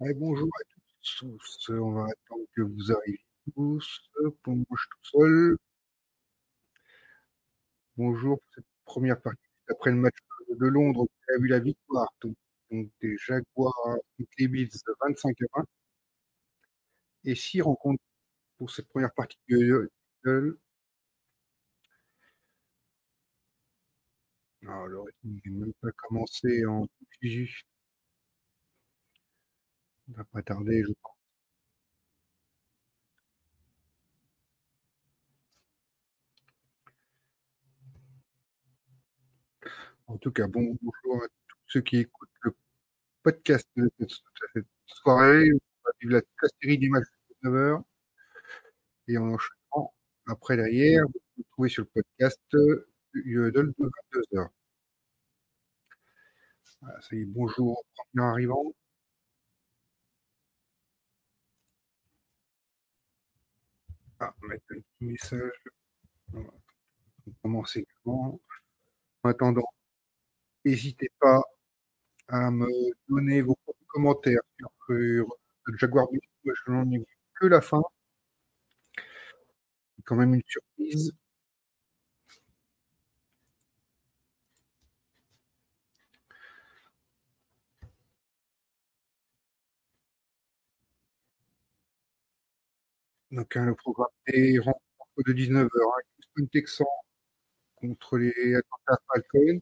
bonjour à tous. On va attendre que vous arriviez tous. Pour moi, je suis tout seul. Bonjour pour cette première partie. Après le match de Londres, vous avez vu la victoire donc, des Jaguars contre les Bills 25 à 20. Et si rencontre pour cette première partie de alors, il n'est même pas commencé en va pas tarder, je pense. En tout cas, bonjour à tous ceux qui écoutent le podcast de cette soirée. On va vivre la, série match de 9h. Et en enchaînant, après derrière, vous pouvez trouver sur le podcast de 22h. Voilà, ça y est, bonjour, premier arrivant. Ah, mettre un petit message. On va En attendant, n'hésitez pas à me donner vos commentaires sur le Jaguar Je n'en ai vu que la fin. C'est quand même une surprise. Donc, hein, le programme des rencontres de 19h. Hein, Houston contre les Atlanta Falcons.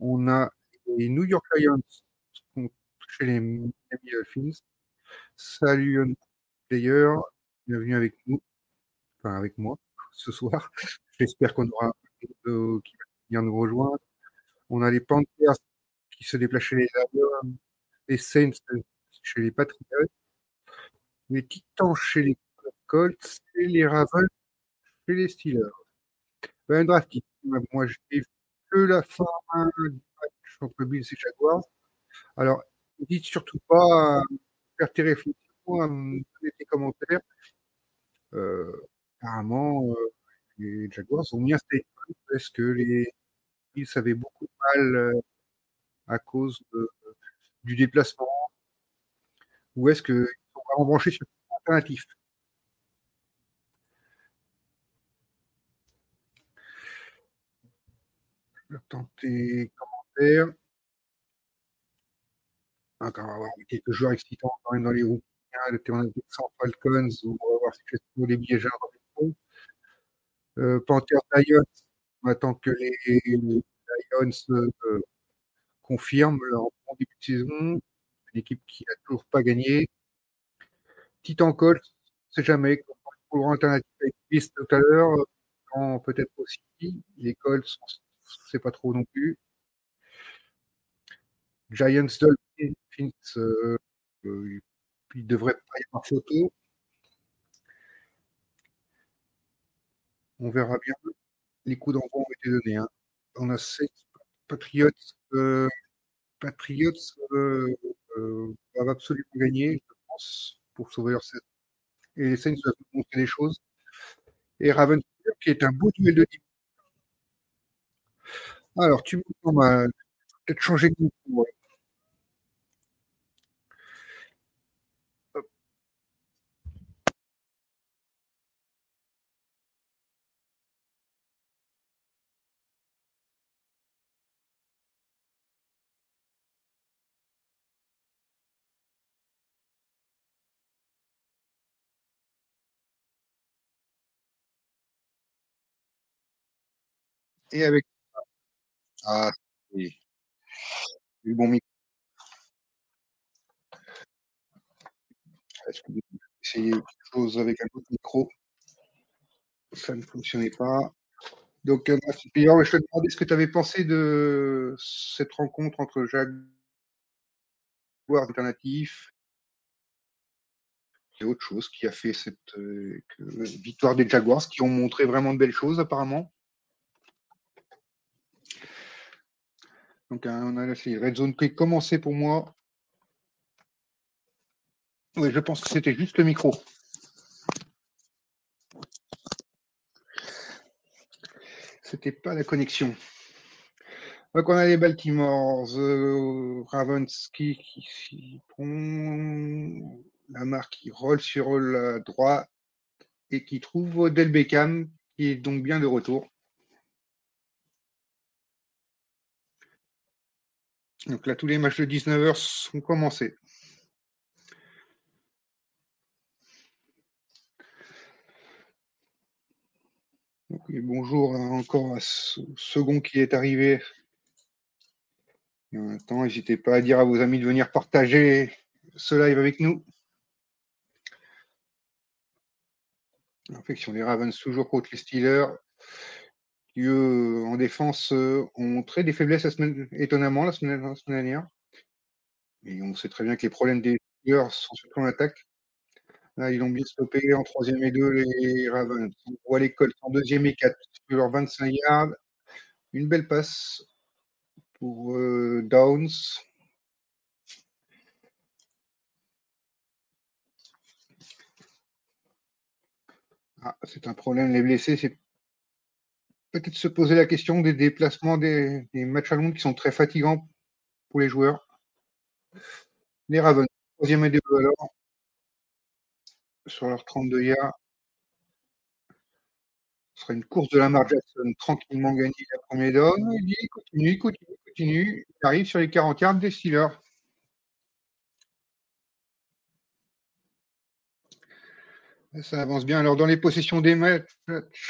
On a les New York Lions contre chez les Miami Dolphins. Salut player, bienvenue avec nous, enfin avec moi ce soir. J'espère qu'on aura un peu qui va venir nous rejoindre. On a les Panthers qui se déplacent chez les Lions, les Saints chez les Patriots les Titans chez les Colts et les Ravens chez les Steelers. Ben, draft moi j'ai vu que la fin du match entre Bills et Jaguars. Alors, n'hésite surtout pas à faire tes réflexions, à me donner tes commentaires. Euh, apparemment, euh, les Jaguars ont mis un statement parce que les Bills avaient beaucoup de mal euh, à cause du déplacement. Ou est-ce que va brancher sur alternatif. Je vais tenter commentaires. On va avoir quelques joueurs excitants quand même dans les roues. Le terrain de Falcons, on va voir si je trouve les billets jeunes. Euh, Panther Lions, on attend que les, Lions euh, confirment leur bon début de saison. Une équipe qui n'a toujours pas gagné. Titan Colt, c'est jamais. Pour alternative avec Beast tout à l'heure, peut-être aussi. Les Colts, c'est pas trop non plus. Giants Dolphins, euh, euh, il devrait pas y avoir photo. On verra bien. Les coups d'envoi ont été donnés. Hein. On a 7 Patriots. Euh, Patriots euh, euh, va absolument gagner, je pense pour sauver leur saison. Et les Saints doivent montrer des choses. Et Raven qui est un beau duel de. Alors, tu m'as peut-être changé de goût. Et avec. Ah, bon micro. Est-ce que vous essayez quelque chose avec un autre micro? Ça ne fonctionnait pas. Donc, euh, je te demandais ce que tu avais pensé de cette rencontre entre Jacques alternatif. C'est autre chose qui a fait cette euh, victoire des Jaguars, qui ont montré vraiment de belles choses apparemment. Donc on a laissé Red Zone qui commencé pour moi. Oui, je pense que c'était juste le micro. C'était pas la connexion. Donc on a les Baltimore, The Ravens qui, prend la marque qui roule sur la droite et qui trouve Odell Beckham qui est donc bien de retour. Donc là, tous les matchs de 19h sont commencés. bonjour encore à ce second qui est arrivé. En n'hésitez pas à dire à vos amis de venir partager ce live avec nous. Infection des Ravens toujours contre les Steelers, en défense ont très des faiblesses étonnamment la semaine, dernière. Et on sait très bien que les problèmes des Steelers sont surtout en attaque. Là, ils ont bien stoppé en troisième et deux, les Ravens. On voit les Colts en deuxième et quatre sur leurs 25 yards. Une belle passe pour euh, Downs. Ah, c'est un problème, les blessés, c'est peut-être se poser la question des déplacements des, matchs à Londres qui sont très fatigants pour les joueurs. Les Ravens, troisième et deux alors sur leurs 32 yards. Ce sera une course de la Lamar Jackson tranquillement gagnée la première down. Il continue, continue, continue. Il arrive sur les 40 yards des Steelers. Ça avance bien. Alors, dans les possessions des matchs,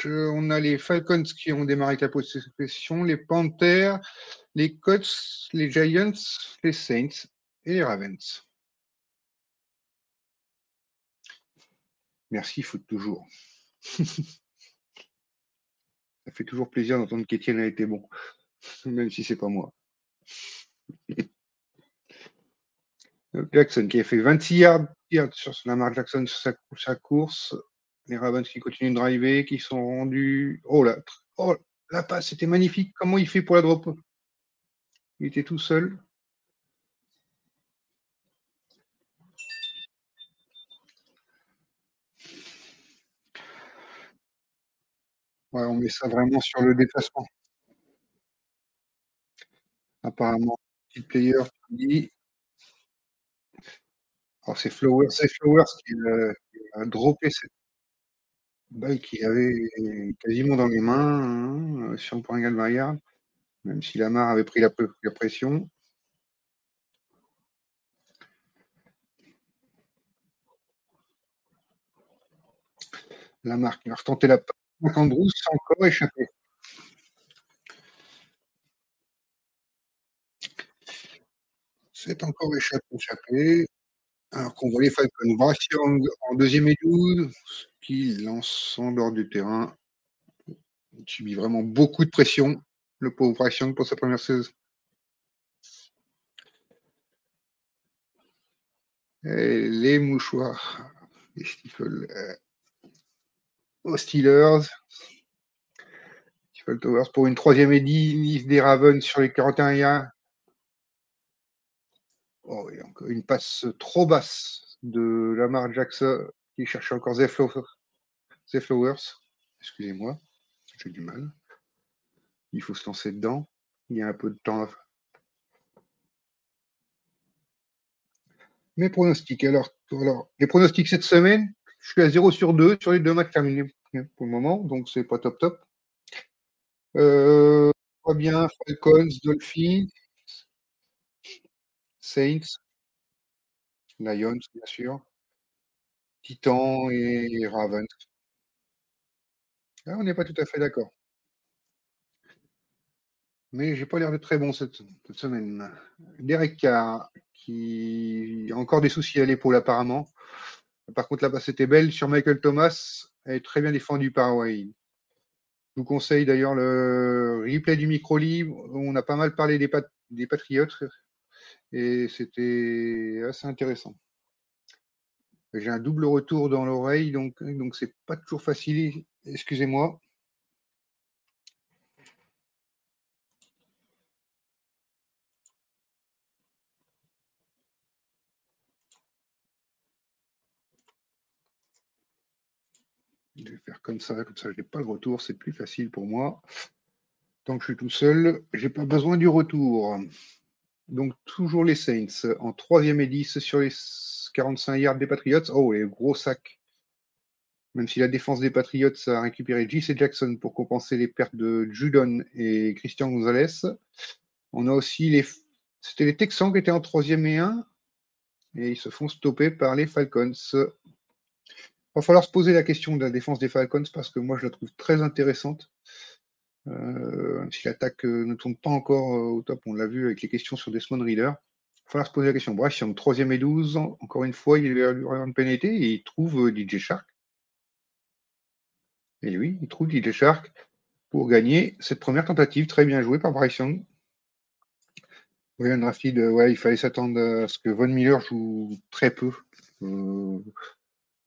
on a les Falcons qui ont démarré la possession, les Panthers, les Colts, les Giants, les Saints et les Ravens. Merci, foot toujours. Ça fait toujours plaisir d'entendre qu'Étienne a été bon, même si c'est pas moi. Jackson qui a fait 26 yards, sur la marque Jackson sur sa, course. Les Ravens qui continuent de driver, qui sont rendus. Oh là, oh, la passe, c'était magnifique. Comment il fait pour la drop? Il était tout seul. on met ça vraiment sur le déplacement. Apparemment, petit player dit. Alors c'est Flowers, Flowers qui, a droppé cette balle qu'il avait quasiment dans les mains hein, sur le point Galmaillard, même si Lamar avait pris la, pression. Lamar qui va retenter la Andrews s'est encore échappé. C'est encore échappé, échappé. Alors qu'on voit les. Bryce en deuxième et 12, qui lance en dehors du terrain. Il subit vraiment beaucoup de pression, le pauvre Bryce pour sa première saison. Et les mouchoirs, les stifles. Euh, aux Steelers. Towers pour une troisième édit des Ravens sur les 41 yards. Oh, et encore une passe trop basse de Lamar Jackson qui cherche encore Flowers. Excusez-moi, j'ai du mal. Il faut se lancer dedans. Il y a un peu de temps. Mes pronostics. Alors, alors les pronostics cette semaine, je suis à 0 sur 2 sur les deux matchs terminés pour le moment, donc c'est pas top top. Euh, bien, Falcons, Dolphins, Saints, Lions, bien sûr, Titans et Ravens. Ah, on n'est pas tout à fait d'accord. Mais j'ai pas l'air de très bon cette, semaine. Derek Carr, qui a encore des soucis à l'épaule apparemment. Par contre, là-bas, c'était belle sur Michael Thomas. Elle est très bien défendue par Wayne. Je vous conseille d'ailleurs le replay du micro libre. On a pas mal parlé des, Patriotes Et c'était assez intéressant. J'ai un double retour dans l'oreille, donc donc c'est pas toujours facile. Excusez-moi. Je vais faire comme ça, comme ça je n'ai pas le retour, c'est plus facile pour moi. Tant que je suis tout seul, j'ai pas besoin du retour. Donc toujours les Saints en troisième et 10 sur les 45 yards des Patriots. Oh, et gros sac. Même si la défense des Patriots a récupéré JC Jackson pour compenser les pertes de Judon et Christian Gonzalez. On a aussi les. C'était les Texans qui étaient en troisième et 1. Et ils se font stopper par les Falcons. Il va falloir se poser la question de la défense des Falcons parce que moi je la trouve très intéressante. Euh, si l'attaque euh, ne tourne pas encore euh, au top, on l'a vu avec les questions sur Desmond Reader. Il va falloir se poser la question. Bref, si en troisième et 12, encore une fois, il a une pénalité et il trouve DJ Shark. Et oui, il trouve DJ Shark pour gagner cette première tentative. Très bien joué par Bryce Young. Oui, un drafted, ouais, il fallait s'attendre à ce que Von Miller joue très peu.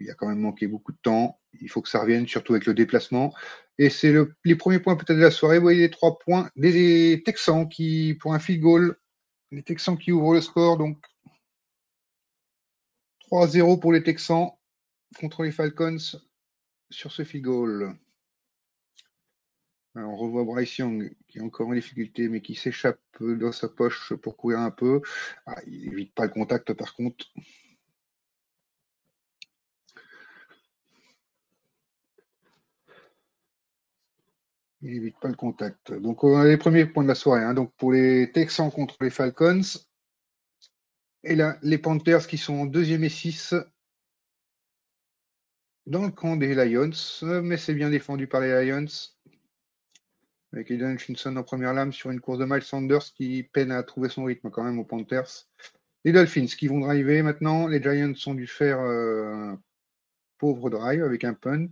Il a quand même manqué beaucoup de temps. Il faut que ça revienne, surtout avec le déplacement. Et c'est le, les premiers points peut-être de la soirée. Vous voyez les trois points des Texans qui, pour un field goal, les Texans qui ouvrent le score. Donc 3-0 pour les Texans contre les Falcons sur ce field goal. on revoit Bryce Young qui est encore en difficulté mais qui s'échappe dans sa poche pour courir un peu. Ah, il n'évite pas le contact par contre. Il n'évite pas le contact. Donc, on a les premiers points de la soirée. Hein. Donc, pour les Texans contre les Falcons. Et là, les Panthers qui sont en deuxième et 6 dans le camp des Lions. Mais c'est bien défendu par les Lions. Avec Eden Hutchinson en première lame sur une course de Miles Sanders qui peine à trouver son rythme quand même aux Panthers. Les Dolphins qui vont driver maintenant. Les Giants ont dû faire euh, un pauvre drive avec un punt.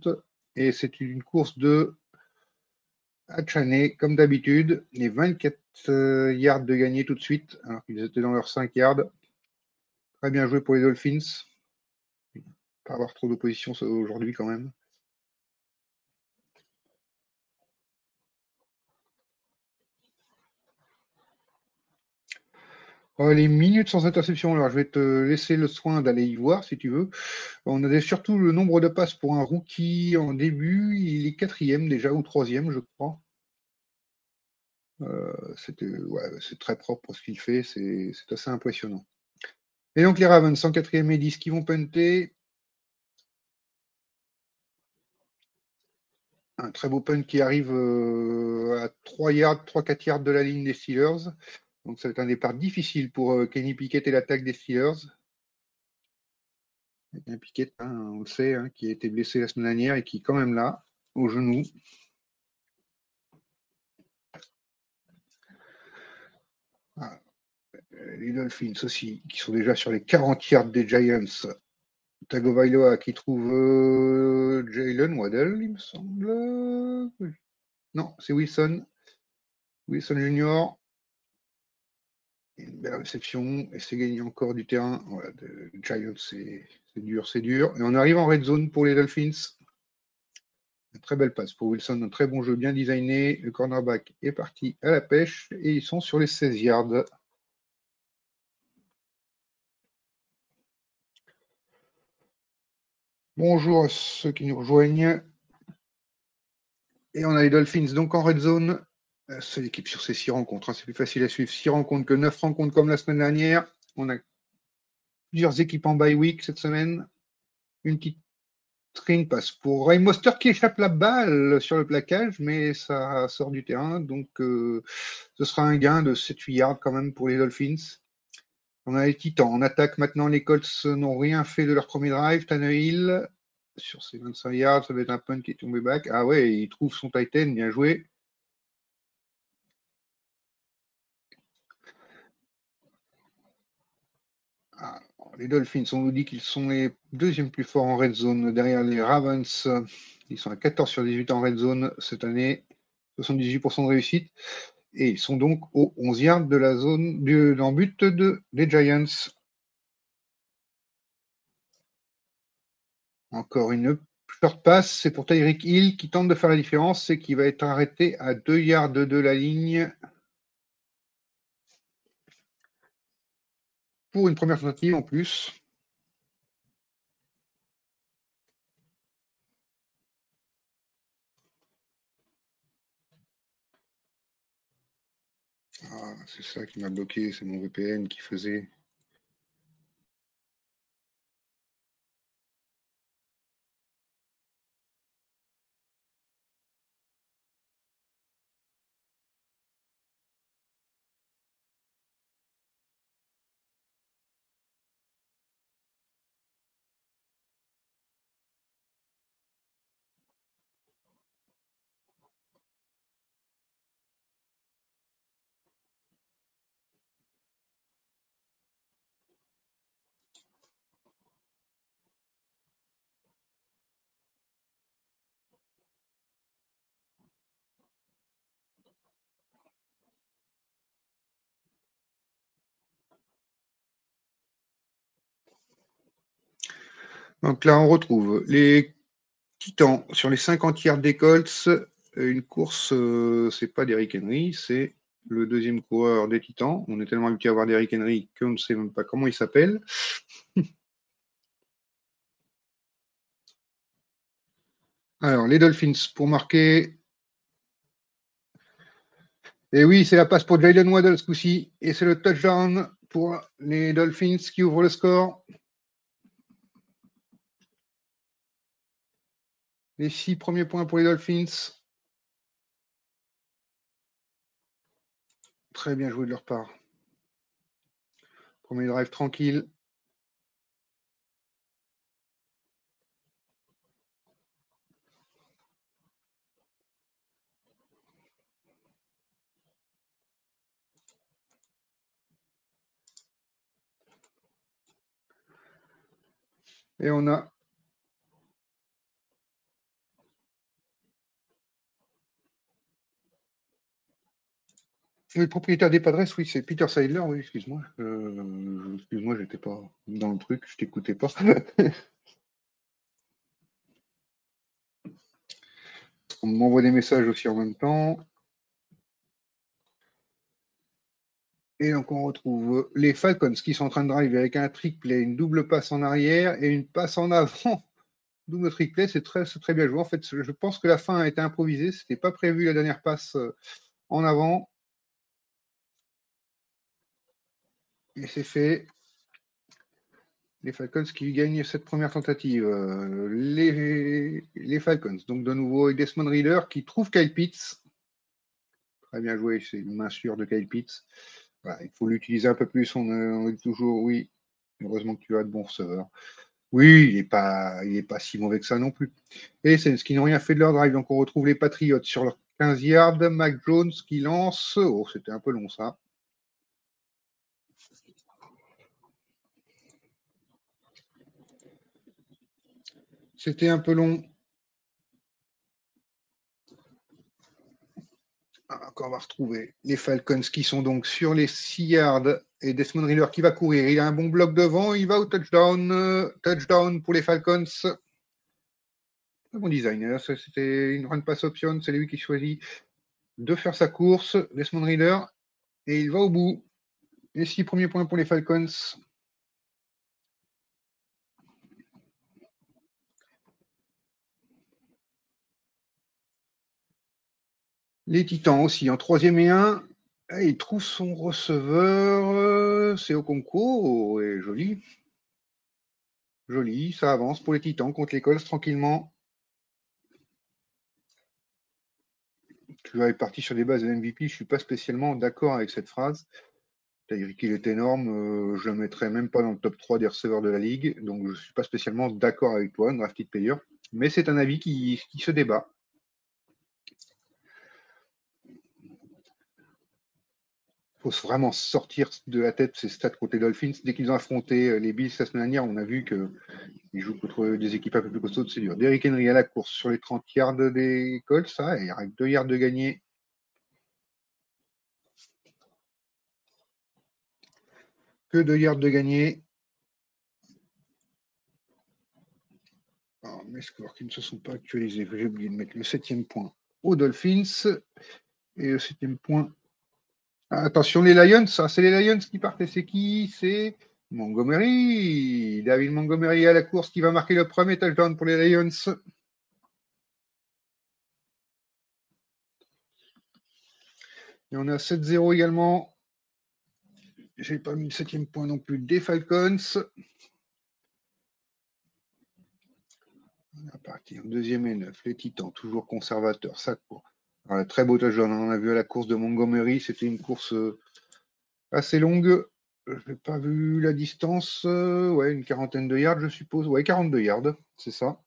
Et c'est une course de Chané, comme d'habitude, les 24 euh, yards de gagné tout de suite, alors qu'ils étaient dans leurs 5 yards. Très bien joué pour les Dolphins. Pas avoir trop d'opposition aujourd'hui quand même. Oh, les minutes sans interception, alors je vais te laisser le soin d'aller y voir si tu veux. On a surtout le nombre de passes pour un rookie en début. Il est quatrième déjà ou troisième, je crois. Euh, c'est très propre ce qu'il fait, c'est assez impressionnant. Et donc les Ravens, 104e et 10 qui vont punter. Un très beau punt qui arrive euh, à 3 yards, 3-4 yards de la ligne des Steelers. Donc ça va être un départ difficile pour euh, Kenny Pickett et l'attaque des Steelers. Un Pickett, hein, on le sait, hein, qui a été blessé la semaine dernière et qui est quand même là, au genou. Ah, les Dolphins aussi, qui sont déjà sur les 40 yards des Giants. Tagovailoa qui trouve euh, Jalen Waddell, il me semble. Non, c'est Wilson. Wilson Junior. Une belle réception et c'est gagné encore du terrain. Voilà, Giants, c'est dur, c'est dur. Et on arrive en red zone pour les Dolphins. Une très belle passe pour Wilson, un très bon jeu bien designé. Le cornerback est parti à la pêche et ils sont sur les 16 yards. Bonjour à ceux qui nous rejoignent. Et on a les Dolphins donc en red zone seule équipe sur ces six rencontres. Hein. C'est plus facile à suivre six rencontres que neuf rencontres comme la semaine dernière. On a plusieurs équipes en bye week cette semaine. Une petite string passe pour Ray Moster qui échappe la balle sur le plaquage, mais ça sort du terrain. Donc euh, ce sera un gain de 7-8 yards quand même pour les Dolphins. On a les Titans. En attaque maintenant, les Colts n'ont rien fait de leur premier drive. Tannehill, sur ses 25 yards, ça va être un punt qui est tombé back. Ah ouais, il trouve son Titan, bien joué. Les Dolphins, on nous dit qu'ils sont les deuxièmes plus forts en red zone derrière les Ravens. Ils sont à 14 sur 18 en red zone cette année, 78% de réussite. Et ils sont donc au 11 yards de la zone du, dans but de, des Giants. Encore une short pass, c'est pour Tyreek Hill qui tente de faire la différence et qui va être arrêté à 2 yards de la ligne. Une première tentative en plus. Ah, c'est ça qui m'a bloqué, c'est mon VPN qui faisait. Donc là, on retrouve les Titans sur les 50 yards des Colts. Une course, euh, c'est pas d'Eric Henry, c'est le deuxième coureur des Titans. On est tellement habitué à voir d'Eric Henry qu'on ne sait même pas comment il s'appelle. Alors, les Dolphins pour marquer. Et oui, c'est la passe pour Jalen Waddle ce. Et c'est le touchdown pour les Dolphins qui ouvrent le score. Les six premiers points pour les Dolphins. Très bien joué de leur part. Premier drive tranquille. Et on a Le propriétaire des Padres, oui, c'est Peter Seidler, oui, excuse-moi. Euh, excuse-moi, j'étais pas dans le truc, je t'écoutais pas. On m'envoie des messages aussi en même temps. Et donc on retrouve les Falcons qui sont en train de drive avec un trickplay, une double passe en arrière et une passe en avant. Double trickplay, c'est très, très bien joué. En fait, je pense que la fin a été improvisée. Ce n'était pas prévu la dernière passe euh, en avant. Et c'est fait. Les Falcons qui gagnent cette première tentative. Les, Falcons, donc de nouveau Desmond Reader qui trouve Kyle Pitts. Très bien joué, c'est une main sûre de Kyle Pitts. il faut l'utiliser un peu plus. On, dit toujours, oui, heureusement que tu as de bons receveurs. Oui, il n'est pas, pas si mauvais que ça non plus. Et c'est ce qui n'ont rien fait de leur drive. Donc on retrouve les Patriots sur leur 15 yards. Mac Jones qui lance. Oh, c'était un peu long ça. C'était un peu long. Ah, encore on va retrouver les Falcons qui sont donc sur les 6 yards et Desmond Riller qui va courir. Il a un bon bloc devant, il va au touchdown. Touchdown pour les Falcons. Bon designer, c'était une run pass option, c'est lui qui choisit de faire sa course. Desmond Reader et il va au bout. Les six premiers points pour les Falcons. Les Titans aussi en troisième et un. il trouve son receveur. Euh, c'est au concours. Et joli. Joli. Ça avance pour les Titans contre l'école tranquillement. Tu vas être parti sur des bases de MVP. Je ne suis pas spécialement d'accord avec cette phrase. Tyreek il est énorme. Euh, je ne le mettrais même pas dans le top 3 des receveurs de la ligue. Donc je ne suis pas spécialement d'accord avec toi, drafted player. Mais c'est un avis qui se débat. Il faut vraiment sortir de la tête ces stats contre les Dolphins. Dès qu'ils ont affronté euh, les Bills la semaine dernière, on a vu qu'ils jouent contre des équipes un peu plus costaudes, c'est dur. Derrick Henry à la course sur les 30 yards des Colts, ça, il règle 2 yards de gagné. Que 2 yards de gagné. Ah, mes scores qui ne se sont pas actualisés, j'ai oublié de mettre le septième point aux Dolphins. Et le septième point Attention, les Lions, ça, c'est les Lions qui partent. C'est qui? C'est Montgomery. David Montgomery à la course qui va marquer le premier touchdown pour les Lions. Et on a 7-0 également. J'ai pas mis le septième point non plus des Falcons. À partir deuxième et neuf, les Titans, toujours conservateurs, ça court. Très beau touchdown, on a vu à la course de Montgomery, c'était une course euh, assez longue. Je n'ai pas vu la distance. Euh, ouais, une quarantaine de yards, je suppose. Ouais, 42 yards, c'est ça.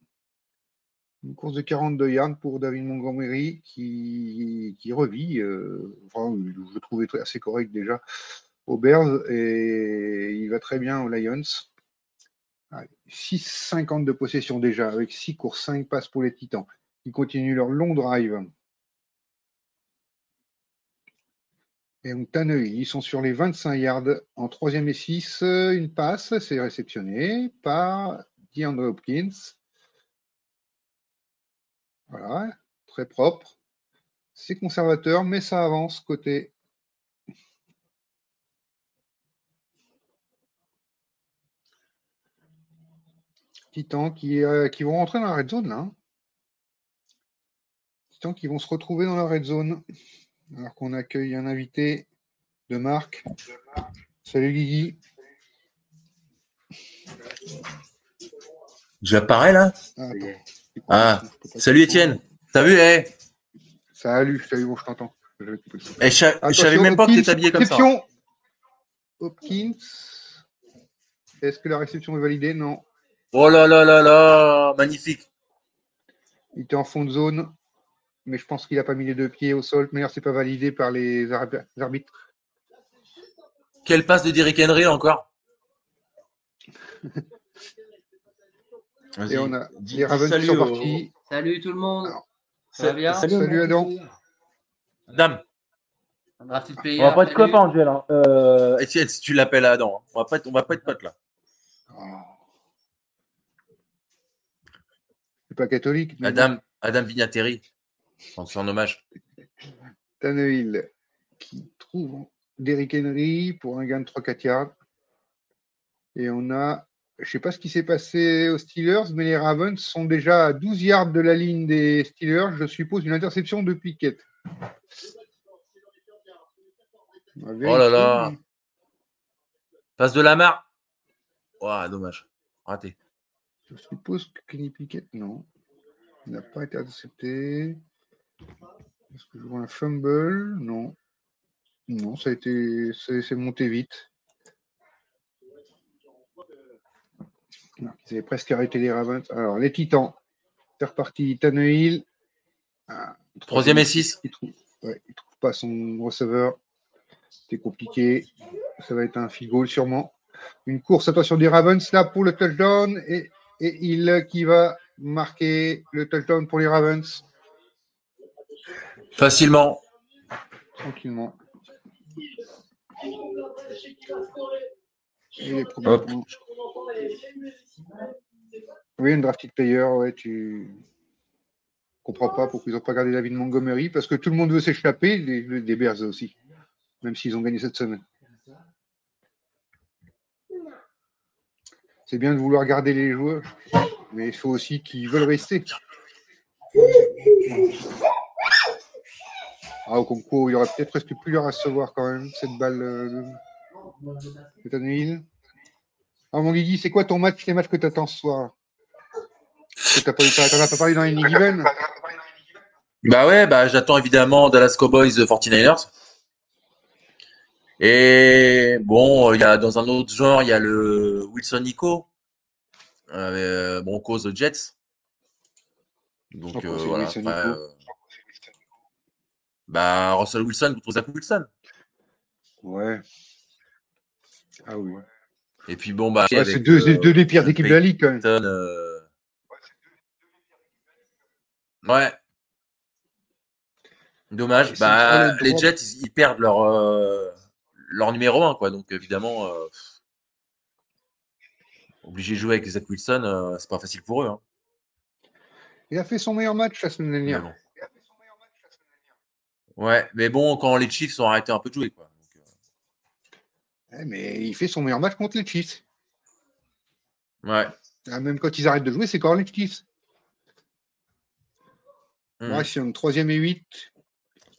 Une course de 42 yards pour David Montgomery qui, revit. Euh, je le trouvais assez correct déjà aux Bears et il va très bien aux Lions. 6,50 de possession déjà, avec 6 courses, 5 passes pour les Titans. Ils continuent leur long drive. Et donc, Tanneuil, ils sont sur les 25 yards en troisième et 6. Une passe, c'est réceptionné par DeAndre Hopkins. Voilà, très propre. C'est conservateur, mais ça avance côté Titans qui, euh, qui vont rentrer dans la red zone là. Hein. Titans qui vont se retrouver dans la red zone. Alors qu'on accueille un invité de Marc. Salut Guigui. J'apparais là Ah, ah. salut Étienne. T'as vu, eh Salut, salut, bon, je t'entends. Eh, je savais même pas que tu étais habillé comme ça. Hopkins. Est-ce que la réception est validée? Non. Oh là là là là, magnifique. Il était en fond de zone, mais je pense qu'il n'a pas mis les deux pieds au sol. Mais c'est pas validé par les arbitres. Quelle passe de Derrick Henry encore? Et on a les Ravens qui sont partis. Salut tout le monde. ça va bien? Salut, Adam. Adam. On va pas être copains en duel. Hein. Euh... Etienne, si tu l'appelles Adam, on va pas être, on va pas être potes là. Oh. C'est pas catholique. Adam, Adam Vignateri, en hommage. Tannehill qui trouve Derrick Henry pour un gain de 3-4 yards. Et on a, je ne sais pas ce qui s'est passé aux Steelers, mais les Ravens sont déjà à 12 yards de la ligne des Steelers. Je suppose une interception de Piquet. Oh là là. Passe de la mare. Oh, dommage. Raté. Je suppose que Kenny Pickett, non. Il n'a pas été intercepté. Est-ce que je vois un fumble? Non. Non, ça a été. C'est monté vite. ils avaient presque arrêté les Ravens. Alors, les Titans. C'est reparti. Tannehill. Ah, troisième et six. Il ne trouve, trouve pas son receveur. C'était compliqué. Ça va être un field goal sûrement. Une course, attention des Ravens là pour le touchdown. Et et il qui va marquer le touchdown pour les Ravens. Facilement. Tranquillement. Oui, un drafted player, ouais, tu comprends pas pourquoi ils n'ont pas gardé David Montgomery, parce que tout le monde veut s'échapper, des Bears aussi, même s'ils ont gagné cette semaine. c'est bien de vouloir garder les joueurs, mais il faut aussi qu'ils veulent rester. Ah, au concours, il y aurait peut-être presque plus à recevoir quand même, cette balle euh, de Ah, mon Guigui, c'est quoi ton match, les matchs que tu attends ce soir? Tu n'as pas, pas parlé dans les Given Bah ouais, bah, j'attends évidemment Dallas Cowboys 49ers. Et bon, il y a dans un autre genre, il y a le Wilson Nico. Euh, cause de Jets. Donc euh, voilà. Euh, bah, Russell Wilson contre Zach Wilson. Ouais. Ah oui. Et puis bon, bah. c'est deux, deux, des pires équipes de la ligue quand même. Ouais. Dommage. Bah, les Jets, ils, perdent leur leur numéro 1, quoi. Donc évidemment, euh, obligé de jouer avec Zach Wilson, euh, c'est pas facile pour eux. Hein. Il a fait son meilleur match la semaine dernière. Ouais, mais bon, quand les Chiefs ont arrêté un peu de jouer, quoi. Donc, euh, Ouais, mais il fait son meilleur match contre les Chiefs. ouais. Ah, Même quand ils arrêtent de jouer, c'est quand les Chiefs. Hmm. Ouais, sur une troisième et 8.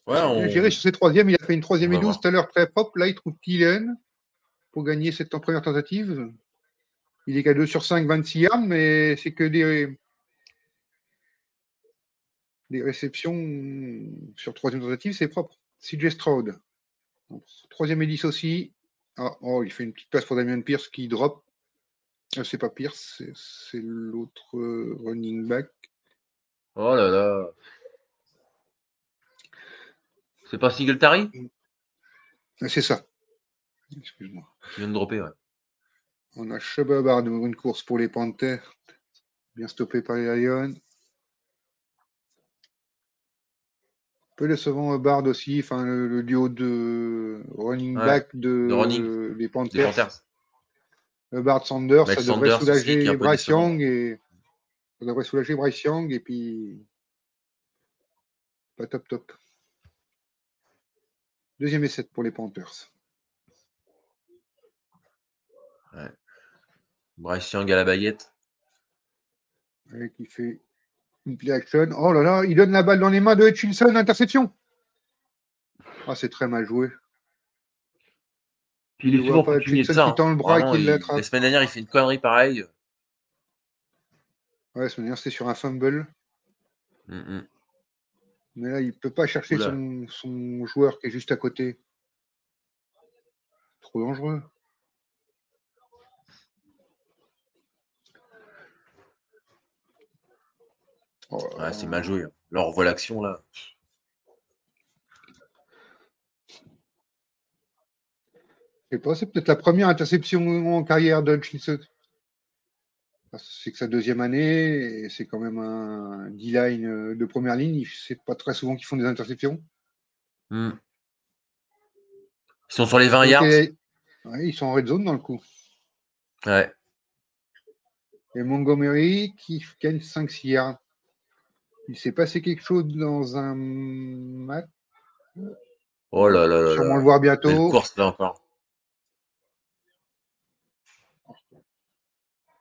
Ouais, on- Je dirais sur ces troisièmes, il a fait une troisième et va 12 voir. tout à l'heure très propre. Là, il trouve Thielen pour gagner cette première tentative. Il est qu'à 2 sur 5, 26 yards, mais c'est que des, des réceptions sur troisième tentative, c'est propre. CJ Stroud. Donc, troisième et 10 aussi. Ah, oh, il fait une petite passe pour Damien Pierce qui drop. Euh, c'est pas Pierce, c'est- l'autre euh, running back. Oh là là. C'est pas Singletary? Ah, C'est ça. Excuse-moi. qui vient de dropper, ouais. On a Chuba de une course pour les Panthers. Bien stoppé par les Lions. Peu décevant euh, Bard aussi, enfin le, le duo de running Ouais, back de, de running. des Des Panthers. Panthers. Euh, Bard Sanders, ça devrait Sanders aussi, soulager peu Bryce. Young et ça devrait soulager Bryce Young et puis pas top top. Deuxième essai pour les Panthers. Bryce Young à la baguette. Ouais, qui fait une play action. Oh là là, il donne la balle dans les mains de Hutchinson, interception. Ah, c'est très mal joué. Puis il est souvent pas de ça. qui tend le hein. bras et qui il-. La semaine dernière, il fait une connerie pareille. Ouais, ce manière, c'était sur un fumble. Mm, mm. Mais là, il peut pas chercher son joueur qui est juste à côté. Trop dangereux. Oh là Ouais, c'est mal joué. hein. Là, on revoit l'action, là. Je sais pas, c'est peut-être la première interception en carrière de Hutchinson. C'est que sa deuxième année, et c'est quand même un D-line euh, de première ligne. C'est pas très souvent qu'ils font des interceptions. Mm. Ils sont sur les 20 yards. Et- ouais, ils sont en red zone dans le coup. Ouais. Et Montgomery qui gagne 5-6 yards. Il s'est passé quelque chose dans un match. Oh là là là. Sûrement le voir bientôt. course, là, encore.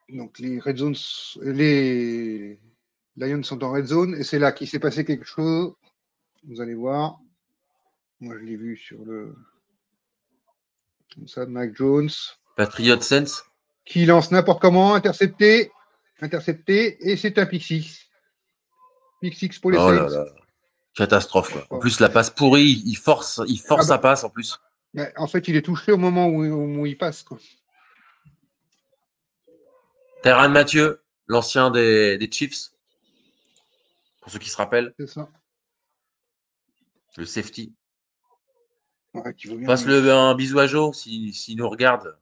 Donc les red zones, les Lions sont en red zone et c'est là qu'il s'est passé quelque chose. Vous allez voir. Moi je l'ai vu sur le comme ça, Mac Jones Patriot Sense. qui lance n'importe comment, intercepté, intercepté et c'est un pick six. Pick pour les Oh là Saints. là. Catastrophe, quoi. En plus, la passe pourrie, il force, il force Ah bah. sa passe, en plus. En fait, il est touché au moment où, où il passe. quoi. Terran Mathieu, l'ancien des, des Chiefs. Pour ceux qui se rappellent, C'est ça. le safety. Ouais, bien- Passe le un bisou à Joe s'il s'il nous regarde.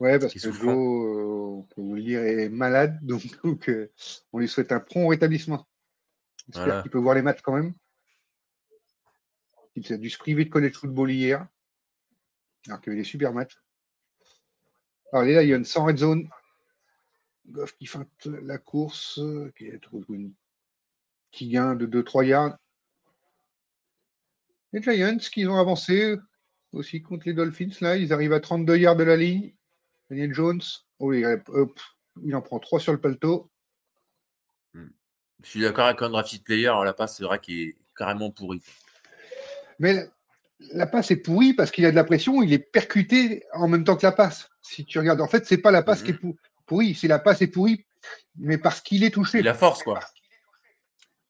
Ouais, parce que. Joe, euh, on peut vous le dire, est malade, donc, donc, euh, on lui souhaite un prompt rétablissement. J'espère Voilà. qu'il peut voir les matchs quand même. Il a dû se priver de college football hier, alors qu'il y avait des super matchs. Alors les Lions sans red zone. Goff qui feinte la course, euh, qui petit gain de 2-3 yards. Les Giants qui ont avancé aussi contre les Dolphins, là, ils arrivent à 32 yards de la ligne. Daniel Jones, oh, il, hop, il en prend 3 sur le palto. Je suis d'accord avec un drafted player. La passe, c'est vrai qu'il est carrément pourri. Mais la, la passe est pourrie parce qu'il a de la pression, il est percuté en même temps que la passe. Si tu regardes, en fait, c'est pas la passe qui est pour- pourrie, c'est la passe est pourrie, mais parce qu'il est touché. La force, quoi.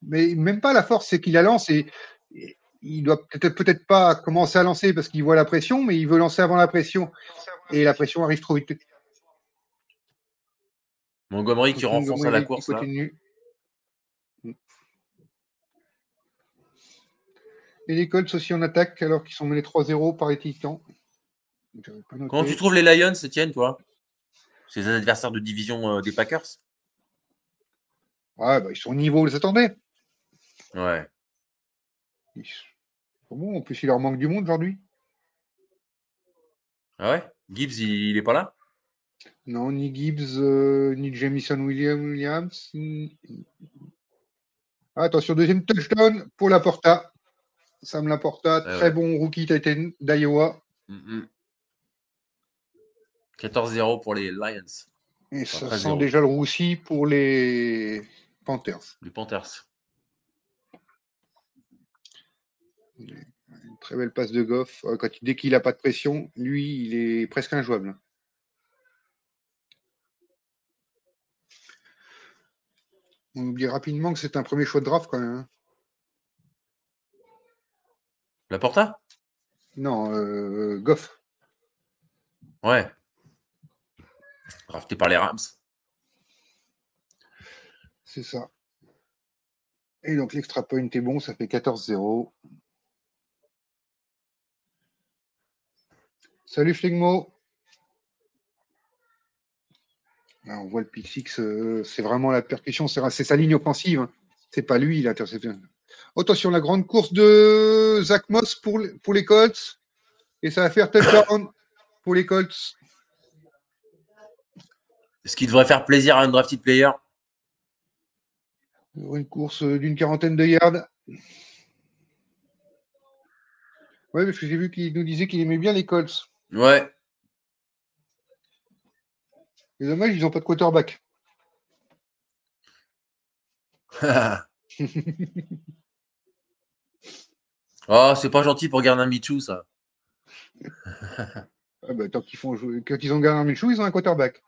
Mais même pas la force, c'est qu'il la lance et, et il doit peut-être peut-être pas commencer à lancer parce qu'il voit la pression, mais il veut lancer avant la pression et la pression arrive trop vite. Montgomery qui renfonce à la course, là. Et les Colts aussi en attaque alors qu'ils sont menés 3-0 par les Titans. Comment tu trouves les Lions, Etienne, toi? C'est les adversaires de division euh, des Packers? Ouais, bah, ils sont au niveau où ils s'attendaient. Ouais. Ils sont- Bon, en plus, il leur manque du monde aujourd'hui. Ah ouais? Gibbs, il, il est pas là? Non, ni Gibbs, euh, ni Jamison William- Williams. ni- Ah, Attention, deuxième touchdown pour la Porta. Sam Laporta, Ah très ouais. bon rookie Titan d'Iowa. Mhm. 14-0 pour les Lions, Et Enfin, ça 13-0. sent déjà le roussi pour les Panthers. les Panthers. Une très belle passe de Goff. Euh, Quand, dès qu'il n'a pas de pression, lui, il est presque injouable. On oublie rapidement que c'est un premier choix de draft quand même. hein. La Porta? Non, euh, Goff. Ouais. Drafté par les Rams. C'est ça. Et donc l'extra point est bon, ça fait 14-0. Salut Flegmo. Là, on voit le pick six, euh, c'est vraiment la percussion, c'est c'est sa ligne offensive. hein. C'est pas lui l'interception. Attention, la grande course de Zach Moss pour, les- pour les Colts. Et ça va faire touchdown pour les Colts. Ce qui devrait faire plaisir à un drafted player? Une course d'une quarantaine de yards. Oui, parce que j'ai vu qu'il nous disait qu'il aimait bien les Colts. Ouais. C'est dommage, ils n'ont pas de quarterback. oh, c'est pas gentil pour Gardner Michou, ça. Ah bah, tant qu'ils font jouer, quand ils ont gagné un Minshew, ils ont un quarterback.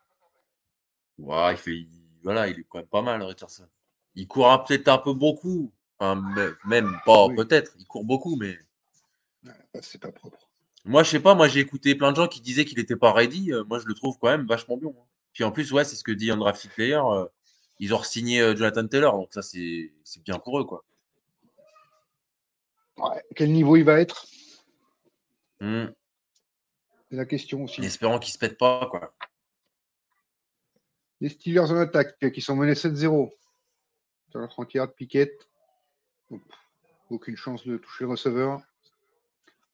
Ouais, il fait, il- voilà, il est quand même pas mal, Richardson. Il court un- peut-être un peu beaucoup. Enfin, me- même pas, Oui. peut-être. Il court beaucoup, mais Bah, c'est pas propre. moi, je sais pas. Moi, j'ai écouté plein de gens qui disaient qu'il était pas ready. Euh, moi, je le trouve quand même vachement bon. hein. Puis en plus, ouais, c'est ce que dit Undrafted Player. euh, ils ont signé Jonathan Taylor, donc ça, c'est bien pour eux, quoi. Ouais. Quel niveau il va être? Hmm. C'est la question aussi. En espérant qu'il se pète pas, quoi. Les Steelers en attaque, qui sont menés 7-0. Sur la 30 yards, Piquet. Hop. Aucune chance de toucher le receveur.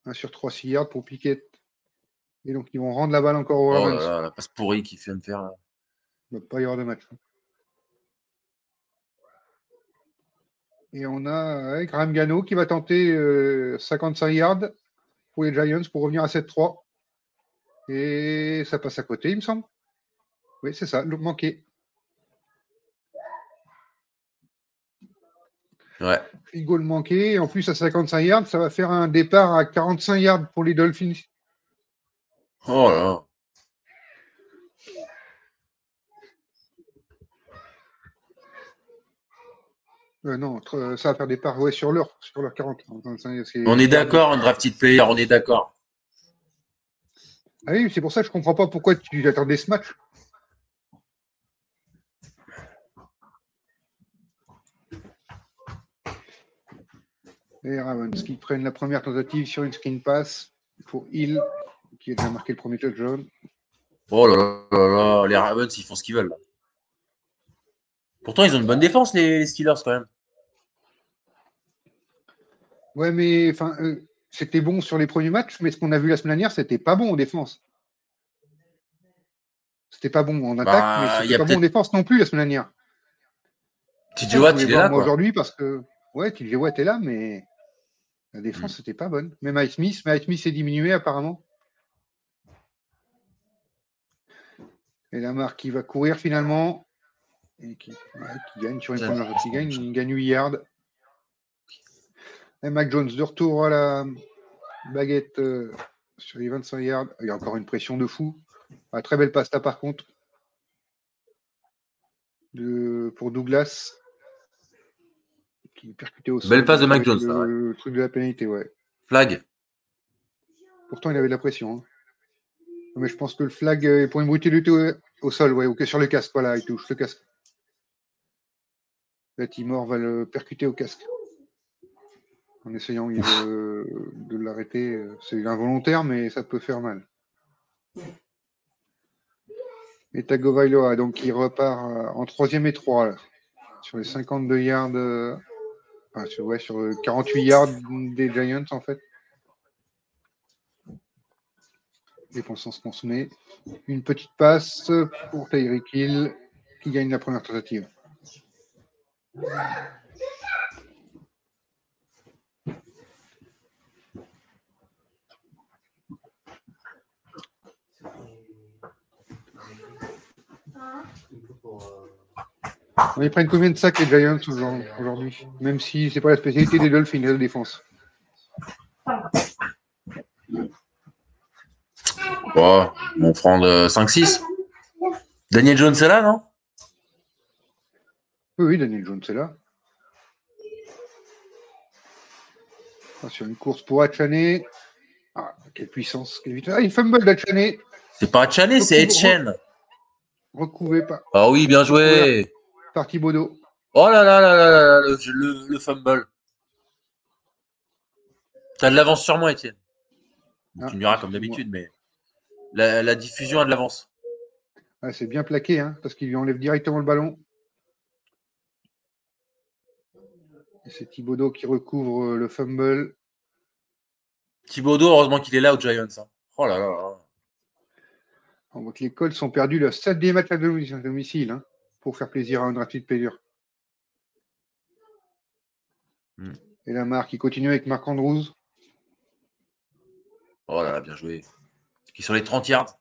1 sur 3, 6 yards pour Piquet. Et donc, ils vont rendre la balle encore aux Oh Ravens. là, la passe pourrie qu'il vient de faire, là. Il ne va pas y avoir de match. Et on a ouais, Graham Gano qui va tenter euh, 55 yards pour les Giants pour revenir à 7-3. Et ça passe à côté, il me semble. Oui, c'est ça, le manqué. Ouais. Field goal manqué. Et en plus, à 55 yards, ça va faire un départ à 45 yards pour les Dolphins. Oh là là. Euh, non, tr- ça va faire départ ouais, sur leur, sur leur 40. c'est- On est d'accord, un drafted player, on est d'accord. Ah oui, c'est pour ça que je comprends pas pourquoi tu attendais ce match. Et Ravens qui prennent la première tentative sur une screen pass pour Hill, qui a déjà marqué le premier touchdown. Oh là là là là, les Ravens, ils font ce qu'ils veulent. Pourtant, ils ont une bonne défense, les, les Steelers, quand même. Ouais, mais enfin, euh, c'était bon sur les premiers matchs, mais ce qu'on a vu la semaine dernière, c'était pas bon en défense. C'était pas bon en attaque, Bah, mais c'était pas bon en défense non plus la semaine dernière. TJ Watt, il est là, aujourd'hui parce que ouais, TJ Watt est là, mais la défense Mm. c'était pas bonne. Même Mike Smith, mais Mike Smith est diminué apparemment. Et Lamar qui va courir finalement et qui, ouais, qui gagne sur une Ça, première qui gagne, il gagne 8 yards. Et Mac Jones de retour à la baguette euh, sur les 25 yards. Il y a encore une pression de fou. Ah, très belle pasta par contre de, pour Douglas qui est percuté au sol. Belle passe de Mac Jones, Le, ça, ouais. le truc de la pénalité, ouais. Flag. Pourtant, il avait de la pression. hein. Mais je pense que le flag est pour une brutalité au, sol, ouais, ou que sur le casque. Voilà, il touche le casque. Là, Timor va le percuter au casque. En essayant de, de l'arrêter. C'est involontaire, mais ça peut faire mal. Et Tagovailoa, donc il repart euh, en troisième et trois là, sur les 52 yards, euh, enfin, sur, ouais, sur le 48 yards des Giants en fait. Dépensant qu'on se met. Une petite passe pour Tyreek Hill qui gagne la première tentative. Ils prennent combien de sacs les Giants aujourd'hui? Aujourd'hui Même si c'est pas la spécialité des Dolphins, la défense. Bon, on prend de 5-6. Daniel Jones est là, non? Oui, oui, Daniel Jones est là. Ah, sur une course pour Achane. Ah, quelle puissance, quelle vitesse. Ah, une fumble d'Achane. C'est pas Chané, c'est Etchen. Recouvré par, Ah oui, bien joué. par Thibodeau. Oh là là là là là, le, le, le fumble. T'as de l'avance sur moi, Étienne. Ah, tu me diras comme d'habitude, mais la, la diffusion a de l'avance. Ah, c'est bien plaqué, hein, parce qu'il lui enlève directement le ballon. C'est Thibodeau qui recouvre euh, le fumble. Thibaudot, heureusement qu'il est là aux Giants. hein. Oh là là. On voit que les Colts ont perdu leur septième match à domi- à domicile hein, pour faire plaisir à un drafted player. Hmm. Et la marque, qui continue avec Marc Andrews. Oh là là, bien joué. Qui sont les 30 yards.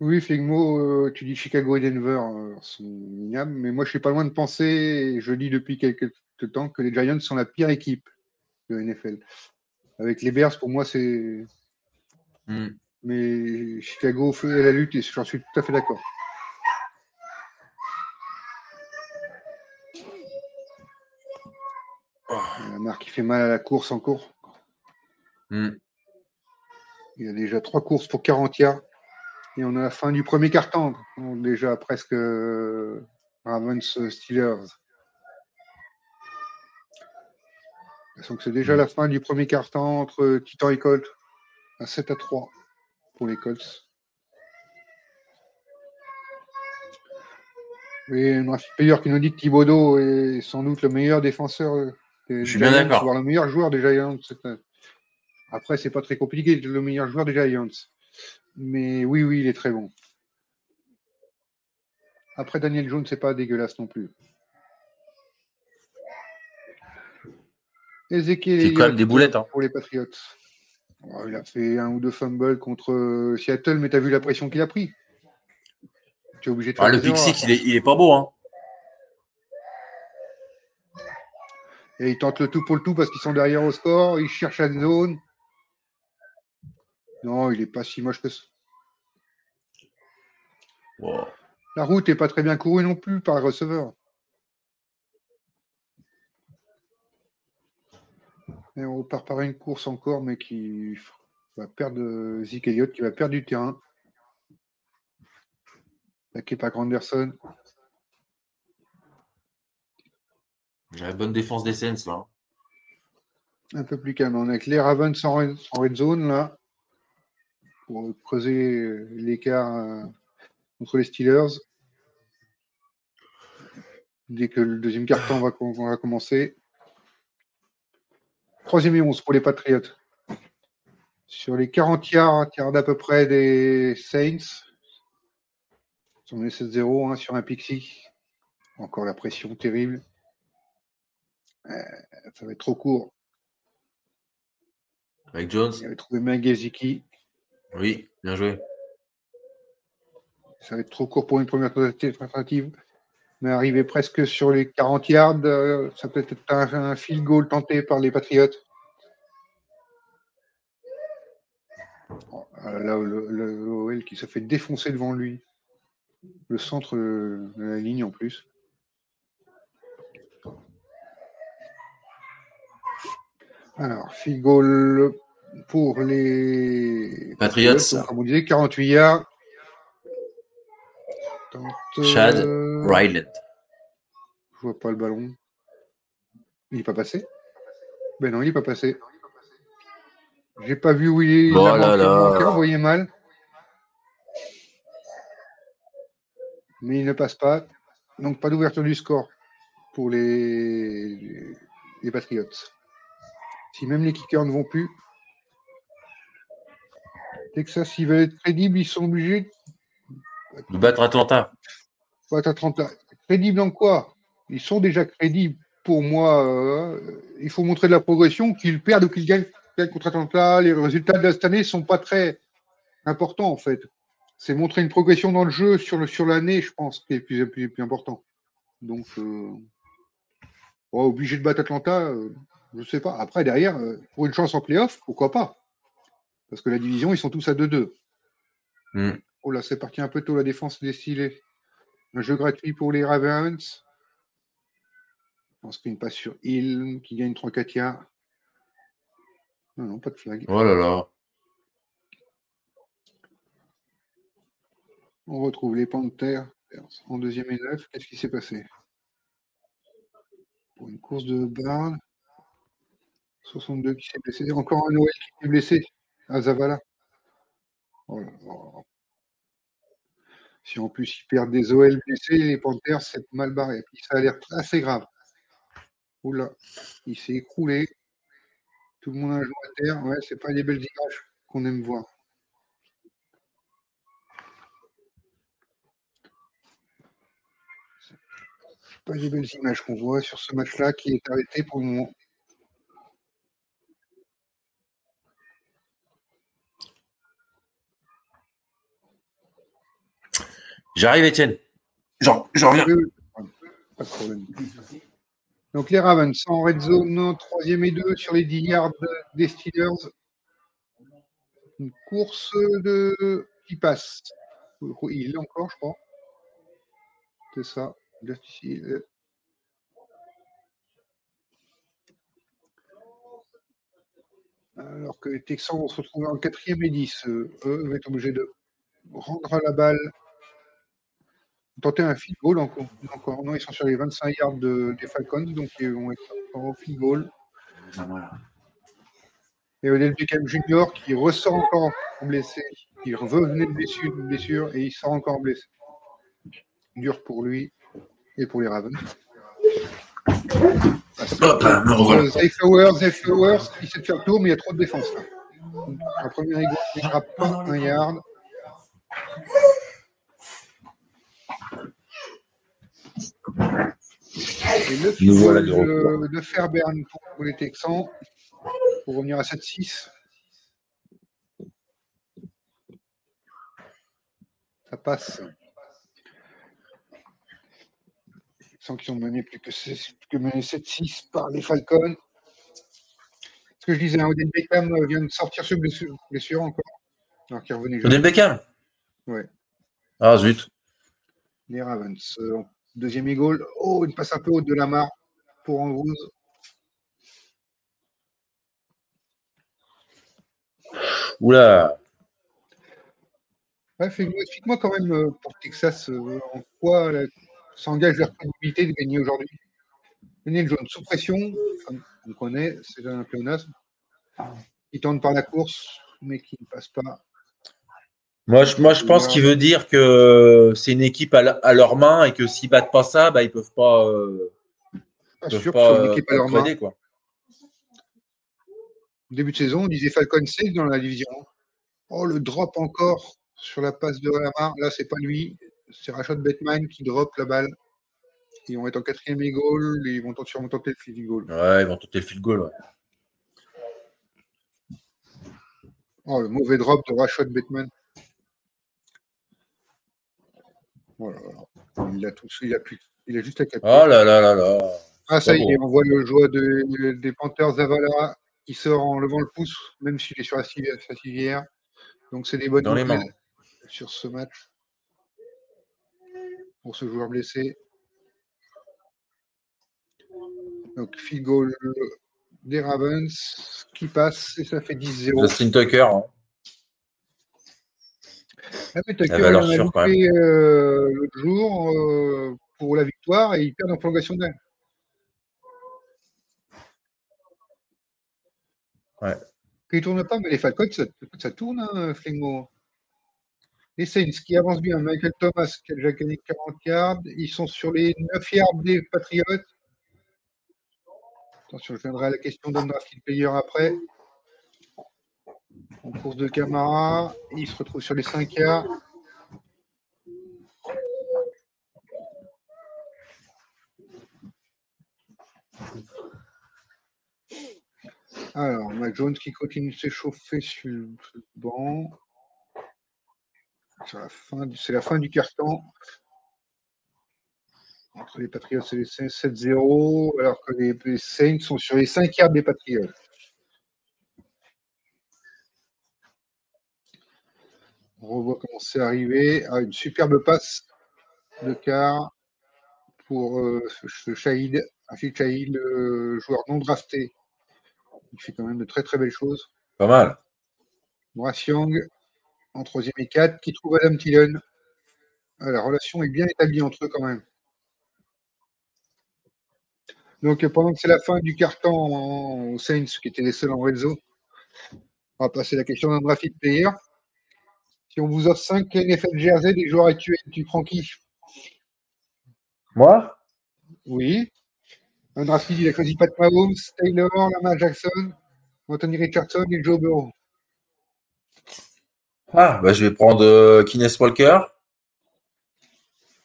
Oui, Flegmo, euh, tu dis Chicago et Denver euh, sont minables, mais moi je suis pas loin de penser, et je dis depuis quelques temps, que les Giants sont la pire équipe de NFL. Avec les Bears, pour moi, c'est. Hmm. Mais Chicago fait la lutte et j'en suis tout à fait d'accord. La marque qui fait mal à la course encore. Hmm. Il y a déjà trois courses pour 40 yards. Et on a la fin du premier quart-temps. Donc Déjà presque euh, Ravens euh, Steelers. Donc c'est déjà la fin du premier quart-temps entre Titan et Colts. À 7 à 3 pour les Colts. Et un player qui nous dit que Thibodeau est sans doute le meilleur défenseur euh, des Je suis bien Giants, voire le meilleur joueur des Giants. C'est un- Après, c'est pas très compliqué, le meilleur joueur des Giants. Mais oui, oui, il est très bon. Après, Daniel Jones, c'est pas dégueulasse non plus. Ezekiel C'est quand même des boulettes, hein. pour les Patriots. Oh, il a fait un ou deux fumbles contre euh, Seattle, mais tu as vu la pression qu'il a pris. Tu es obligé de faire Ah, le pick six, il est, il est pas beau. Hein. Et ils tentent le tout pour le tout parce qu'ils sont derrière au score. Ils cherchent la zone. Non, il est pas si moche que ça. Wow. La route n'est pas très bien courue non plus par le receveur. Et on repart par une course encore, mais qui va perdre euh, Zeke Elliott, qui va perdre du terrain. Attaqué par Granderson. J'ai la bonne défense des Saints, là. Un peu plus calme. On a que les Ravens en red zone, là, pour creuser euh, l'écart euh, contre les Steelers. Dès que le deuxième quart-temps va, va commencer. Troisième et 11 pour les Patriots. Sur les 40 yards, yards à peu près des Saints. On est 7-0 hein, sur un pixie. Encore la pression terrible. Euh, ça va être trop court. Avec Jones. Il avait trouvé Magaziki. Oui, bien joué. Ça va être trop court pour une première tentative. Mais arrivé presque sur les 40 yards, euh, ça peut être un, un field goal tenté par les Patriots. Bon, euh, là, le, le OL qui se fait défoncer devant lui. Le centre de la ligne en plus. Alors, field goal pour les Patriots. Comme on disait, 48 yards. Tente, Chad euh, Ryland. Je vois pas le ballon. Il n'est pas passé? Ben non, il n'est pas passé. J'ai pas vu où il est. Oh là là. manqué, envoyé mal. Mais il ne passe pas. Donc pas d'ouverture du score pour les, les Patriots. Si même les kickers ne vont plus. Texas, s'ils veulent être crédibles, ils sont obligés De battre Atlanta. battre Atlanta. Crédibles en quoi? Ils sont déjà crédibles. Pour moi, euh, il faut montrer de la progression, qu'ils perdent ou qu'ils gagnent contre Atlanta. Les résultats de cette année ne sont pas très importants, en fait. C'est montrer une progression dans le jeu sur, le, sur l'année, je pense, qui est le plus, plus, plus important. Donc, euh, obligé de battre Atlanta, euh, je ne sais pas. Après, derrière, pour une chance en playoff, pourquoi pas? Parce que la division, ils sont tous à 2-2. Hmm. Oh là, c'est parti un peu tôt la défense des Steelers. Un jeu gratuit pour les Ravens. On screen passe sur Hill qui gagne 3-4 yards. Non, non, pas de flag. Oh là là. On retrouve les Panthers en deuxième et neuf. Qu'est-ce qui s'est passé? Pour une course de Barn. 62 qui s'est blessé. Encore un Noël qui s'est blessé à Zavala. Oh là là. Si en plus ils perdent des OL les Panthers, c'est mal barré. Puis ça a l'air assez grave. Oula, il s'est écroulé. Tout le monde a joué à terre. Ouais, c'est pas des belles images qu'on aime voir. Pas des belles images qu'on voit sur ce match-là qui est arrêté pour le moment. J'arrive, Étienne. J'en reviens. Pas de problème. Donc les Ravens sont en red zone, troisième et deux sur les 10 yards des Steelers. Une course de qui passe. Il est encore, je crois. C'est ça. Juste ici. Alors que les Texans vont se retrouver en quatrième et 10. Eux vont être obligés de rendre la balle tenter un field goal encore. encore. Non, ils sont sur les 25 yards de- des Falcons, donc ils vont être encore au field goal. Et Odell Beckham Jr. qui ressort encore blessé. Il revenait de blessure, de blessure et il sort encore blessé. Dur pour lui et pour les Ravens. Hop, revoilà. Euh, Zay Flowers, Zay Flowers, il sait de faire le tour, mais il y a trop de défense là. Un premier égard, il ne pas un yard. Et le Nous voilà de de, de Fairbairn pour, les Texans, pour revenir à 7-6. Ça passe. Sans qu'ils ont mené plus que, six- que mené 7-6 par les Falcons. Ce que je disais, hein, Odell Beckham euh, vient de sortir sur blessure, blessure encore. Alors qu'il revenait. Odell Beckham? Ouais. Ah, zut. Les Ravens. Euh, deuxième goal. Oh, une passe un peu haute de la mare pour Andrews. Oula. Ouais, Explique-moi quand même euh, pour Texas euh, en quoi la- s'engage leur crédibilité de gagner aujourd'hui. Daniel Jones, sous pression, comme on connaît, c'est un pléonasme. Il tente par la course, mais qui ne passe pas. Moi, je, moi, je pense qu'il veut dire que c'est une équipe à, la- à leurs mains et que s'ils battent pas ça, bah, ils peuvent pas, euh, peuvent sûr pas, une euh, équipe à leur main. quoi. Au début de saison, on disait Falcon safe dans la division. Oh, le drop encore sur la passe de Lamar. Là, c'est pas lui. C'est Rashad Bateman qui drop la balle. Ils vont être en quatrième et goal. et Ils vont sûrement tenter le field goal. Ouais, ils vont tenter le field goal. ouais. Oh, le mauvais drop de Rashad Bateman. Voilà. Il a tout, il a, plus, il a juste à capter. Oh là là là là. Ah, ça y est, on voit le de- des Panthers Zavala qui sort en levant le pouce, même s'il est sur la civière. sa civière. Donc, c'est des bonnes Dans les nouvelles mains. sur ce match pour ce joueur blessé. Donc, field goal des Ravens qui passe et ça fait 10-0. Justin Tucker. hein. Ah, mais Tucker, La valeur sûre, quand euh, l'autre jour euh, pour la victoire et il perd en prolongation d'air. Ouais. Il ne tourne pas, mais les Falcons, ça, ça tourne, hein, Flingo. Les Saints qui avancent bien. Michael Thomas qui a déjà gagné 40 yards. Ils sont sur les 9 yards des Patriots. Attention, je viendrai à la question d'un draft player après. En course de Camara, il se retrouve sur les 5 quarts. Alors, Mac Jones qui continue de s'échauffer sur le banc. C'est la fin du carton. Entre les Patriots et les Saints, 7-0, alors que les, Saints sont sur les 5 quarts des Patriots. On revoit comment c'est arrivé. Ah, une superbe passe de quart pour euh, ce- Shahid, Rachid Shahid, le joueur non drafté. Il fait quand même de très très belles choses. Pas mal. Brass Young en troisième et 4 qui trouve Adam Thielen. Ah, la relation est bien établie entre eux quand même. Donc euh, pendant que c'est la fin du carton en- Saints qui étaient les seuls en réseau, on va passer à la question d'un draft player. Si on vous offre 5 NFL jersey des joueurs actuels, tu prends qui? Moi? Oui. Un draft il a choisi Pat Mahomes, Taylor, Lamar Jackson, Anthony Richardson et Joe Burrow. Ah, bah, je vais prendre euh, Kines Walker.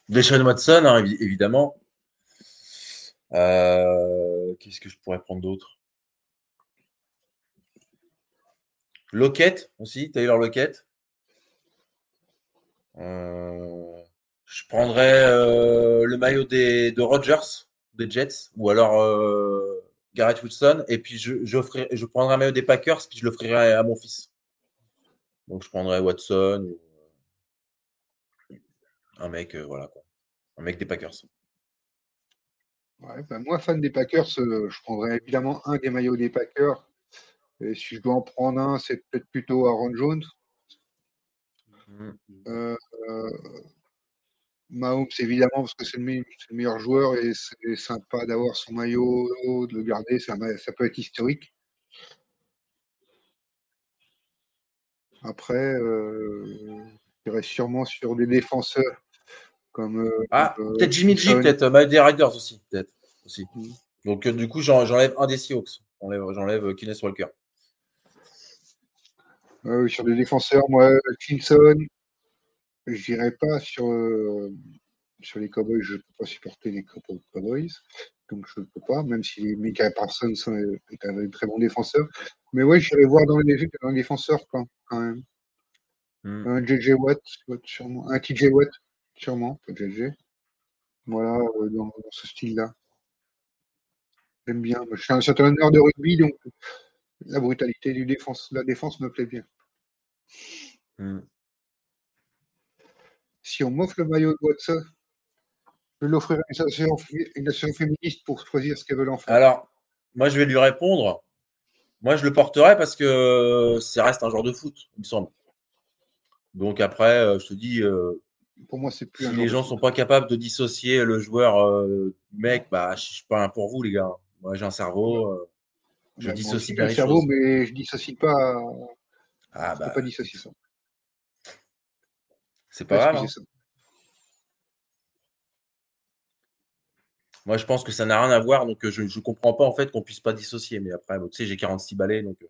Deshaun Watson, hein, évi- évidemment. Euh, Qu'est-ce que je pourrais prendre d'autre? Lockett aussi, Taylor Lockett. Euh, je prendrais euh, le maillot des, de Rodgers, des Jets, ou alors euh, Garrett Wilson. Et puis je, je prendrai un maillot des Packers, puis je l'offrirai à mon fils. Donc je prendrais Watson un mec, voilà. Un mec des Packers. Ouais, ben moi, fan des Packers, je prendrais évidemment un des maillots des Packers. Et si je dois en prendre un, c'est peut-être plutôt Aaron Jones. Euh, euh, Mahomes, évidemment, parce que c'est le, me- c'est le meilleur joueur et c'est sympa d'avoir son maillot, de le garder, ça, peut être historique. Après, euh, je dirais sûrement sur des défenseurs comme. euh, Ah, euh, peut-être Jimmy G, peut-être, maillot des Riders aussi, peut-être. Aussi. Mm. Donc du coup, j'en- j'enlève un des Seahawks. J'enlève, Kines Walker. Euh, sur des défenseurs, moi, Clemson, je dirais pas sur, euh, sur les Cowboys, je ne peux pas supporter les Cow- Cowboys, donc je ne peux pas, même si Micah Parsons est un très bon défenseur. Mais ouais, j'irai voir dans les, dans les défenseurs quand, quand même. Mm. Un JJ Watt, Watt, sûrement. Un TJ Watt, sûrement, pas JJ. Voilà, euh, dans, dans ce style-là. J'aime bien. Je suis un certain honneur de rugby, donc la brutalité du défense, la défense me plaît bien. Mm. si on m'offre le maillot de Watson, je l'offrirai à une association, une association féministe pour choisir ce qu'elles veulent en faire. Alors, moi, je vais lui répondre. Moi, je le porterai parce que ça reste un joueur de foot, il me semble. Donc après, euh, je te dis, euh, pour moi, c'est plus si un les genre gens de sont pas capables de dissocier le joueur euh, mec, bah, je suis pas un pour vous, les gars. Moi, j'ai un cerveau. euh, je dissocie les le cerveau, choses. mais je dissocie pas. Ah je peux bah, pas dissocier ça. c'est Pas pas grave. hein. Moi, je pense que ça n'a rien à voir, donc euh, je ne comprends pas en fait qu'on puisse pas dissocier. Mais après, bon, tu sais, j'ai 46 balais, donc euh,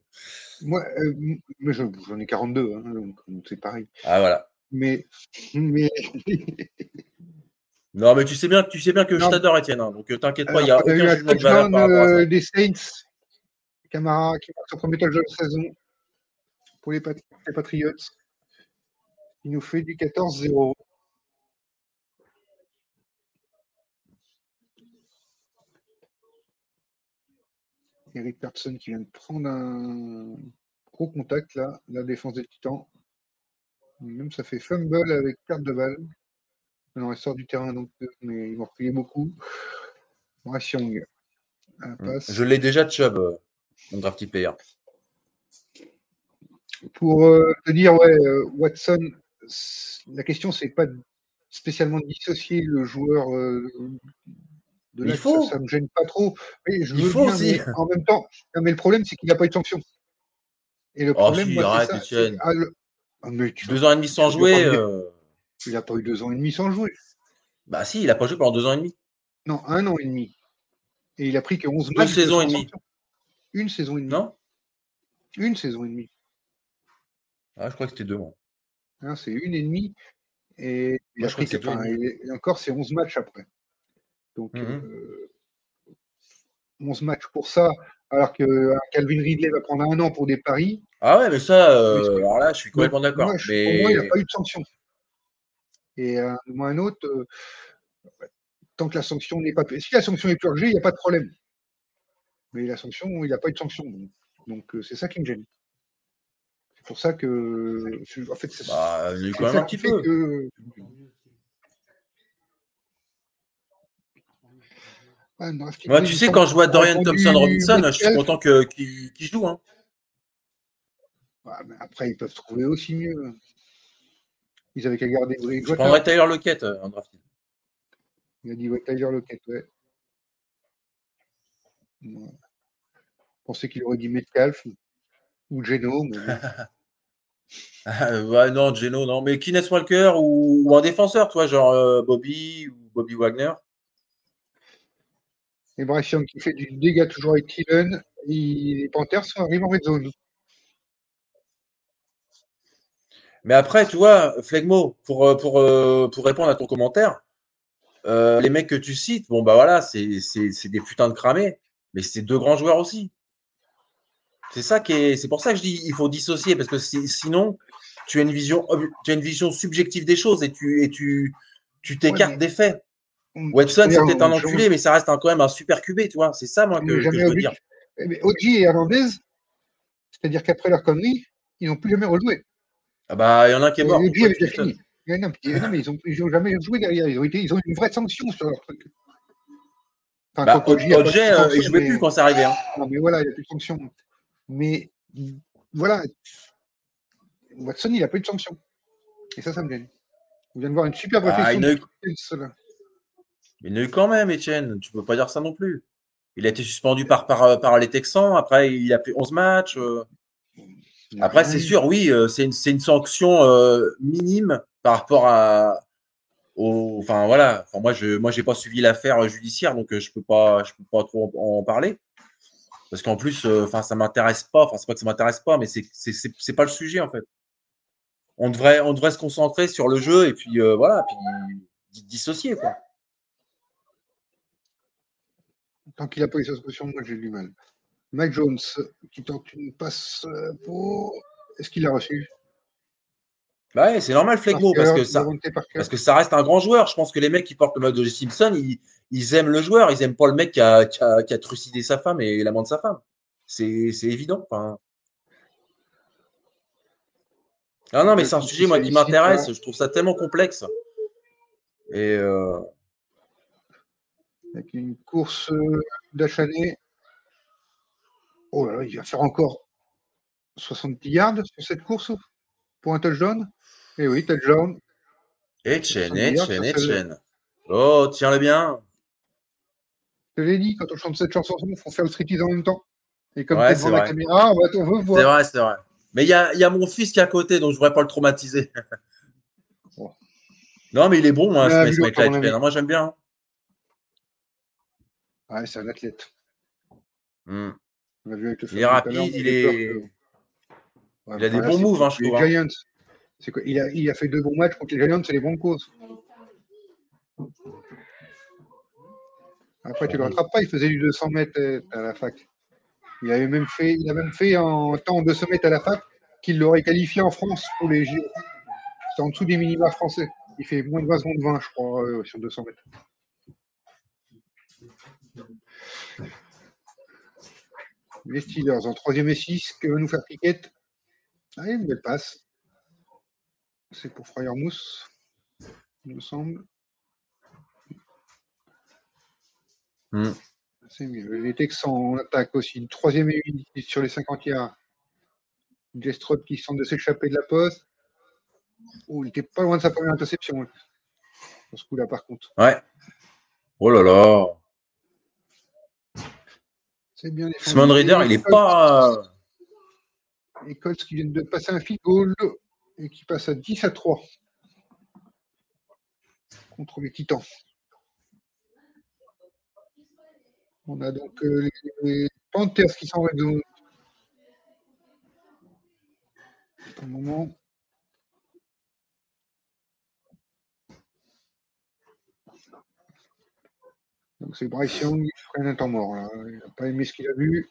Moi, euh, je- j'en ai 42, hein, donc c'est pareil. ah voilà. Mais, mais Non, mais tu sais bien, tu sais bien que je Non. t'adore, Étienne. hein, donc euh, t'inquiète pas, il y a aucun de par rapport à ça. des Saints, Camara qui marque son premier touchdown de saison pour les, Pat- les Patriots. Il nous fait du 14-0. Eric Peterson qui vient de prendre un gros contact là, la défense des Titans. Même ça fait fumble avec perte de balle. Alors il sort du terrain donc, mais ils vont reculer beaucoup. Passe. Je l'ai déjà Chubb, mon drafty player. Pour euh, te dire, ouais, euh, Watson, la question, c'est pas spécialement de dissocier le joueur euh, de faut. ça, ça me gêne pas trop. Je Il veux faut bien, aussi. mais en même temps, non, mais le problème, c'est qu'il n'a pas eu de sanction. Et le Oh, problème, si, moi, c'est arrête, ça. Ah, le- ah, mais tu Deux ans et demi sans jouer. euh, Il n'a pas eu deux ans et demi sans jouer. Bah si, il a pas joué pendant deux ans et demi. Non, un an et demi. Et il a pris que 11 Deux matchs. saisons sans et demie. sanction. Une saison et demie. Non Une saison et demie. Ah, je crois que c'était deux. moi. Hein, c'est une et demie. Et, Moi, je crois que encore, c'est 11 matchs après. Donc, euh, 11 matchs pour ça, alors que un Calvin Ridley va prendre un an pour des paris. Ah ouais, mais ça, euh, alors là, je suis complètement d'accord. Mais Pour moi, il n'y a pas eu de sanction. Et un, un autre, euh, tant que la sanction n'est pas. Si la sanction est purgée, il n'y a pas de problème. Mais la sanction, il n'y a pas eu de sanction. Donc, euh, c'est ça qui me gêne. C'est pour ça que. En fait, c'est bah, quand même un qui petit fait peu. que. Ah, non, dit tu sais, quand je vois Dorian Thompson Robinson, je suis content qu'il joue. Hein. ah, mais après, ils peuvent trouver aussi mieux. Ils avaient qu'à garder Je prendrais Tyler Lockett euh, en draft. Il a dit ouais, Tyler Lockett, ouais. Je pensais qu'il aurait dit Metcalf ou Geno, mais. Ah, ouais, non, Geno, non. Mais Kenneth Walker ou, ou un défenseur, toi, genre euh, Bobby ou Bobby Wagner. Et Bryce Young qui fait du dégât toujours avec Thielen. Les Panthers sont arrivés en red zone. Mais après, tu vois, Flegmo, pour, euh, pour, euh, pour répondre à ton commentaire, euh, les mecs que tu cites, bon, bah voilà, c'est des putains de cramés, mais c'est deux grands joueurs aussi. C'est ça qui est, c'est pour ça que je dis il faut dissocier, parce que si- sinon, tu as une vision, tu as une vision subjective des choses et tu et tu tu t'écartes des faits. On- Watson, peut-être un enculé, mais ça reste un- quand même un super QB, tu vois. C'est ça, moi, que, je veux dire. Eh, mais Oji et Hernandez, c'est-à-dire qu'après leur connerie, ils n'ont plus jamais rejoué. Ah bah, il y en a un qui est mort. Oji avait déjà fini. Mais non, ils n'ont jamais joué derrière. Ils ont, été, ils ont eu une vraie sanction sur leur truc. Enfin, Bah, quand Oji a euh, il jouait mais- plus quand c'est arrivé. Hein. Non, mais voilà, il n'y a plus de sanction. Mais voilà, Watson, il n'a pas eu de sanction. Et ça, ça me gêne. On vient de voir une super Ah, réflexion il n'a eu- de. Il a eu quand même, Etienne. Tu peux pas dire ça non plus. Il a été suspendu par, par, par les Texans. Après, il a fait 11 matchs. euh. Après, c'est sûr, oui, euh, c'est une, une sanction euh, minime par rapport à. Enfin, voilà. Enfin, moi, je moi, j'ai pas suivi l'affaire judiciaire, donc euh, je peux pas, je peux pas trop en, parler. Parce qu'en plus, euh, enfin, ça m'intéresse pas. Enfin, c'est pas que ça m'intéresse pas, mais c'est c'est- pas le sujet en fait. On devrait, on devrait se concentrer sur le jeu et puis euh, voilà, puis di- dissocier. Tant qu'il n'a pas eu sa sanction, moi, j'ai du mal. Mike Jones, qui tente une passe euh, pour. Est-ce qu'il l'a reçu? Bah ouais, c'est normal, Flegmo, parce que ça, Devontae Parker. Parce que ça reste un grand joueur. Je pense que les mecs qui portent le maillot de Simpson, ils, ils aiment le joueur. Ils aiment pas le mec qui a, qui a, qui a trucidé sa femme et l'amant de sa femme. C'est évident. Enfin... Ah non, mais c'est un sujet moi, qui m'intéresse. Je trouve ça tellement complexe. Et euh, Avec une course euh, d'Achané. Oh là là, il va faire encore 70 yards sur cette course pour un touchdown? Et oui, touchdown. Etienne, 70 yards, Etienne, ça, ça- Etienne. Oh, tiens-le bien. Je l'ai dit, quand on chante cette chanson, il faut faire le striptease en même temps. Et comme Ouais, c'est devant la vrai. caméra, on, veut C'est voir. vrai, c'est vrai. Mais il y a, il y a mon fils qui est à côté, donc je ne voudrais pas le traumatiser. Non, mais il est bon, hein, ce ce mec-là. Moi, j'aime bien. Ouais, c'est un athlète. Hmm. On l'a vu avec le Il est rapide, il est. que- Ouais, Il a des bons c'est moves, hein, je trouve, hein. Giants. C'est quoi il, a, fait deux bons matchs contre les Giants, c'est les Broncos. Après, tu le rattrapes pas, il faisait du 200 mètres euh, à la fac. Il même fait, il a même fait en temps 200 mètres à la fac qu'il l'aurait qualifié en France pour les JO. C'est en dessous des minima français. Il fait moins de 20 secondes 20, je crois, euh, sur 200 mètres. Les Steelers en troisième et 6, que veut nous faire Piquette Ah, une belle passe. C'est pour Fryer-Mousse, il me semble. Hmm. C'est mieux. Les Texans en attaque aussi. Une troisième et une sur les 50 yards. Jestrod qui semble de s'échapper de la poste. Oh, il était pas loin de sa première interception. là. Sur ce coup-là, par contre. Ouais. Oh là là. C'est bien. Simon Reader, il est Colts- pas. Les Colts qui viennent de passer un field goal et qui passent à 10 à 3 contre les Titans. On a donc euh, les, Panthers qui sont en red zone. Un moment. Donc c'est Bryce Young, il freine un temps mort. Là. Il n'a pas aimé ce qu'il a vu.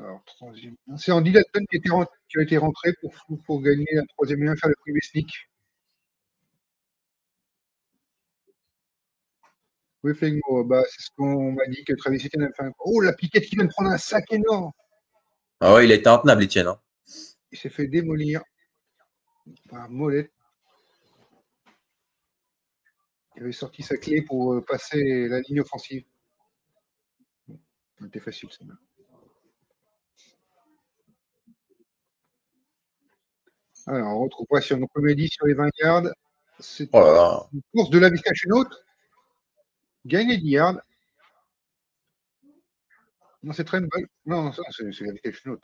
Alors, troisième. C'est Andy Dalton qui, était a été rentré pour, pour gagner la troisième un, faire le premier sneak. Oui, Flegmo, bah, c'est ce qu'on m'a dit que Travis Etienne a fait un... Oh, la piquette qui vient de prendre un sac énorme Ah ouais, il été intenable, Etienne. hein. Il s'est fait démolir par Molette. Il avait sorti sa clé pour euh, passer la ligne offensive. C'était facile, ça. Alors, on retrouve pas sur nos comédies sur les 20 yards. C'est Oh là là. une course de la Visca Chenot. Gagne les 10 yards. Non, c'est Tremble. Non, ça, c'est c'est la Visca Chenot.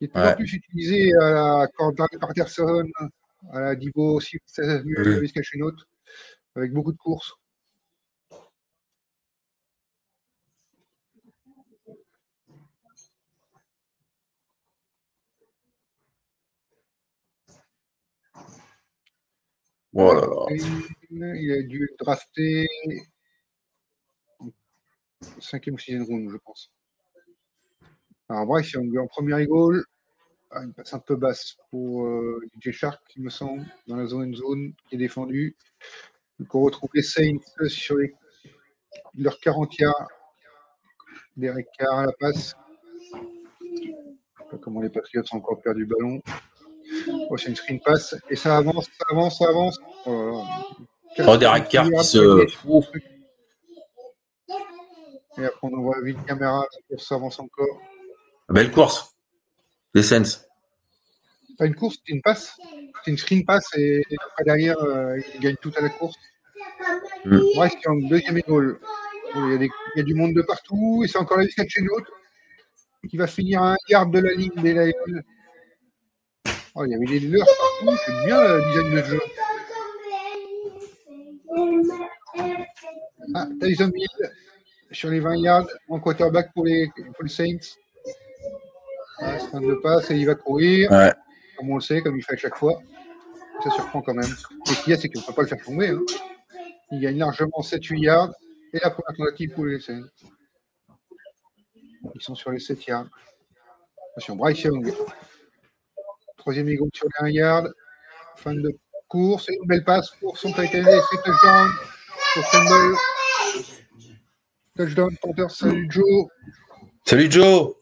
Il est Ouais. plus utilisé à la Cordarne Patterson, à la Divo aussi, la Chenot, avec beaucoup de courses. Oh. Il a dû être drafté cinquième ou sixième round, je pense. Alors Bryce Young en première goal. Ah, une passe un peu basse pour euh, DJ Shark, il me semble, dans la zone zone qui est défendue. Donc on retrouve les Saints sur les, leur 40 yards. Derek Carr à la passe. Je sais pas comment les Patriots ont encore perdu le ballon. Oh, c'est une screen pass. Et ça avance, ça avance, ça avance. Oh Derek Carr qui se. Et après, on envoie vite caméra, la course s'avance encore. Belle course. Les Sens. Pas une course, c'est une passe. C'est une screen pass et après derrière, euh, il gagne tout à la course. Mm. Ouais, c'est en deuxième goal. Il y, a des- il y a du monde de partout et c'est encore la visite chez l'autre qui va finir à un yard de la ligne des Lions. Oh, il y avait des leurres partout, c'est bien le design de jeu. Ah, Tyson Hill sur les 20 yards en quarterback pour les, pour les Saints. Ah, c'est de passe et il va courir, Ouais. comme on le sait, comme il fait à chaque fois. Ça surprend quand même. Et ce qu'il y a, c'est qu'on ne peut pas le faire tomber. hein. Il gagne largement 7-8 yards et la première tentative pour les Saints. Ils sont sur les 7 yards. Attention, Bryce Young. Troisième égaux sur les 1 yard. Fin de course et une belle passe pour son tight end et c'est pour Campbell. Touchdown, Panthers. Salut Joe. Salut Joe.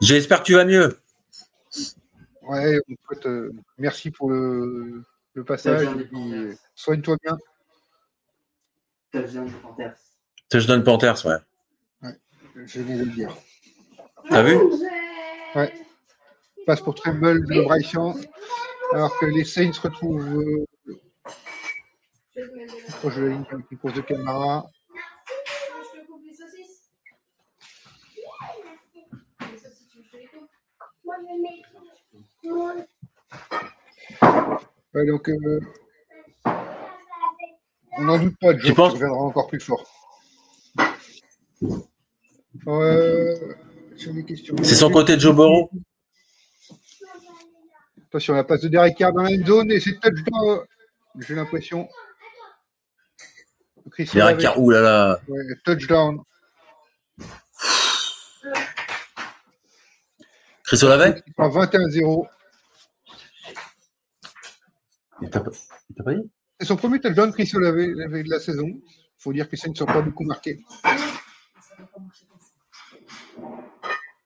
J'espère que tu vas mieux. Ouais, euh, merci pour le, le passage. Soigne-toi bien. Touchdown Panthers. Touchdown Panthers, ouais. Je de le dire. T'as vu? Ouais. Passe pour Tremble de Bryce Young, alors que les Saints retrouvent euh, proche de la ligne avec une course de Camara. Ouais, donc, euh, on n'en doute pas, Joe reviendra encore plus fort. Euh. C'est son côté de Joe Burrow Attention, la passe de Derek Carr dans la zone et c'est touchdown. J'ai l'impression. Derek Carr, là. ouais, touchdown. Chris Olave À 21-0. Il t'a pas il t'a pas dit? C'est son premier touchdown, Chris Olave, de la saison. Il faut dire que ça ne sont pas beaucoup marqués.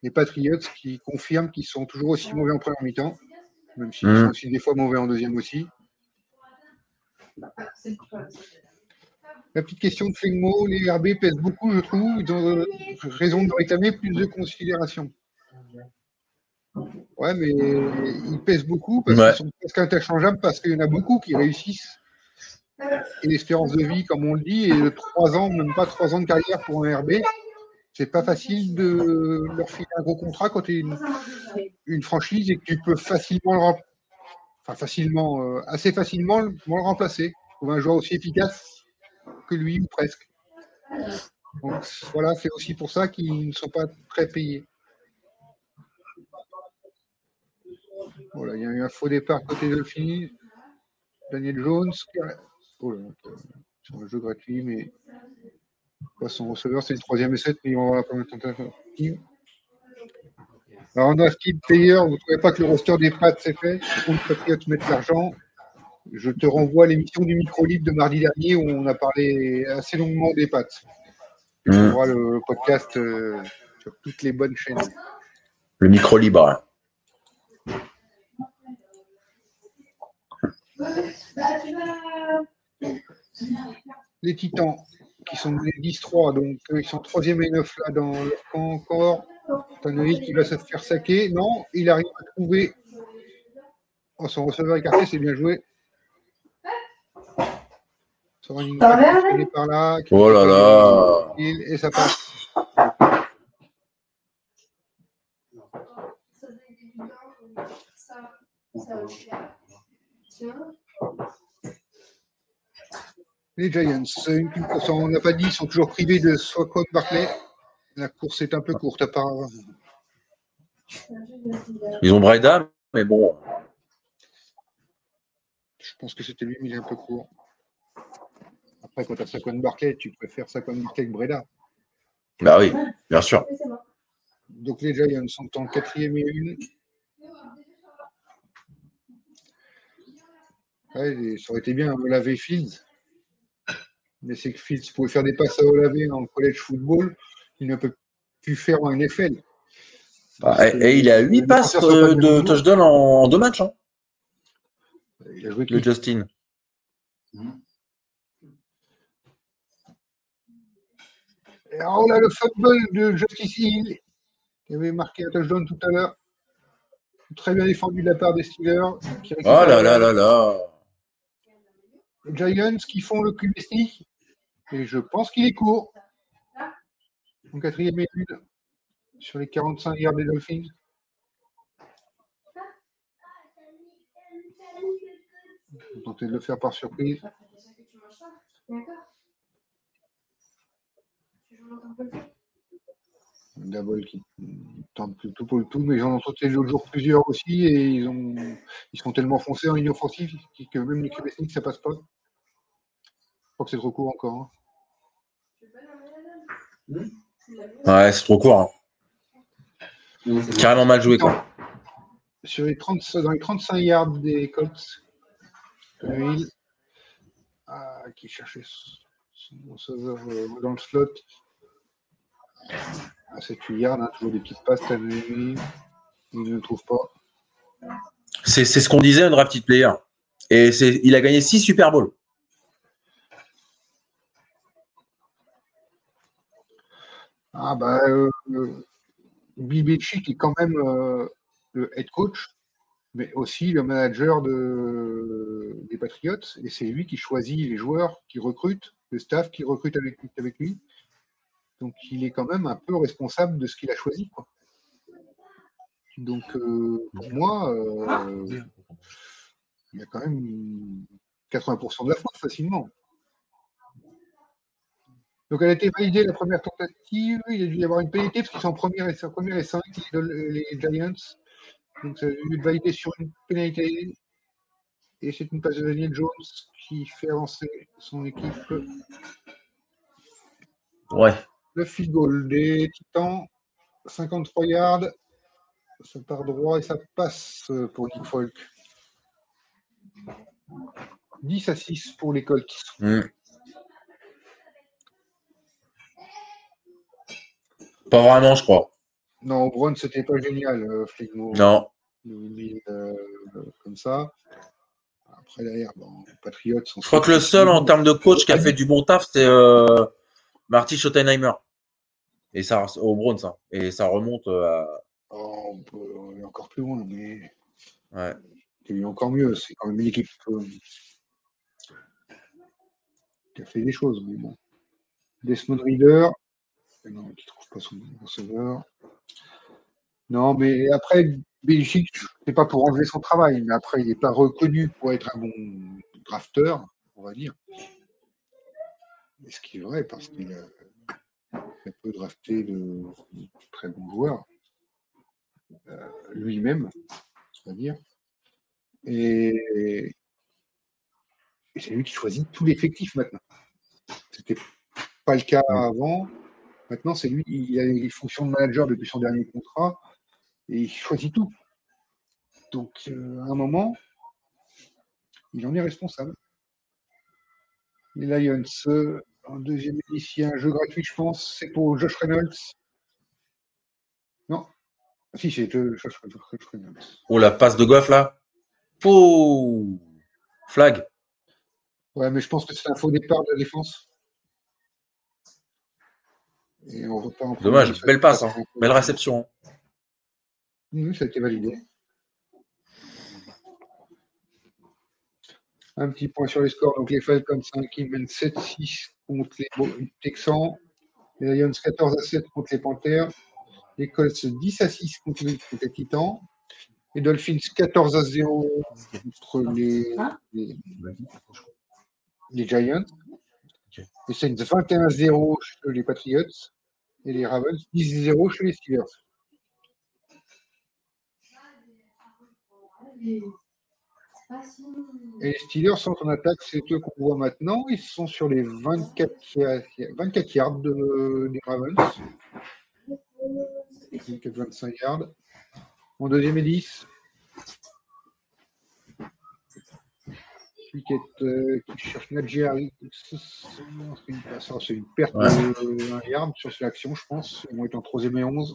Les Patriots qui confirment qu'ils sont toujours aussi mauvais en première mi-temps, même s'ils Mhm. sont aussi des fois mauvais en deuxième aussi. La petite question de Flegmo, les RB pèsent beaucoup, je trouve. Ils ont euh, raison de réclamer plus de considération. Ouais, mais ils pèsent beaucoup parce Ouais. qu'ils sont presque interchangeables parce qu'il y en a beaucoup qui réussissent et l'espérance de vie, comme on le dit, et de trois ans, même pas trois ans de carrière pour un RB. C'est pas facile de leur filer un gros contrat quand tu es une, une franchise et que tu peux facilement le rem- enfin facilement, euh, assez facilement le, le remplacer. Trouver un joueur aussi efficace que lui, ou presque. Donc voilà, c'est aussi pour ça qu'ils ne sont pas très payés. Voilà, il y a eu un faux départ côté Dolphins. Daniel Jones. Oh là c'est un jeu gratuit, mais son receveur, c'est le troisième essai, mais on va la première tentative. Alors, on a Steve Player, vous ne trouvez pas que le roster des Pats c'est fait? On Patriots mettre l'argent? Je te renvoie à l'émission du micro libre de mardi dernier où on a parlé assez longuement des Pats. Tu Mm. trouveras le podcast euh, sur toutes les bonnes chaînes. Le micro libre. Hein. les Titans, qui sont les 10-3, donc euh, ils sont 3e et 9 là dans leur camp encore. Tannehill qui va se faire saquer. Non, il arrive à trouver. Oh, son receveur écarté, c'est bien joué. Son running back qui est par là. Oh là là. Et ça passe. Les Giants, une on n'a pas dit, ils sont toujours privés de Swacon Barclay. La course est un peu courte à part. Ils ont Breda, mais bon. Je pense que c'était lui, mais il est un peu court. Après, quand tu as Saquon Barclay, tu préfères Saquon Barclay que Breda. Bah oui, bien sûr. Donc les Giants sont en quatrième et une. Ouais, ça aurait été bien Olavé Fields. Mais c'est que Fields pouvait faire des passes à Olavé en college football. Il ne peut plus faire en NFL. Bah, et, et il a 8 Les passes euh, de touchdown en, en deux matchs, hein, Il a joué le Justin. Et Oh là, le fumble de Justice Hill, qui avait marqué un touchdown tout à l'heure. Très bien défendu de la part des Steelers. Oh là là là là. Giants qui font le QB. Et je pense qu'il est court. En quatrième et une. Sur les 45 yards des Dolphins. Vous tentez de le faire par surprise. Double qui tente tout, pour le tout, mais ils en ont tenté l'autre jour plusieurs aussi et ils, ont, ils sont tellement foncés en ligne offensive que même les sneak, ça passe pas. Je crois que c'est trop court encore. hein. Ouais, c'est trop court. hein. Carrément mal joué, quoi. Sur les 30, dans les 35 yards des Colts, Hill, ah, qui cherchait son euh, dans le slot. À 7 yards, hein, toujours des petites passes, il ne le trouve pas. C'est c'est ce qu'on disait, un drafted player. Et c'est- il a gagné 6 Super Bowl. Ah bah, euh, euh, Bill Belichick est quand même euh, le head coach, mais aussi le manager de, des Patriots, et c'est lui qui choisit les joueurs qui recrutent, le staff qui recrute avec, avec lui. Donc il est quand même un peu responsable de ce qu'il a choisi. Quoi. Donc euh, pour moi, euh, il y a quand même 80% de la faute facilement. Donc elle a été validée la première tentative. Il a dû y avoir une pénalité parce qu'ils sont en première et, première et 5, les, les Giants. Donc ça a dû être validé sur une pénalité. Et c'est une passe de Daniel Jones qui fait avancer son équipe. Ouais. Le field goal des Titans, 53 yards. Ça part droit et ça passe pour Nick Folk. 10 à 6 pour les Colts. Pas vraiment, je crois. Non, au Brown, c'était pas génial, euh, Flegmo. Non. Il, euh, comme ça. Après, derrière, bon, Patriots. Je crois que le seul en termes de coach qui a fait du bon taf, c'est euh, Marty Schottenheimer. Et ça, au Brown, ça. Et ça remonte à. Oh, on, peut, est encore plus loin, mais. Ouais. C'est encore mieux. C'est quand même une équipe. euh, qui a fait des choses, mais bon. Desmond Reader, non, qui trouve pas son receveur. Non, mais après, Belichick, c'est pas pour enlever son travail, mais après, il n'est pas reconnu pour être un bon drafteur, on va dire. Et ce qui est vrai, parce qu'il a très peu drafté de, très bons joueurs, euh, lui-même, on va dire. Et, et c'est lui qui choisit tout l'effectif maintenant. C'était pas le cas avant. Maintenant, c'est lui, il a les fonctions de manager depuis son dernier contrat et il choisit tout. Donc, euh, à un moment, il en est responsable. Les Lions, euh, en deuxième édition, un jeu gratuit, je pense, c'est pour Josh Reynolds. Non. Si, c'est Josh Reynolds. Oh, la passe de Goff là. Pouh Flag. Ouais, mais je pense que c'est un faux départ de la défense. Et on repart en Dommage, belle passe, hein. belle réception. Oui, ça a été validé. Un petit point sur les scores. Donc les Falcons 5 qui mènent 7-6 contre les Texans. Les Lions 14 à 7 contre les Panthers. Les Colts 10 à 6 contre les, les Titans. Les Dolphins 14 à 0 contre les, les, les Giants. Les Saints 21 à 0 chez les Patriots. Et les Ravens 10 à 0 chez les Steelers. Et les Steelers sont en attaque, c'est eux qu'on voit maintenant. Ils sont sur les 24, ya- 24 yards de- des Ravens. 24-25 yards. En deuxième et 10. Piquet euh, qui cherche Nadji Harris. C'est une perte Ouais. de 1 yard sur cette action, je pense. Ils vont être en troisième et 11.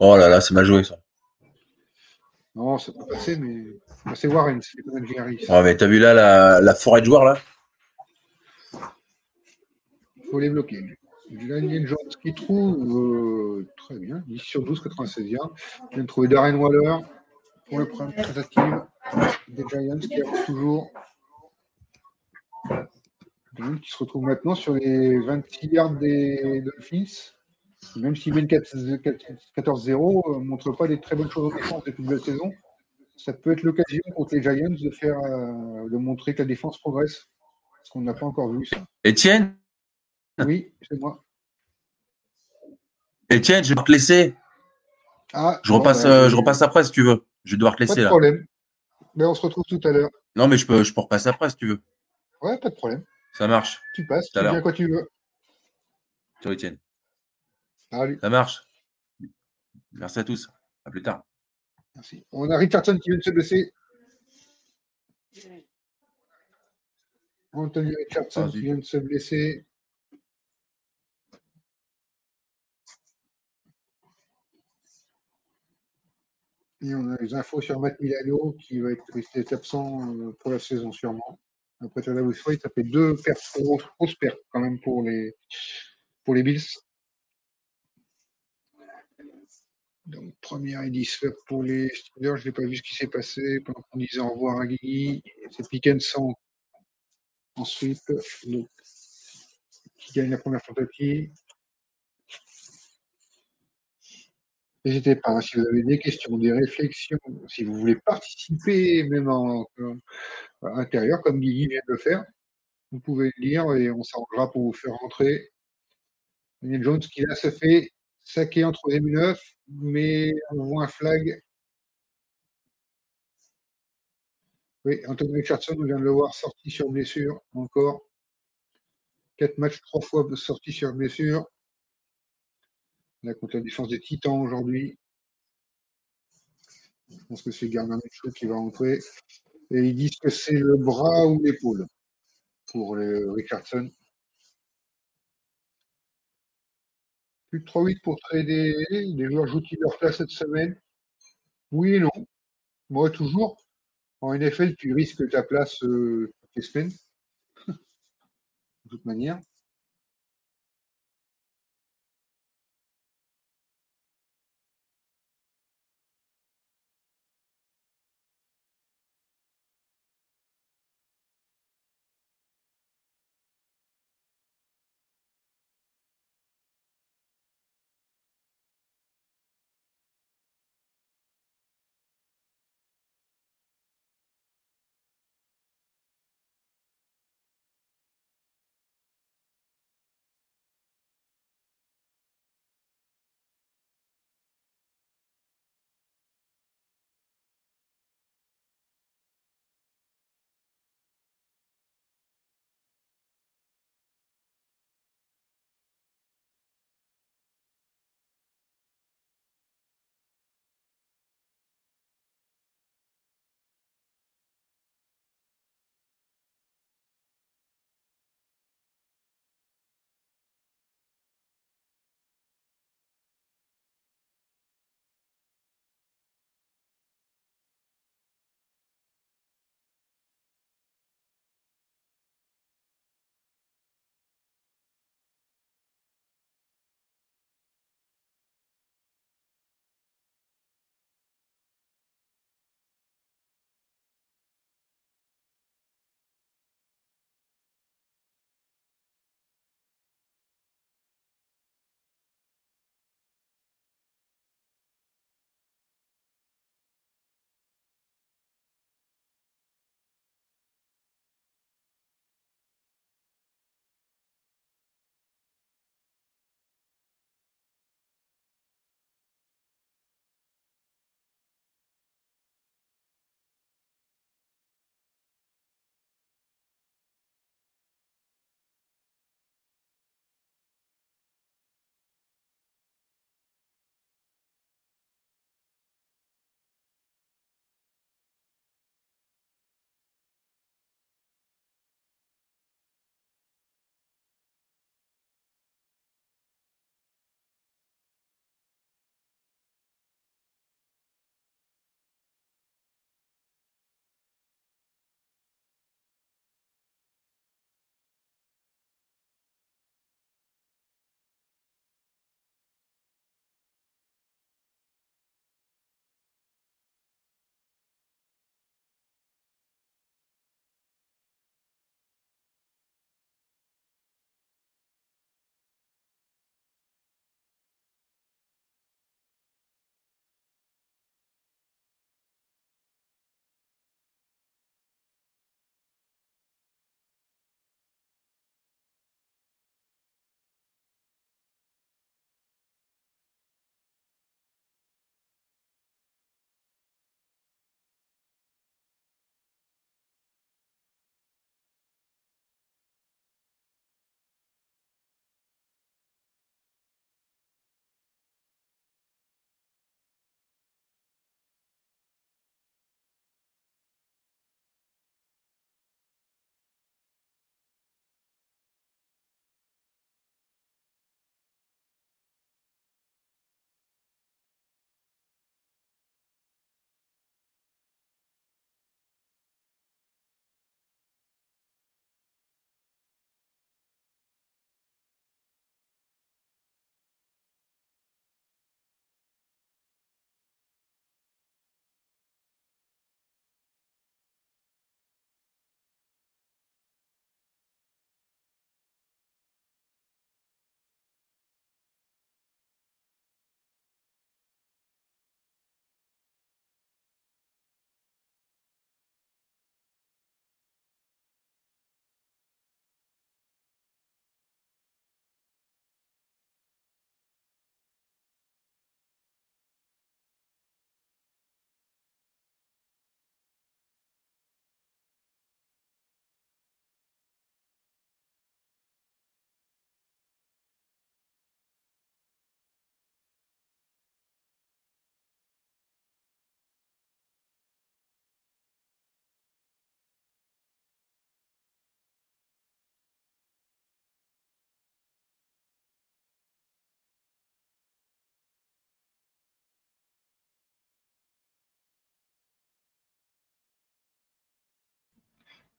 Oh là là, c'est mal joué ça. Non, ça peut passer, mais c'est Warren, c'est pas Nadji Harris. Oh, mais t'as vu là la, la forêt de joueurs là? Il faut les bloquer. Daniel Jones qui trouve euh, très bien, 10 sur 12, 96 yards. Il vient de trouver Darren Waller pour le premier tentative des Giants qui avance toujours. Donc, qui se retrouve maintenant sur les 26 yards des Dolphins. Même s'ils mènent 4 14-0, euh, ne montre pas des très bonnes choses en défense depuis la saison. Ça peut être l'occasion contre les Giants de faire euh, de montrer que la défense progresse. Parce qu'on n'a pas encore vu ça. Étienne? Oui, c'est moi. Étienne, je vais te laisser. Ah, Je bon, repasse, bah, euh, je repasse après si tu veux. Je vais devoir te Pas laisser de là. problème. Mais on se retrouve tout à l'heure. Non, mais je peux, je peux repasser après si tu veux. Ouais, pas de problème. Ça marche. Tu passes, tu viens quand tu veux. Ciao Étienne. Salut. Ça marche. Merci à tous. À plus tard. Merci. On a Richardson qui vient de se blesser. Anthony Richardson qui vient de se blesser. Et on a les infos sur Matt Milano qui va être absent euh, pour la saison sûrement. Après White, ça fait deux pertes, grosses, grosses pertes quand même pour les, pour les Bills. Donc, première 10 pour les Steelers. Je n'ai pas vu ce qui s'est passé pendant qu'on disait au revoir à Guigui. C'est Pickens en, en sweep. Donc, qui gagne la première tentative. N'hésitez pas, hein, si vous avez des questions, des réflexions, si vous voulez participer, même en, en- à l'intérieur, comme Guigui vient de le faire, vous pouvez le dire et on s'arrangera pour vous faire rentrer. Daniel Jones qui là se fait saquer en troisième et neuf, mais on voit un flag. Oui, Anthony Richardson, on vient de le voir sorti sur blessure encore. Quatre matchs, trois fois sorti sur blessure. Là, contre la défense des Titans aujourd'hui. Je pense que c'est Gardner Minshew qui va rentrer. Et ils disent que c'est le bras ou l'épaule pour le Richardson. Plus de 3-8 pour trader. Les joueurs jouent-ils leur place cette semaine? Oui et non. Moi, toujours. En NFL, tu risques ta place euh, toutes les semaines. De toute manière.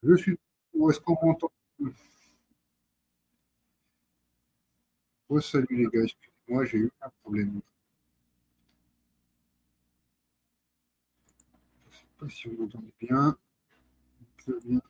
Je suis. Où est-ce qu'on m'entend? Oh, salut les gars, excusez-moi, j'ai eu un problème. Je ne sais pas si vous m'entendez bien. Bien.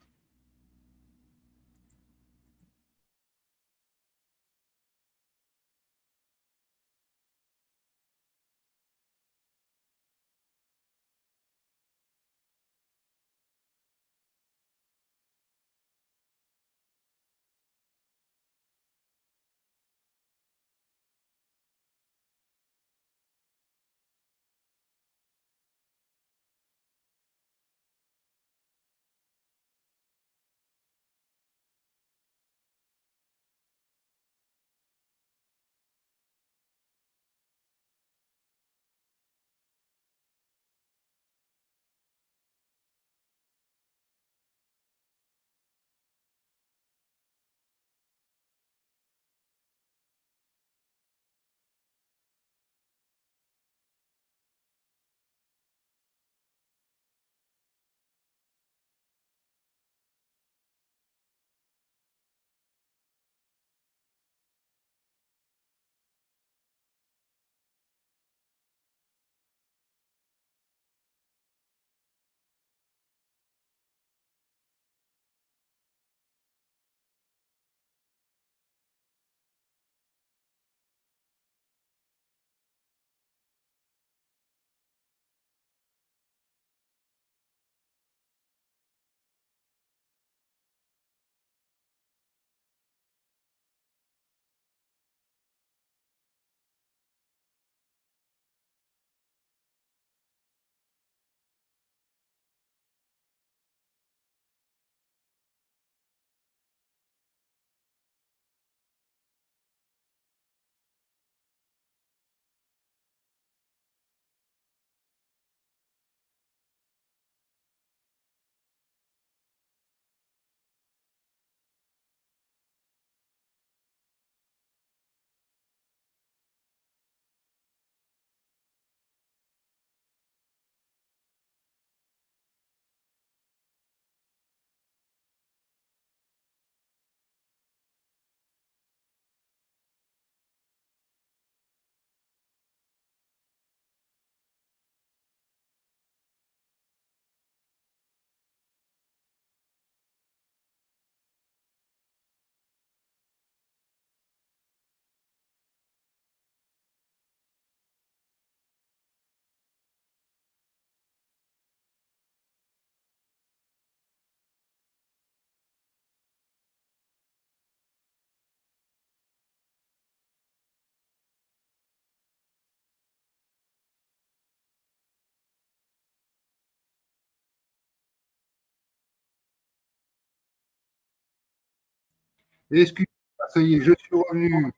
Excusez-moi, ça y est, je suis revenu.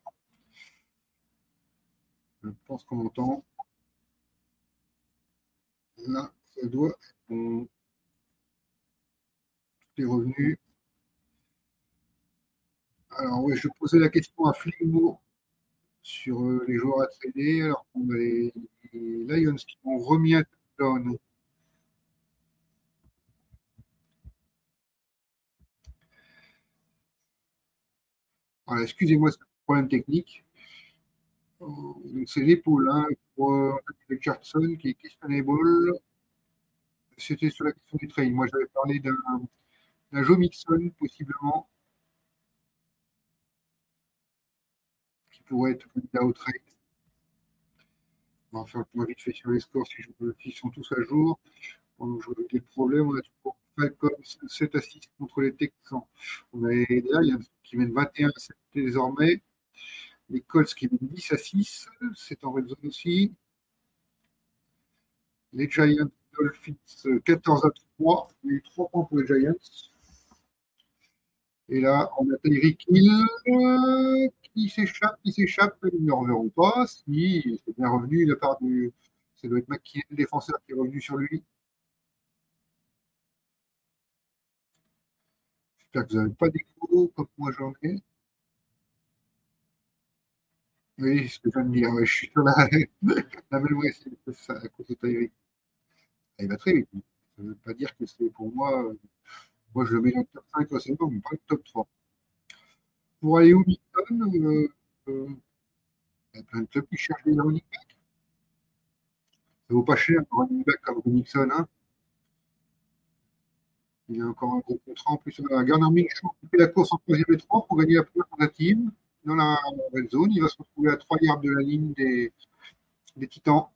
Je pense qu'on m'entend. Là, ça doit être bon. Tout est revenu. Alors, oui, je posais la question à Fligmo sur euh, les joueurs à trader, alors qu'on a les, Lions qui ont remis un touchdown. Voilà, excusez-moi, un problème technique. Euh, c'est l'épaule hein, pour euh, Richardson qui est questionable. C'était sur la question du train. Moi, j'avais parlé d'un Joe Mixon, possiblement, qui pourrait être candidat au trade. On va faire le point vite fait sur les scores si je s'ils sont tous à jour. Je on a toujours Falcons 7 à 6 contre les Texans. On a les Lions qui mènent 21 à 7 désormais. Les Colts qui mènent 10 à 6, c'est en red zone aussi. Les Giants Dolphins 14 à 3, il y a eu 3 points pour les Giants. Et là, on a Tyreek Hill qui s'échappe, qui s'échappe, ils ne reverront pas. Si c'est bien revenu de la part du. Ça doit être McKinnon, le défenseur, qui est revenu sur lui. J'espère que vous n'avez pas d'écho comme moi j'en ai. Oui, ce que je viens de dire, ouais, je suis sur la, la même voie, c'est ça, à cause de Tyreek. Ah, il va très vite. Ça ne veut pas dire que c'est pour moi. Moi, je le mets dans le top 5 facilement, mais pas le top 3. Pour aller au Mixon, euh, euh, il y a plein de clubs qui cherchent des running backs. Ça vaut pas cher un running back comme Nixon. Hein. Il a encore un gros contrat. En plus, euh, Garner Minshew fait la course en troisième et trois pour gagner la première tentative dans la red zone. Il va se retrouver à 3 yards de la ligne des, Titans.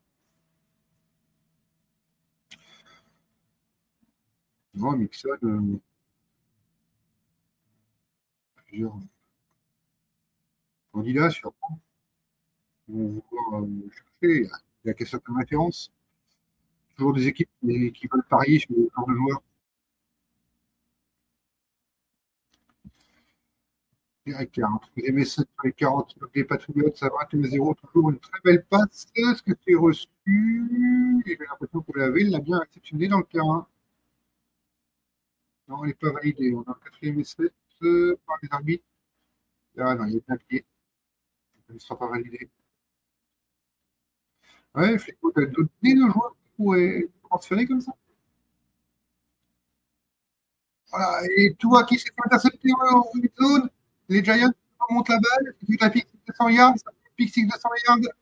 Non, Mixon, euh, plusieurs candidats sûrement vont vouloir euh, chercher. Il y a certaines références. Toujours des équipes qui, veulent parier sur le genre de joueurs. Direct, entre les M7 sur les 40 des Patriots, ça va 21-0, toujours une très belle passe. Est-ce que c'est reçu? J'ai l'impression que la ville l'a bien réceptionné dans le terrain. Non, elle n'est pas validée. On a un quatrième essai euh, par les arbitres. Ah non, il est un pied. Il ne sera pas validé. Ouais, Fléco, tu as de joueurs qui pourraient transférer comme ça? Voilà, et tu vois qui s'est fait intercepter en zone Les Giants remontent la balle, c'est la pick de 100 yards, ça fait le pick de 100 yards.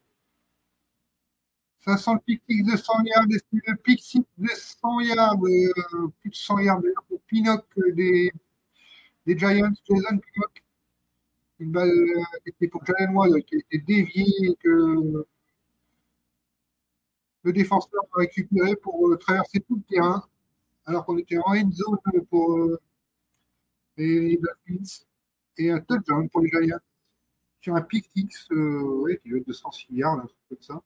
Ça sent le pick de 100 yards, et le pick de 100 yards, euh, plus de 100 yards pour Pinoc des, des Giants, Jason Pinoc. Une balle euh, qui était pour Jalen Ward, qui a été déviée, que le défenseur a récupéré pour euh, traverser tout le terrain, alors qu'on était en end zone pour euh, les Dolphins et un touchdown pour les Giants sur un pick X euh, qui doit être de 106 yards, un truc comme ça.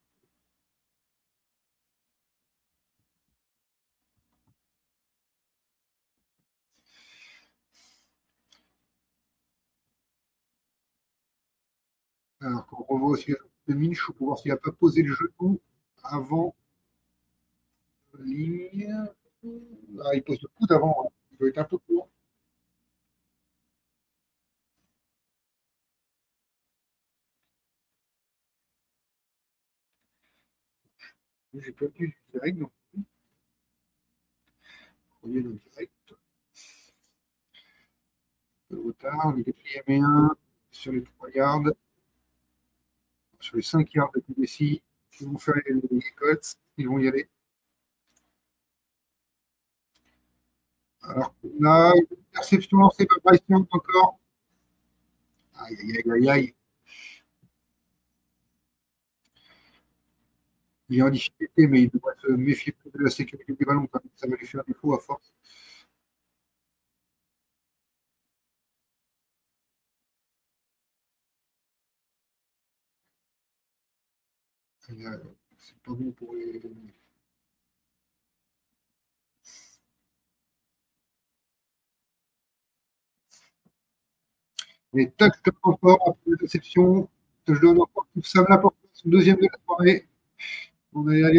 Alors qu'on revoit aussi le Minch pour voir s'il n'a pas posé le genou avant ligne. Ah, il pose le coup d'avant. Hein. Il doit être un peu court. J'ai pas le direct non plus. Premier le direct. Peu de retard. Est quatrième et un sur les 3 yards. Sur les 5 yards de PDC. Ils vont faire les, cotes, ils vont y aller. Alors on a une perception lancée par Bryce encore. Aïe, aïe, aïe, aïe, Il est en difficulté, mais il devrait se méfier de la sécurité du ballon. Ça va lui faire défaut à force. C'est pas bon pour les. Les touch encore après la déception. Je donne encore tout ça l'importance. Deuxième de la soirée. On est à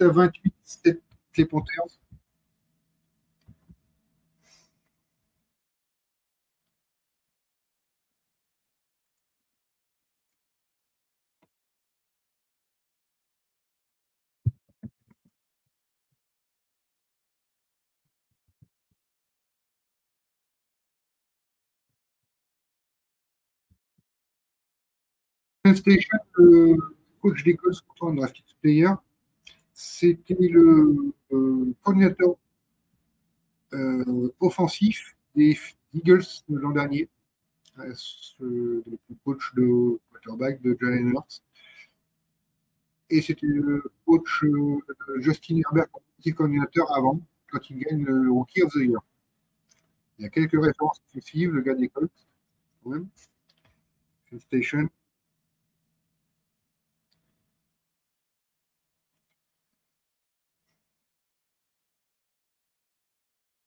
à 28, 7 les Panthers. Station, le coach d'école sortant de Draft Player, c'était le euh, coordinateur euh, offensif des Eagles l'an dernier, euh, le coach de quarterback de Jalen Hurts. Et c'était le coach Justin Herbert, qui coordinateur avant, quand il gagne le Rookie of the Year. Il y a quelques références successives, le gars d'école, quand même. Station.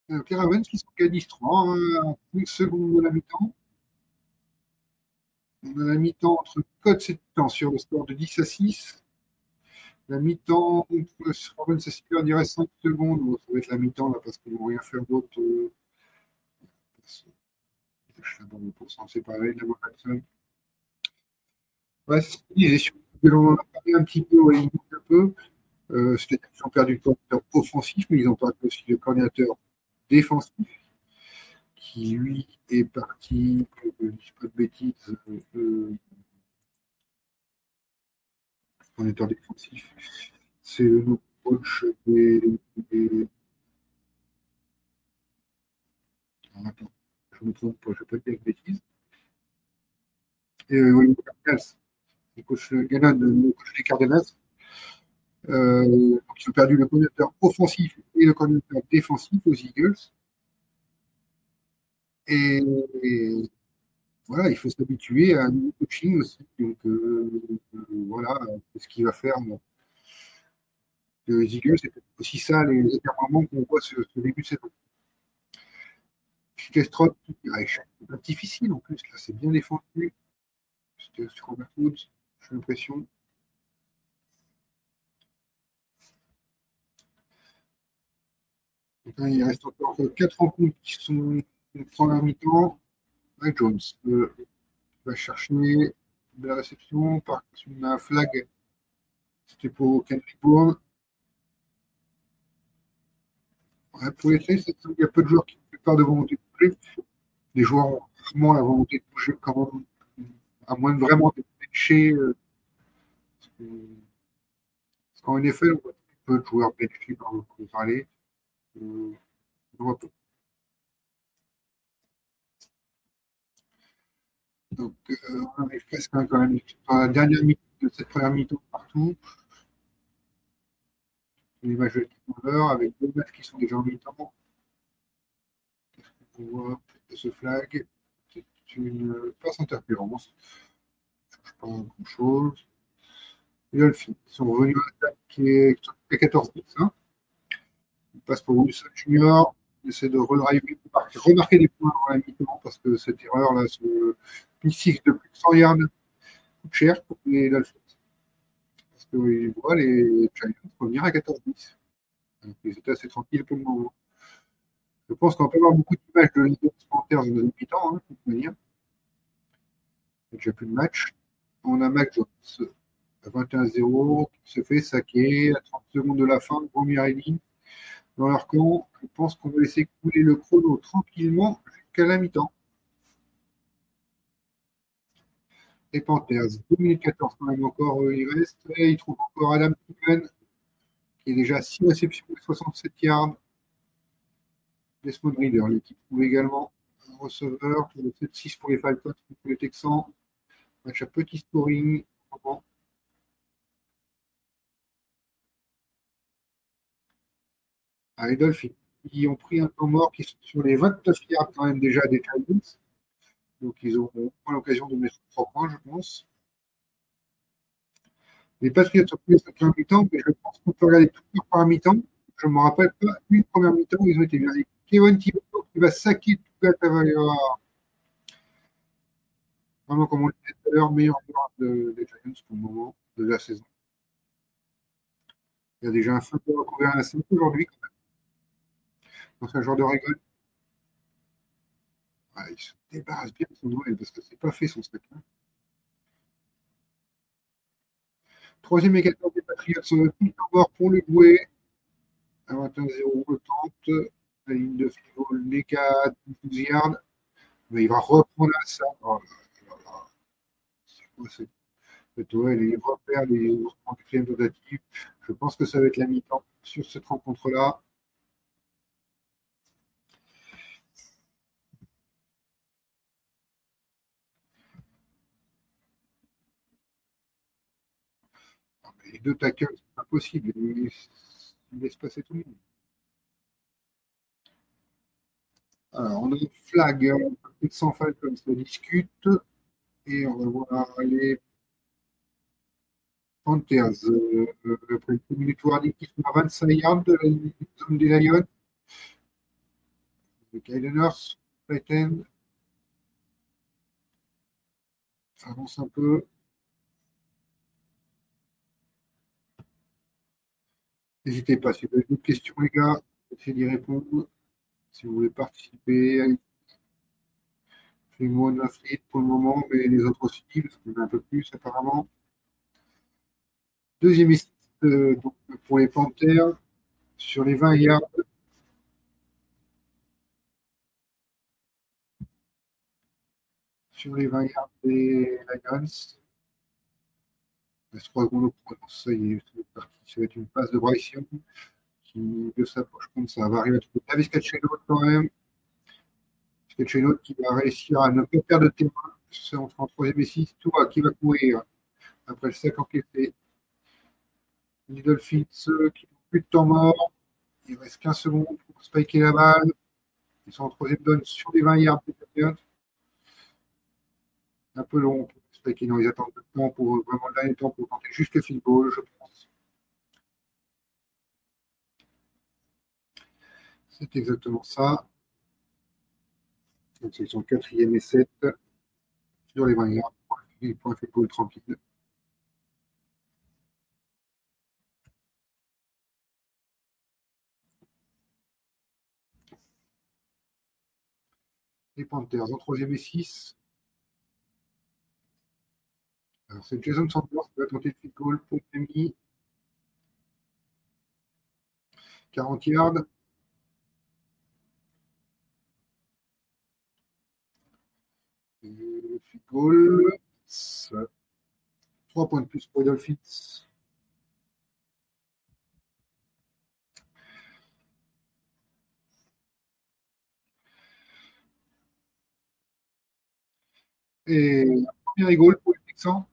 Euh, Caravans qui s'organise 3 en 5 secondes de la mi-temps. On a la mi-temps entre Code et Titan sur le score de 10 à 6. La mi-temps et Silver dirait 5 secondes. Bon, ça va être la mi-temps là parce qu'ils ne vont rien faire d'autre. Euh, je sais pas, pour s'en séparer de la voie Watson. Ouais, c'est ce qu'ils disaient. On en a parlé un petit peu, un peu. Euh, C'est-à-dire qu'ils ont perdu le coordinateur offensif, mais ils ont perdu aussi le coordinateur défensif. qui lui est parti, je ne dis pas de bêtises, euh, euh, en étant défensif. C'est le nouveau coach des. des- attends, je me trompe pas, je ne vais pas dire de bêtises. Et euh, oui, Cardinals. Le coach Gannon, le coach des Cardinals. Euh, ils ont perdu le coordinateur offensif et le coordinateur défensif aux Eagles. Et, voilà, il faut s'habituer à un nouveau coaching aussi. Donc euh, euh, voilà, c'est ce qu'il va faire. Les Eagles, c'est aussi ça les écartements qu'on voit ce, début de saison. Kestrot, c'est difficile en plus, là, c'est bien défendu. Sur Robert Woods, j'ai l'impression. Là, il reste encore quatre rencontres qui sont en première mi-temps. Mike Jones euh, va chercher la réception par une flag. C'était pour Kendrick Bourne. Pour Saints, il y a peu de joueurs qui ont peur de volonté de bouger. Les joueurs ont rarement la volonté de bouger quand même, à moins de vraiment bencher. euh, parce que- parce qu'en NFL, on voit peu de joueurs benchés par le parler. Euh. Donc, euh, on arrive presque hein, quand même la dernière minute de cette première mi-temps partout. Les matchs de 19 heures avec deux matchs qui sont déjà en mi-temps. Qu'est-ce qu'on voit ce flag? C'est une passe interférence. Ça ne change pas grand-chose. Les Dolphins sont revenus à l'attaque à 14-10. Hein. Ils passent pour Wilson Junior. Ils essaient de remarquer des points dans la mi-temps parce que cette erreur-là, ce pick de plus de 100 yards, coûte cher pour les Dolphins. Parce qu'ils voient les Giants revenir à 14-10. Donc, ils étaient assez tranquilles pour le moment. Je pense qu'on peut avoir beaucoup d'images de Eagles Panthers dans le mi-temps, hein, de toute manière. Il n'y a déjà plus de match. On a Mac Jones à 21-0 qui se fait saquer à 30 secondes de la fin, première ligne. Dans leur camp, je pense qu'on va laisser couler le chrono tranquillement jusqu'à la mi-temps. Les Panthers, 2 minutes 14 quand même encore, euh, il reste. Et ils trouvent encore Adam Thielen, qui est déjà à 6 réceptions et 67 yards. Desmond Reader, l'équipe trouve également un receveur, pour le 7-6 pour les Falcons contre les Texans. Match à petit scoring. Les Dolphins, qui ont pris un temps mort, qui sont sur les 29 yards quand même déjà des Giants. Donc ils auront l'occasion de mettre 3 points, je pense. Les Patriots ont pris la première mi-temps, mais je pense qu'on peut regarder tout leur première mi-temps. Je ne me rappelle pas une première mi-temps où ils ont été bien. Kevin Thibodeau qui va saquer tout la. Vraiment, comme on le disait tout à l'heure, meilleur joueur de- des Giants pour le moment de la saison. Il y a déjà un fin de recouvert à la 5 aujourd'hui, quand même. C'est un joueur de. Ouais, il se débarrasse bien de son duel parce que c'est pas fait son sac. hein. Troisième et 14 des Patriots sont tout en bord pour le jouer. À 21-0, le tente. La ligne de goal n'est qu'à 12 yards. Mais il va reprendre la salle. Oh là là. C'est quoi ce ce duel Il repère les en quatrième tentative. Je pense que ça va être la mi-temps sur cette rencontre-là. Les deux tackles, c'est pas possible. Ils laissent passer tout le monde. Alors, on a une flag euh, sans Falcons se discute. Et on va voir les Panthers. Euh, euh, après une minute warning qui sont à 25 yards de la de zone des Lions. Les Kyleners, Titan. Ça avance un peu. N'hésitez pas, si vous avez d'autres questions, les gars, essayez d'y répondre. Si vous voulez participer, faites-moi de la frite pour le moment, mais les autres aussi, parce qu'on a un peu plus apparemment. Deuxième essai euh, pour les Panthers, sur les 20 yards. sur les 20 yards des Lions. Il reste 3 secondes au chrono. Ça va être une passe de Bryce qui de s'approche comme ça. Va arriver à trouver Davis Cachello quand même. Cachello qui va réussir à ne pas perdre de terrain. C'est entre en 3 et 6. Toi qui va courir après le sac enquêté. Les Dolphins euh, qui n'ont plus de temps mort. Il reste 15 secondes pour spiker la balle. Ils sont en troisième donne sur les 20 yards. Un peu long pour spiker. Non, ils attendent le temps pour vraiment le dernier temps pour tenter le field goal, je pense. C'est exactement ça. Donc, ils sont quatrième et 7 sur les 20 yards. Point field goal tranquille. les Panthers en troisième et 6. Alors c'est Jason Sanders qui va tenter le field goal pour Miami. 40 yards. Et le field goal. 3 points de plus pour les Dolphins. Et la première goal pour les Texans.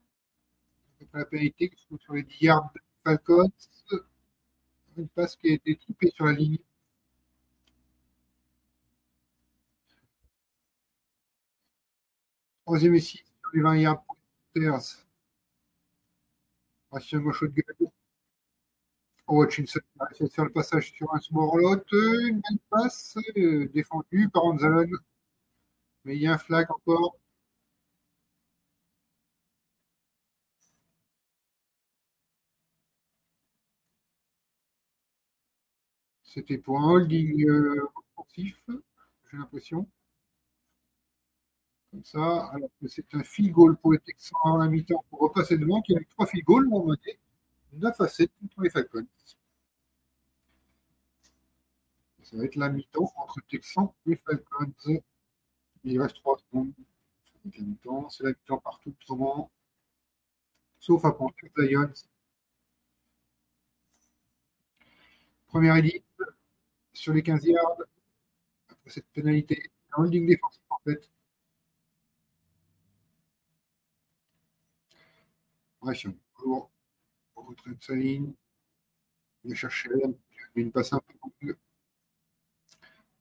Après la pénalité qui se sur les 10 yards de Falcons. Une passe qui a été typée sur la ligne. Troisième et 6 sur les 20 yards pour les Panthers. Gauche de gueule. Hutchinson a essayé de faire le passage sur un small Une belle passe euh, défendue par Anzalon. Mais il y a un flag encore. C'était pour un holding euh, offensif, j'ai l'impression. Comme ça, alors que c'est un field goal pour les Texans la mi-temps pour repasser devant, qui a eu trois field goals, on va 9 à 7 contre les Falcons. Ça va être la mi-temps entre Texans et Falcons. Il reste 3 secondes. C'est la mi-temps, c'est partout. Sauf à Panthers Lions. Première élite sur les 15 yards. Après cette pénalité, un holding défensif en fait. Bref, toujours au retrait de sa ligne. Il va chercher une passe un peu longue.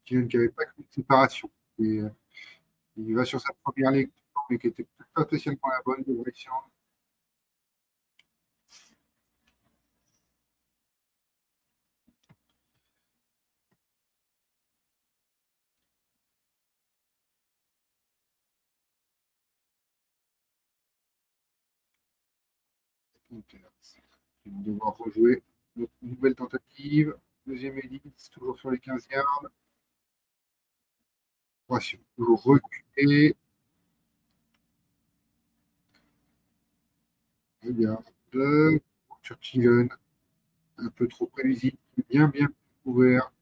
Qui n'avait pas de séparation. Et, euh, il va sur sa première lecture, mais qui était pas spécialement la bonne de direction. Ils vont devoir rejouer une nouvelle tentative. Deuxième élite, toujours sur les 15 yards. Voici, toujours reculer. Regarde. Churchill, un peu trop prévisible, bien, bien ouvert.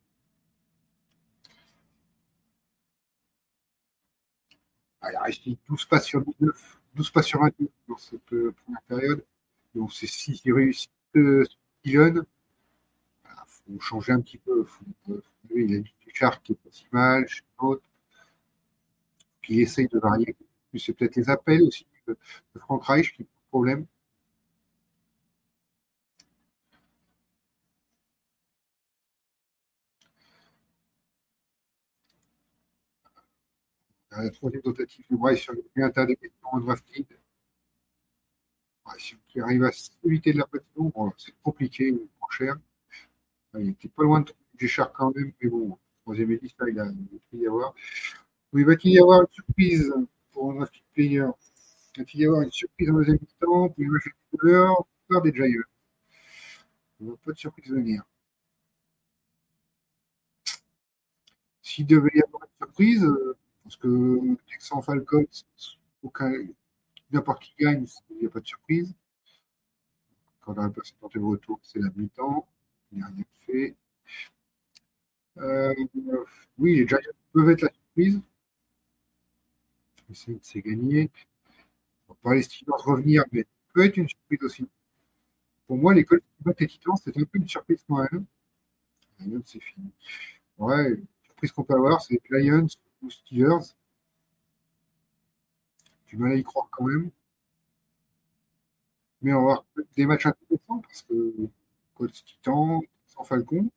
Il reste 12 pas sur 19, 12 pas sur 29 dans cette euh, première période. Donc, c'est si réussit euh, jeune, il faut changer un petit peu. il a dit Richard qui est pas si mal, chez l'autre, qui essaye de varier. C'est peut-être les appels aussi de, Franck Reich qui pose problème. La troisième tentative de Bryce sur le tas des questions en drafting qui arrive à éviter de la patine, bon, c'est compliqué, trop cher. Il était pas loin de trouver cher quand même, mais bon, troisième édition, il a pu y avoir. Oui, va-t-il y avoir une surprise pour petit player? Va-t-il y avoir une surprise en deuxième mi-temps pour les matchs de couleur peur des Giants Il pas de surprise venir. S'il devait y avoir une surprise, parce que Texan Falcons, aucun, n'importe qui gagne, il n'y a pas de surprise. Quand on a passé tenté le retour, c'est la mi-temps. Il n'y a rien fait. Euh, oui, les Giants peuvent être la surprise. C'est gagné. On pas les Steelers revenir, mais peut être une surprise aussi. Pour moi, les Colts qui battent les Titans, c'est un peu une surprise quand même. Lions, c'est fini. Ouais, surprise qu'on peut avoir, c'est Lions ou Steelers. Du mal à y croire quand même. Mais on va avoir des matchs intéressants parce que Colts Titans, sans Falcon,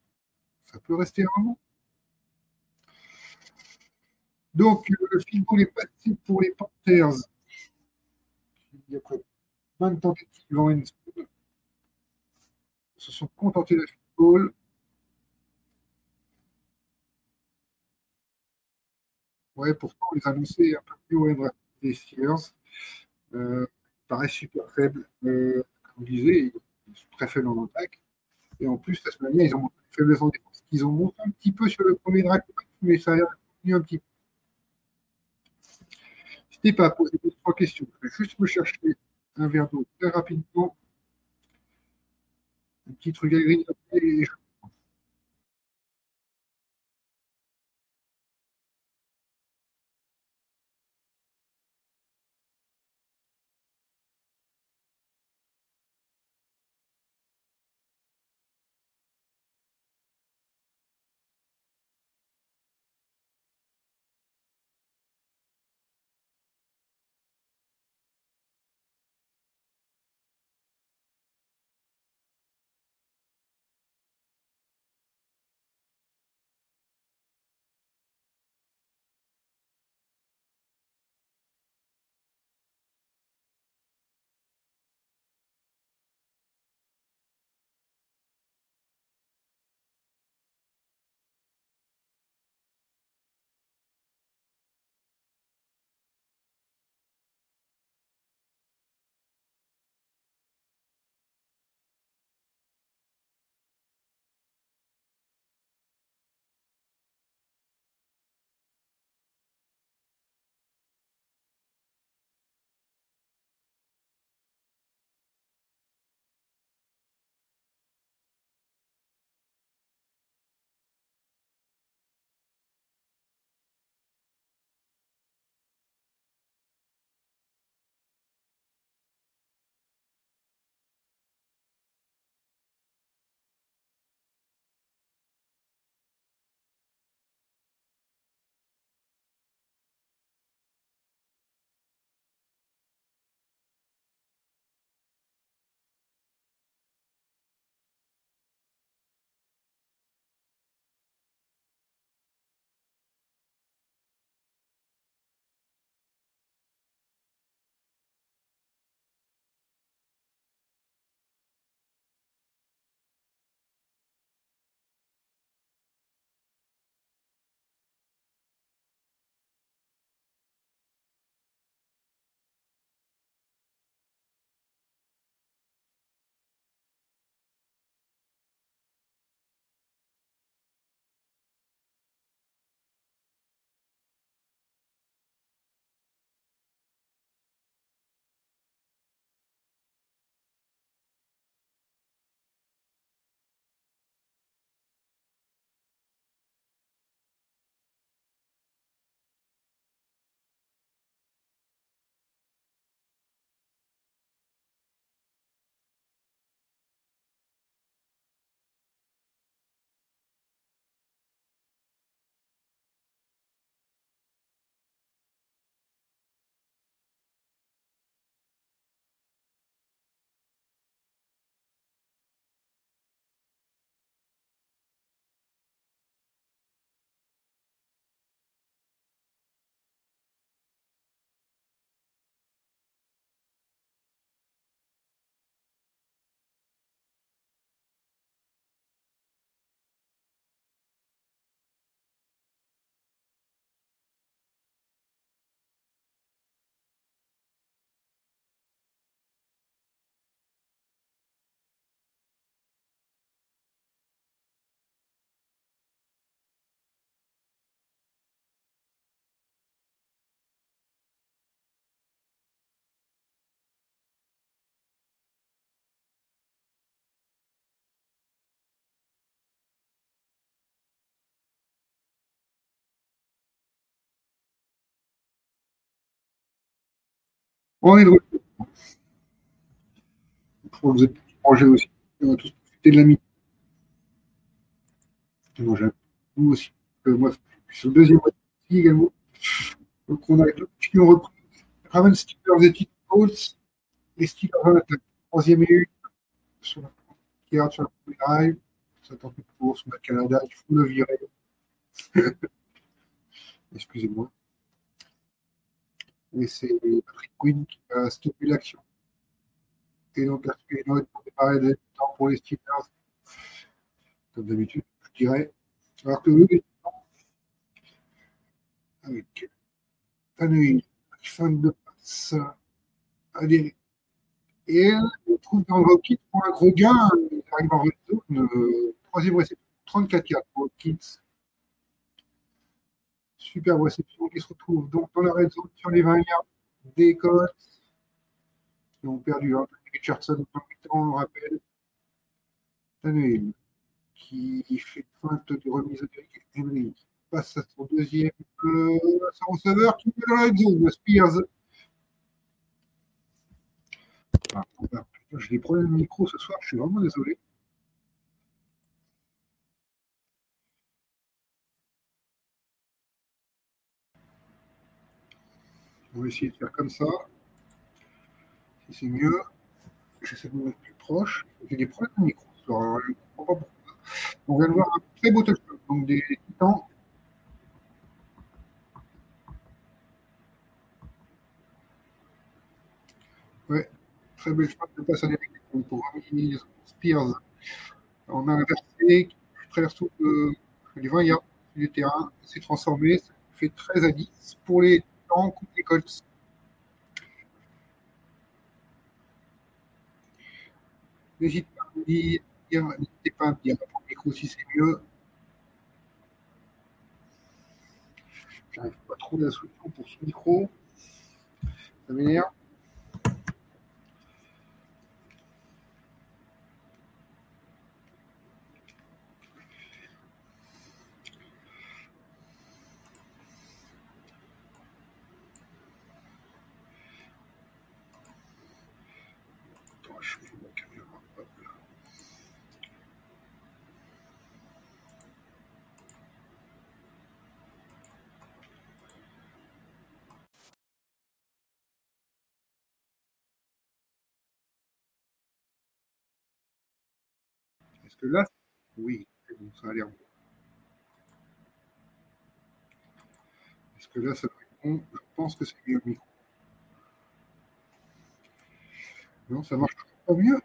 ça peut rester un. Donc, euh, le field goal est passé pour les Panthers. Il y a après 20 tentatives en. Ils se sont contentés de field goal. Ouais, pourtant, les annonçaient un peu plus haut draft des Steelers. Euh, super faible. Euh, comme on disait, ils sont très faibles en attaque. Et en plus, la semaine dernière, ils ont montré une faiblesse en défense. Ils ont monté un petit peu sur le premier draft, mais ça a continué un petit peu. N'hésitez pas à poser trois questions. Je vais juste me chercher un verre d'eau très rapidement. Un petit truc à grignoter et je On est de retour. Je crois que vous êtes tous mangés aussi. On va tous profiter de la mi Moi, aussi. Moi, je suis sur le deuxième mois également. Donc, on a deux qui ont repris. Ravens Steelers et Tito. Les Steelers troisième et une. Sur la, regarde sur la première. Ça tente une course. A Canada. Il faut le virer. Excusez-moi. Et c'est Patrick Quinn qui a stoppé l'action. Et donc, note pour démarrer des temps pour les Steelers. Comme d'habitude, je dirais. Alors que eux, avec Tannehill, fin de passe, adhéré. Et elle on trouve dans le Rocket pour un gros gain. Il arrive en red zone, euh, troisième réception, 34-4 pour Hopkins. Super réception qui se retrouve donc dans la red zone sur les 20 yards des Colts qui ont perdu hein. Richardson temps, on le rappelle. Tannehill qui fait feinte de remise de Henry passe à son deuxième euh, receveur qui est dans la red zone, Spears. Ah, des problèmes de micro ce soir, je suis vraiment désolé. On va essayer de faire comme ça. Si c'est mieux, j'essaie de me mettre plus proche. J'ai des problèmes de micro. pourquoi. On vient de voir un très beau touchdown. Donc des titans. Ouais, très belle frappe de passe à l'éric pour Rami Spears. On a inversé qui traverse tout le, les 20 yards du terrain, s'est transformé, ça fait 13 à 10 pour les Titans contre les Colts. N'hésitez pas à me dire, n'hésitez pas à me dire pour le micro si c'est mieux. J'arrive pas à trouver la solution pour ce micro. Ça m'énerve. Est-ce que là, oui, bon, ça a l'air bon. Est-ce que là, ça bon? Je pense que c'est mieux le micro. Non, ça marche pas mieux?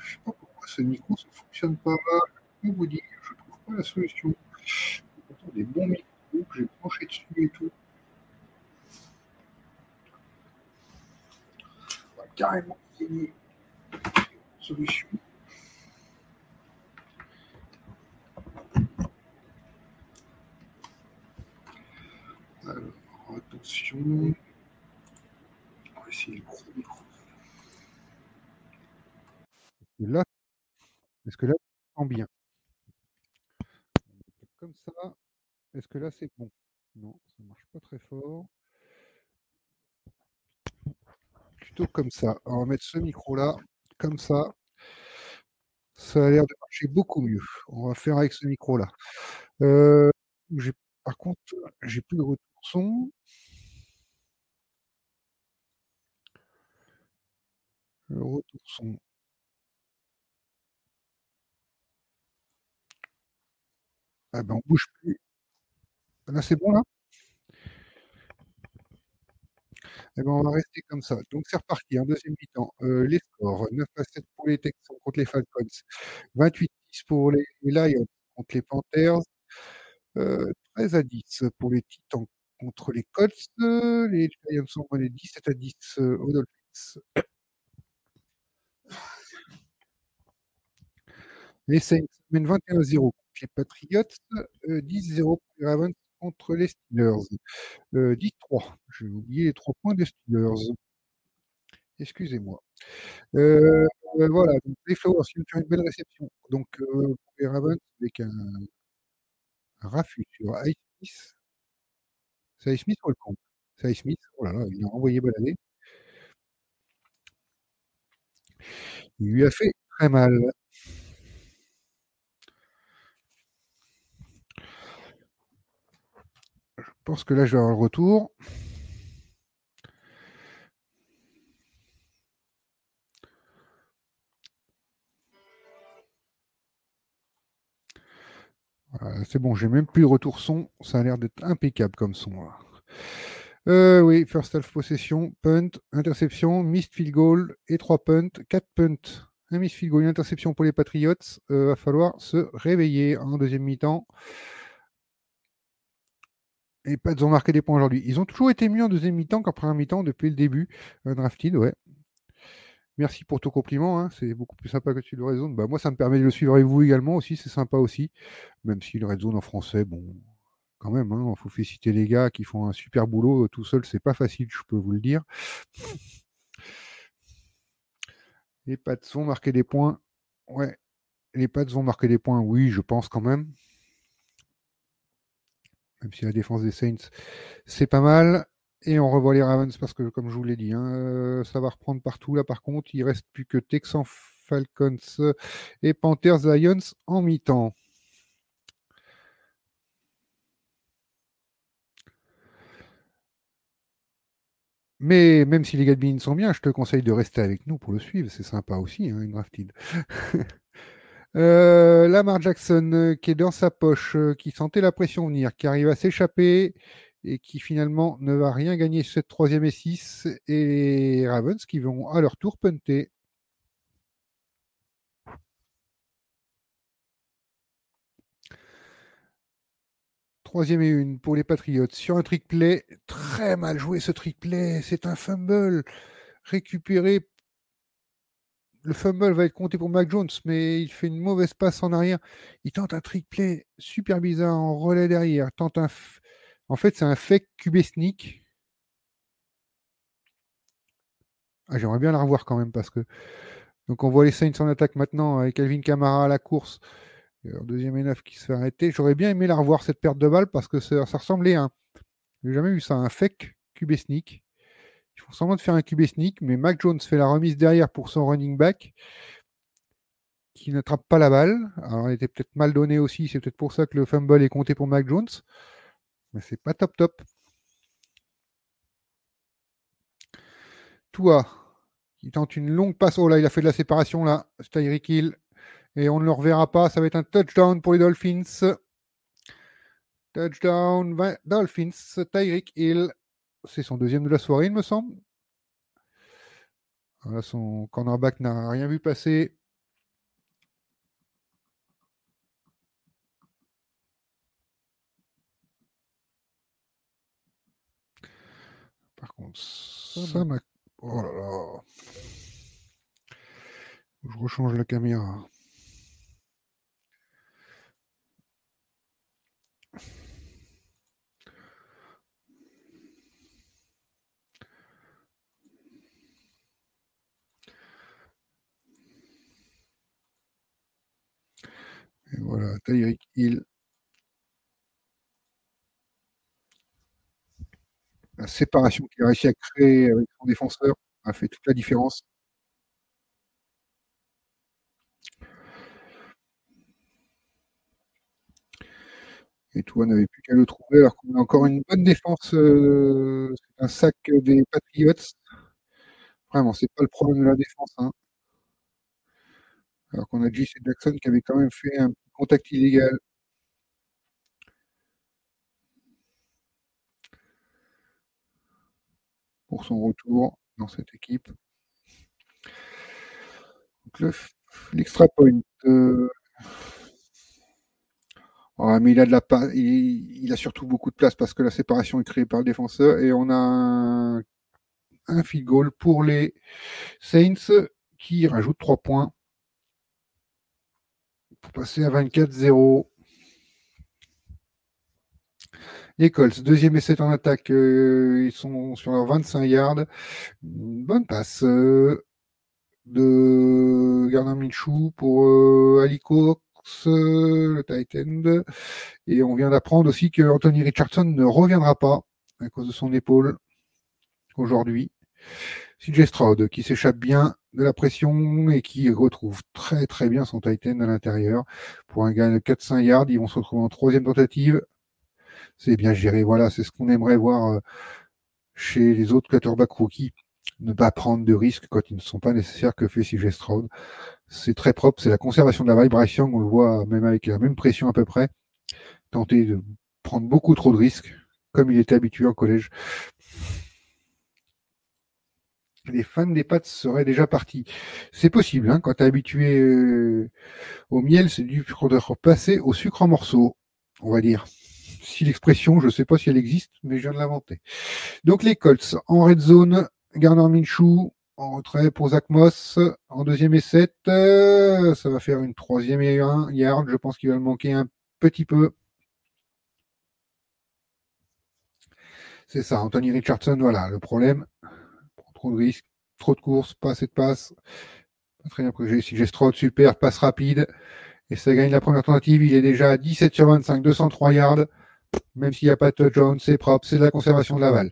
Je sais pas pourquoi ce micro ne fonctionne pas. Je vous je trouve pas la solution. Pourtant, des bons micros que j'ai branchés dessus et tout. On va carrément essayer solution. Alors, attention. On va essayer le là, est-ce que là, entend bien? Comme ça, est-ce que là, c'est bon? Non, ça marche pas très fort. Plutôt comme ça. On va mettre ce micro-là, comme ça. Ça a l'air de marcher beaucoup mieux. On va faire avec ce micro-là. Euh, par contre, j'ai plus de retour son. Le retour son. Ah ben, on bouge plus. Là, c'est bon, là? Eh ben, on va rester comme ça. Donc, c'est reparti, en deuxième mi-temps. Euh, les scores 9 à 7 pour les Texans contre les Falcons, 28-10 pour les Lions contre les Panthers, euh, 13 à 10 pour les Titans contre les Colts. Euh, Les Lions sont menés 17 à 10 euh, aux Dolphins. Les Saints mènent 21 à 0 contre les Patriots, euh, 10-0 pour les Ravens contre les Steelers. Euh, 10-3. J'ai oublié les trois points des Steelers. Excusez-moi. Euh, euh, voilà, donc les Flowers qui vont faire une belle réception. Donc euh, pour les Ravens avec un, un raffut sur Ice Sai Smith ou Holcomb Sai Smith, oh là là, il a renvoyé balader. Il lui a fait très mal. Je pense que là, je vais avoir le retour. Voilà, c'est bon, j'ai même plus de retour son. Ça a l'air d'être impeccable comme son. Euh, oui, first half possession, punt, interception, missed field goal et trois punts, quatre punts, un missed field goal, une interception pour les Patriots. Euh, va falloir se réveiller en deuxième mi-temps. Les Pats ont marqué des points aujourd'hui. Ils ont toujours été mieux en deuxième mi-temps qu'en première mi-temps depuis le début. Drafted, ouais. Merci pour ton compliment, hein, c'est beaucoup plus sympa que tu le Red Zone. Moi, ça me permet de le suivre avec vous également aussi, c'est sympa aussi. Même si le Red Zone en français, bon, quand même, il faut féliciter les gars qui font un super boulot. Tout seul, c'est pas facile, je peux vous le dire. Les Pats vont marquer des points. Ouais, les Pats vont marquer des points, oui, je pense quand même. Même si la défense des Saints, c'est pas mal. Et on revoit les Ravens parce que, comme je vous l'ai dit, hein, euh, ça va reprendre partout. Là, par contre, il reste plus que Texans, Falcons et Panthers Lions en mi-temps. Mais même si les Gadbins sont bien, je te conseille de rester avec nous pour le suivre. C'est sympa aussi, hein, une euh, Lamar Jackson euh, qui est dans sa poche, euh, qui sentait la pression venir, qui arrive à s'échapper et qui finalement ne va rien gagner cette troisième et 6. Et les Ravens qui vont à leur tour punter. Troisième et une pour les Patriots sur un trick play. Très mal joué ce trick play. C'est un fumble récupéré. Le fumble va être compté pour Mac Jones, mais il fait une mauvaise passe en arrière. Il tente un trick play super bizarre en relais derrière. Tente un En fait, c'est un fake sneak. Ah, J'aimerais bien la revoir quand même parce que. Donc on voit les Saints en attaque maintenant avec Alvin Kamara à la course. Deuxième et neuf qui se fait arrêter. J'aurais bien aimé la revoir cette perte de balle parce que ça, ressemblait à un. Jamais vu ça, un fake QB sneak. Ils font semblant de faire un QB sneak, mais Mac Jones fait la remise derrière pour son running back qui n'attrape pas la balle. Alors, elle était peut-être mal donnée aussi. C'est peut-être pour ça que le fumble est compté pour Mac Jones. Mais c'est pas top top. Toi, qui tente une longue passe. Oh là, il a fait de la séparation là. Tyreek Hill. Et on ne le reverra pas. Ça va être un touchdown pour les Dolphins. Touchdown Dolphins. Tyreek Hill. C'est son deuxième de la soirée, il me semble. Son cornerback n'a rien vu passer. Par contre, ça m'a. Oh là là. Je rechange la caméra. Et voilà, Tyreek Hill. La séparation qu'il a réussi à créer avec son défenseur a fait toute la différence. Et toi n'avait plus qu'à le trouver alors qu'on a encore une bonne défense. euh, c'est un sac des Patriots. Vraiment, c'est pas le problème de la défense. hein. Alors qu'on a JC Jackson qui avait quand même fait un contact illégal. Pour son retour dans cette équipe. L'extra point. euh, mais il a de la il, il a surtout beaucoup de place parce que la séparation est créée par le défenseur et on a un, un field goal pour les Saints qui rajoute 3 points pour passer à 24-0. Les Colts, deuxième essai en attaque, euh, ils sont sur leurs 25 yards. Bonne passe euh, de Gardner Minshew pour euh, Ali Cox, euh, le tight end. Et on vient d'apprendre aussi que Anthony Richardson ne reviendra pas à cause de son épaule aujourd'hui. CJ Stroud qui s'échappe bien de la pression et qui retrouve très très bien son Titan à l'intérieur. Pour un gain de 4-5 yards, ils vont se retrouver en troisième tentative. C'est bien géré, voilà, c'est ce qu'on aimerait voir euh, chez les autres quarterbacks rookies. Ne pas prendre de risques quand ils ne sont pas nécessaires que fait CJ Stroud. C'est très propre, c'est la conservation de la vibration, on le voit même avec la même pression à peu près. Tenter de prendre beaucoup trop de risques, comme il était habitué au collège les fans des pâtes seraient déjà partis. C'est possible, hein, quand tu es habitué euh, au miel, c'est du passer au sucre en morceaux, on va dire. Si l'expression, je ne sais pas si elle existe, mais je viens de l'inventer. Donc les Colts en red zone, Garner Minshew en retrait pour Zach Moss en deuxième et 7. Euh, ça va faire une troisième et un yard. Je pense qu'il va le manquer un petit peu. C'est ça, Anthony Richardson, voilà, le problème, trop de risques, trop de courses, pas assez de passes. très bien j'ai Si Stroud, super, passe rapide. Et ça gagne la première tentative. Il est déjà à 17 sur 25, 203 yards. Même s'il n'y a pas de touchdown, c'est propre, c'est de la conservation de la balle.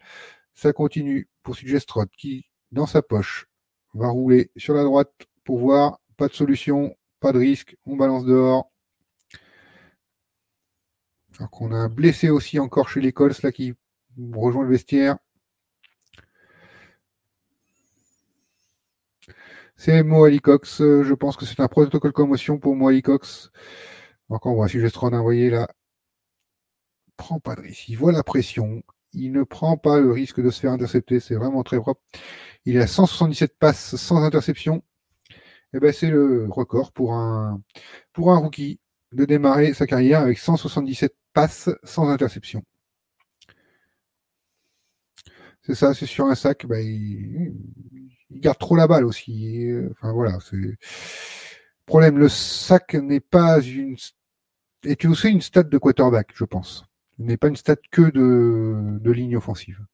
Ça continue pour Stroud qui, dans sa poche, va rouler sur la droite pour voir. Pas de solution, pas de risque. On balance dehors. Alors qu'on a un blessé aussi encore chez les Colts là qui rejoint le vestiaire. C'est Mo Cox. Euh, je pense que c'est un protocole commotion pour Mo Cox. Encore moi, si je envoyé là, prend pas de risque. Il voit la pression. Il ne prend pas le risque de se faire intercepter. C'est vraiment très propre. Il a 177 passes sans interception. Et eh ben, c'est le record pour un, pour un rookie de démarrer sa carrière avec 177 passes sans interception. C'est ça, c'est sur un sac. Ben, il, il garde trop la balle aussi. Enfin voilà, c'est problème. Le sac n'est pas une est aussi une stat de quarterback, je pense. Il n'est pas une stat que de, de ligne offensive.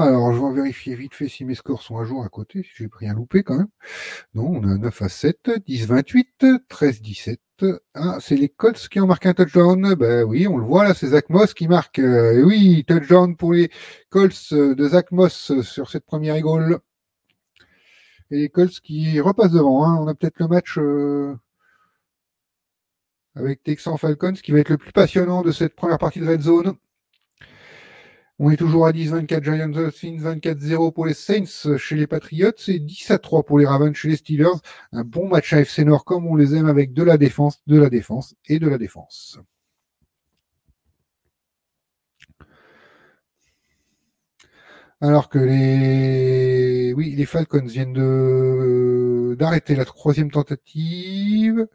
Alors, je vais vérifier vite fait si mes scores sont à jour à côté, si j'ai rien loupé quand même. Non, on a 9 à 7, 10 28, 13 17. Ah, c'est les Colts qui ont marqué un touchdown. Ben oui, on le voit là, c'est Zach Moss qui marque. Euh, oui, touchdown pour les Colts de Zach Moss sur cette première goal. Et les Colts qui repassent devant. Hein. On a peut-être le match euh, avec Texan Falcons qui va être le plus passionnant de cette première partie de Red Zone. On est toujours à 10-24 Giants Dolphins, 24-0 pour les Saints chez les Patriots et 10 à 3 pour les Ravens chez les Steelers. Un bon match à FC Nord comme on les aime avec de la défense, de la défense et de la défense. Alors que les, oui, les Falcons viennent de, d'arrêter la troisième tentative.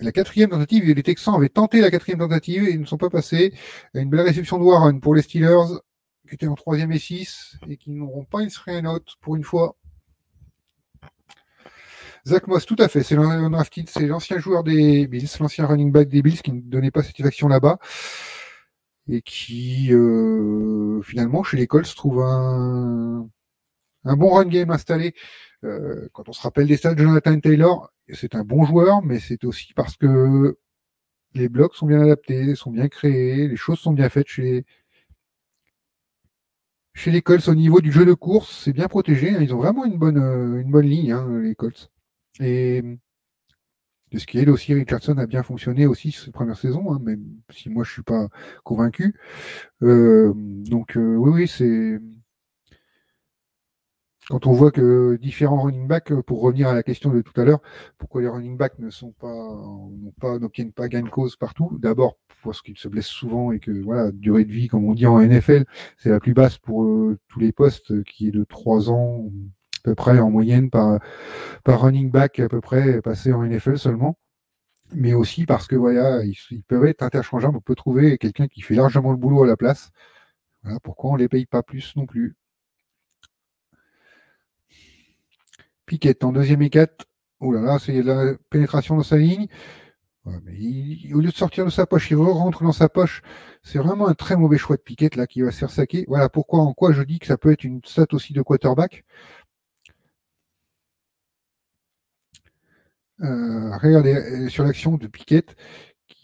La quatrième tentative, les Texans avaient tenté la quatrième tentative et ils ne sont pas passés. Une belle réception de Warren pour les Steelers, qui étaient en troisième et six, et qui n'auront pas une serait note pour une fois. Zach Moss, tout à fait, c'est l'ancien joueur des Bills, l'ancien running back des Bills qui ne donnait pas satisfaction là-bas et qui euh, finalement chez l'école se trouve un, un bon run game installé. Euh, quand on se rappelle des stats de Jonathan Taylor, c'est un bon joueur, mais c'est aussi parce que les blocs sont bien adaptés, sont bien créés, les choses sont bien faites chez chez les Colts au niveau du jeu de course, c'est bien protégé. Hein. Ils ont vraiment une bonne euh, une bonne ligne, hein, les Colts. Et de ce qui est aussi, Richardson a bien fonctionné aussi cette première saison, hein, même si moi je suis pas convaincu. Euh, donc euh, oui, oui, c'est quand on voit que différents running backs, euh, pour revenir à la question de tout à l'heure, pourquoi les running backs ne sont pas, n'obtiennent pas gain de cause partout? D'abord, parce qu'ils se blessent souvent et que, voilà, durée de vie, comme on dit en NFL, c'est la plus basse pour euh, tous les postes, qui est de 3 ans, à peu près, en moyenne, par, par running back, à peu près, passé en NFL seulement. Mais aussi parce que, voilà, ils, ils peuvent être interchangeables. On peut trouver quelqu'un qui fait largement le boulot à la place. Voilà, pourquoi on les paye pas plus non plus. Piquet en deuxième et quatre. Oh là là, c'est la pénétration dans sa ligne. mais au lieu de sortir de sa poche, il rentre dans sa poche. C'est vraiment un très mauvais choix de Piquet là qui va se faire saquer. Voilà pourquoi en quoi je dis que ça peut être une stat aussi de quarterback. Euh, regardez euh, sur l'action de Piquet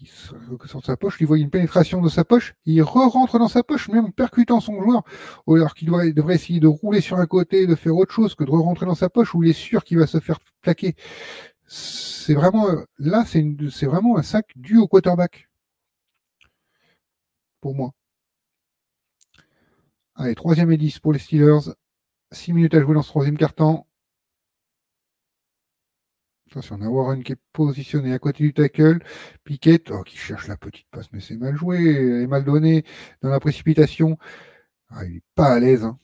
sort de sa poche, il voit une pénétration de sa poche, il re-rentre dans sa poche, même en percutant son joueur, alors qu'il devrait essayer de rouler sur un côté, de faire autre chose que de re-rentrer dans sa poche, où il est sûr qu'il va se faire plaquer. C'est vraiment, là, c'est vraiment un sac dû au quarterback. Pour moi. Allez, troisième et 10 pour les Steelers. 6 minutes à jouer dans ce troisième quart-temps. Attention, on a Warren qui est positionné à côté du tackle. Piquet, oh, qui cherche la petite passe, mais c'est mal joué, elle est mal donné dans la précipitation. Ah, il est pas à l'aise. hein.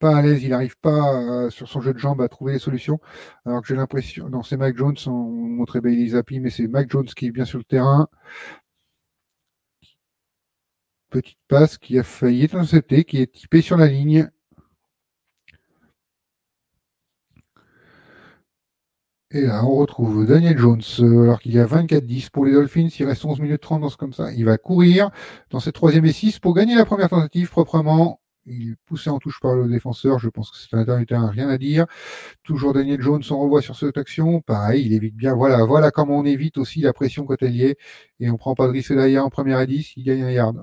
Pas à l'aise, il n'arrive pas euh, sur son jeu de jambes à trouver des solutions. Alors que j'ai l'impression, non, c'est Mac Jones, on montrait Bailey Zappi, mais c'est Mac Jones qui est bien sur le terrain. Petite passe qui a failli être interceptée, qui est typée sur la ligne. Et là, on retrouve Daniel Jones, euh, alors qu'il y a 24-10 pour les Dolphins. Il reste 11 minutes 30 dans ce comme ça. Il va courir dans cette troisième et 6 pour gagner la première tentative proprement. Il est poussé en touche par le défenseur. Je pense que c'est un terrain, rien à dire. Toujours Daniel Jones, on revoit sur cette action. Pareil, il évite bien. Voilà, voilà comment on évite aussi la pression quand elle. Et on prend pas de risque derrière en première et 10. Il gagne un yard.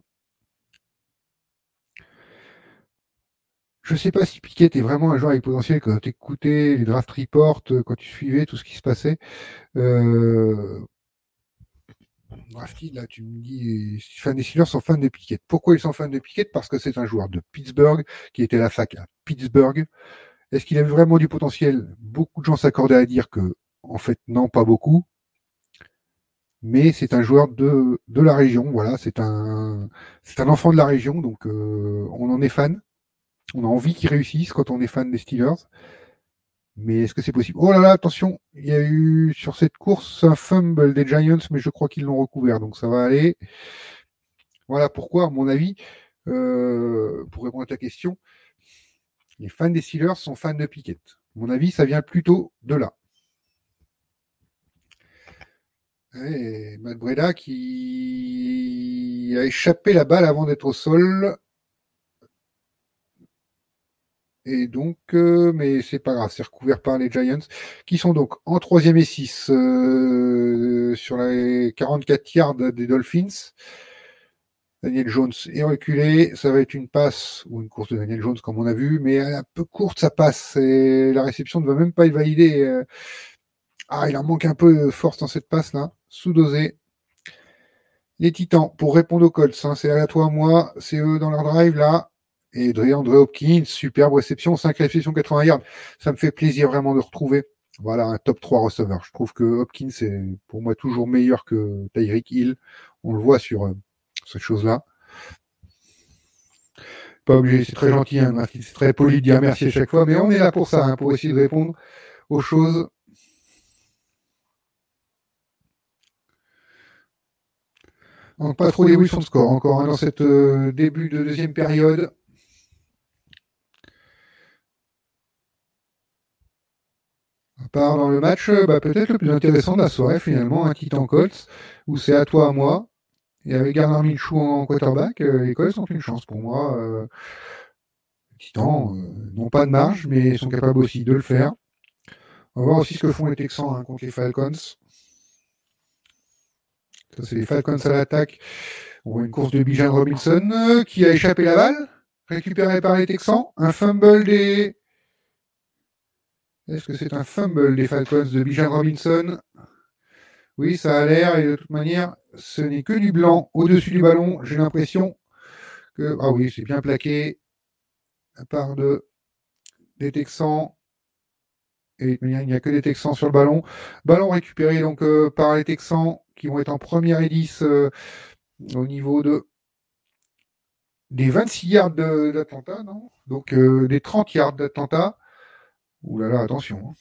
Je sais pas si Piquet est vraiment un joueur avec potentiel quand tu écoutais les draft reports, euh, quand tu suivais tout ce qui se passait. Euh... Drafty, là, tu me dis, fans des Steelers sont fans de Piquet. Pourquoi ils sont fans de Piquet? Parce que c'est un joueur de Pittsburgh qui était à la fac à Pittsburgh. Est-ce qu'il avait vraiment du potentiel? Beaucoup de gens s'accordaient à dire que, en fait, non, pas beaucoup. Mais c'est un joueur de, de la région, voilà, c'est un, c'est un enfant de la région, donc euh, on en est fan. On a envie qu'ils réussissent quand on est fan des Steelers. Mais est-ce que c'est possible? Oh là là, attention, il y a eu sur cette course un fumble des Giants, mais je crois qu'ils l'ont recouvert, donc ça va aller. Voilà pourquoi, à mon avis, euh, pour répondre à ta question, les fans des Steelers sont fans de Piquet. À mon avis, ça vient plutôt de là. Et Matt Breda qui a échappé la balle avant d'être au sol. Et donc, euh, mais c'est pas grave, c'est recouvert par les Giants, qui sont donc en troisième et 6 euh, sur les 44 yards des Dolphins. Daniel Jones est reculé, ça va être une passe ou une course de Daniel Jones comme on a vu, mais un peu courte sa passe et la réception ne va même pas être validée. euh. Ah, il en manque un peu de force dans cette passe là, sous-dosé. Les Titans, pour répondre aux Colts, hein, c'est à toi, moi, c'est eux dans leur drive là. Et André Hopkins, superbe réception, 5 réceptions, 80 yards. Ça me fait plaisir vraiment de retrouver. Voilà, un top 3 receveur. Je trouve que Hopkins est pour moi toujours meilleur que Tyreek Hill. On le voit sur euh, cette chose-là. Pas obligé, c'est très gentil, hein, c'est très poli de dire merci à chaque fois, mais on est là pour ça, hein, pour essayer de répondre aux choses. Donc, pas trop d'évolution de score encore hein, dans cette euh, début de deuxième période. Part dans le match, euh, bah, peut-être le plus intéressant de la soirée finalement, un Titan Colts, où c'est à toi, à moi, et avec Gardner Minshew en quarterback, euh, les Colts ont une chance pour moi. Les Titans euh, n'ont pas de marge, mais sont capables aussi de le faire. On va voir aussi ce que font les Texans hein, contre les Falcons. Ça, c'est les Falcons à l'attaque. On voit une course de Bijan Robinson qui a échappé la balle, récupérée par les Texans. Un fumble des. Est-ce que c'est un fumble des Falcons de Bijan Robinson? Oui, ça a l'air, et de toute manière, ce n'est que du blanc au-dessus du ballon. J'ai l'impression que. Ah oui, c'est bien plaqué. À part de des Texans. Et il n'y a que des Texans sur le ballon. Ballon récupéré donc euh, par les Texans qui vont être en première et 10 euh, au niveau de des 26 yards de- d'Atlanta, non? Donc euh, des 30 yards d'Atlanta. Ouh là là, attention. hein.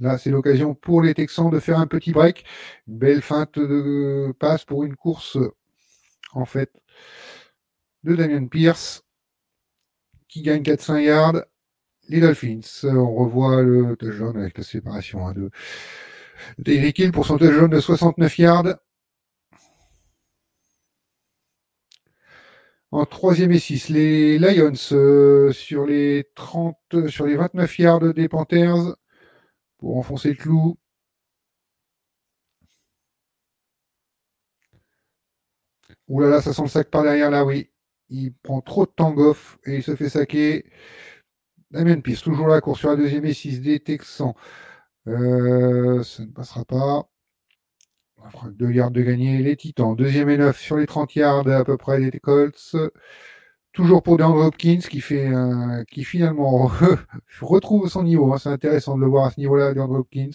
Là, c'est l'occasion pour les Texans de faire un petit break. Une belle feinte de passe pour une course, en fait, de Damien Pierce, qui gagne 400 yards. Les Dolphins, euh, on revoit le touchdown avec la séparation hein, de d'Eric Hill pour son touchdown de 69 yards. En troisième et 6, les Lions euh, sur les 30, sur les 29 yards des Panthers pour enfoncer le clou. Ouh là là, ça sent le sac par derrière là, oui. Il prend trop de temps Goff et il se fait saquer. Damien Pierce, toujours là, court sur la deuxième et 6D, Texan. Euh, ça ne passera pas. On fera 2 yards de gagner. Les Titans, deuxième et 9 sur les 30 yards à peu près des Colts. Toujours pour DeAndre Hopkins qui fait un- qui finalement retrouve son niveau. hein. C'est intéressant de le voir à ce niveau-là, DeAndre Hopkins.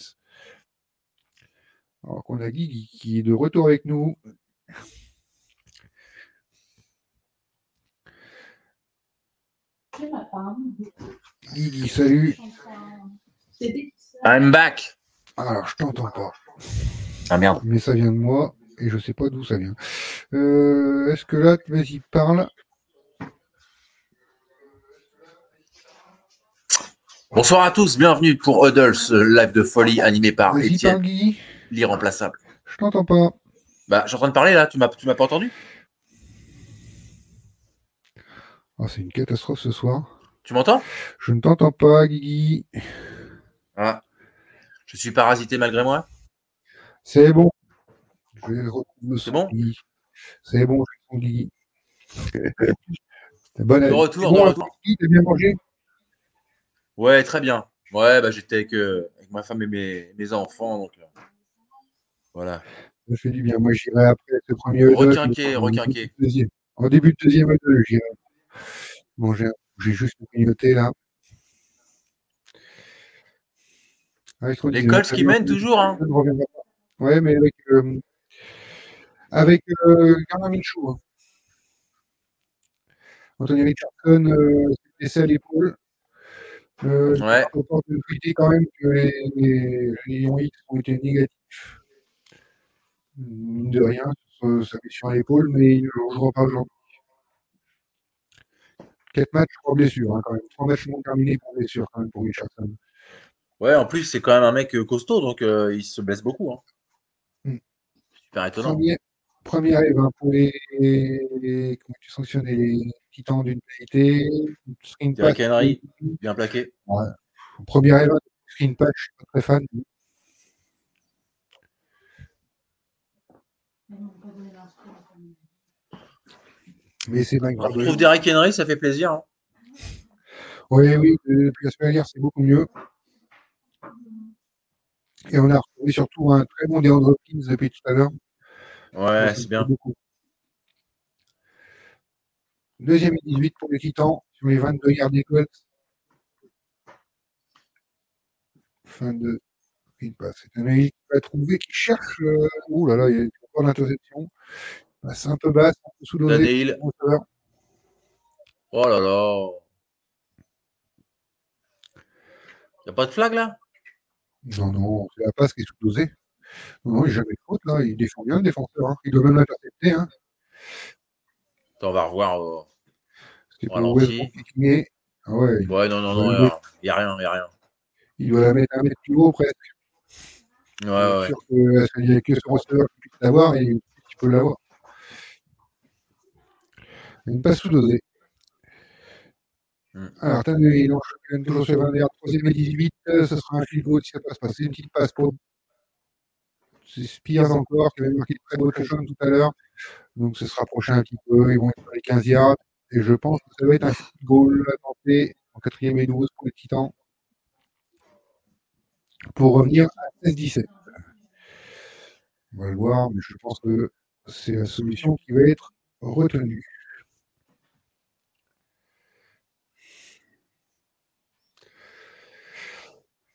Alors qu'on a Guigui qui est de retour avec nous. Guigui, salut. I'm back. Alors, je t'entends pas. Ah merde. Mais ça vient de moi et je sais pas d'où ça vient. Euh, Est-ce que là, vas-y, parle. Bonsoir à tous, bienvenue pour Huddles, live de folie animé par Étienne, Guigui. l'irremplaçable. Je t'entends pas. Bah, je suis en train de parler là, tu m'as, tu m'as pas entendu? Oh, c'est une catastrophe ce soir. Tu m'entends? Je ne t'entends pas, Guigui. Ah. Je suis parasité malgré moi? C'est bon. Je le C'est bon. C'est bon, je. T'es bonne De retour, bon, de retour. T'as bien mangé? Ouais, très bien. Ouais, bah j'étais avec, euh, avec ma femme et mes, mes enfants, donc euh, voilà. Ça fait du bien. Moi, j'irai après ce premier. Requinqué, En requinqué. début de deuxième- En début de deuxième j'irai un- J'ai juste clignoté là. Ah, trouve Les Colts qui mènent toujours, hein. Ouais, mais avec, euh, avec euh, Minshew. hein. Anthony Richardson euh, s'est blessé à l'épaule. Euh, Ouais. je de tweeter quand même que les, les, les Lions X ont été négatifs. Mine de rien, sur sa blessure à l'épaule, mais il ne jouera pas aujourd'hui. Quatre matchs, trois blessures, hein, quand même. Trois matchs non terminés pour blessure, quand même, pour Richardson. Ouais, en plus, c'est quand même un mec euh, costaud, donc euh, il se blesse beaucoup. Hein. Super étonnant. Premier, premier rêve hein, pour les, les- Comment tu sanctionnes les titans d'une qualité. Screen Derrick. Henry. Bien plaqué. Premier rêve, screen patch, je suis pas très fan. Mais c'est pas On retrouve Derrick Henry, ça fait plaisir. hein. Oui, oui, depuis la semaine dernière, c'est beaucoup mieux. Et on a retrouvé surtout un très bon DeAndre Hopkins depuis tout à l'heure. Ouais, c'est bien. beaucoup. Deuxième et 18 pour les Titans sur les 22 yards des Colts. Fin de screen pass. C'est un ami qui va trouver, qui cherche. Euh... Ouh là là, il y a pas d'interception. Bah, C'est un peu basse, un peu sous-dosé. Daniel. Oh là là. Y a pas de flag là? Non, non, c'est la passe qui est sous-dosée. Non, il n'y a jamais de faute là. Il défend bien le défenseur. hein. Il doit même l'intercepter. Hein. On va revoir. euh. C'était pour Ralenti. Qui ouais, Ouais, non, non, non, Ouais, y a, rien, y a rien. il doit la mettre un mètre plus haut presque. Ouais, ouais. sûr que qu'il n'y a que ce receveur qui puisse l'avoir et tu peux l'avoir. Une passe sous-dosée. Hmm. Alors, t'as il enchaîne toujours sur 20 yards, troisième et 18, euh, ce sera un field goal si ça passe pas. C'est une petite passe pour. C'est Spears encore qui avait marqué très beau tout à l'heure. Donc, ce sera prochain un petit peu. Ils vont être sur les 15 yards. Et je pense que ça va être un goal à tenter en quatrième et 12 pour les Titans. Pour revenir à 16-17. On va le voir, mais je pense que c'est la solution qui va être retenue.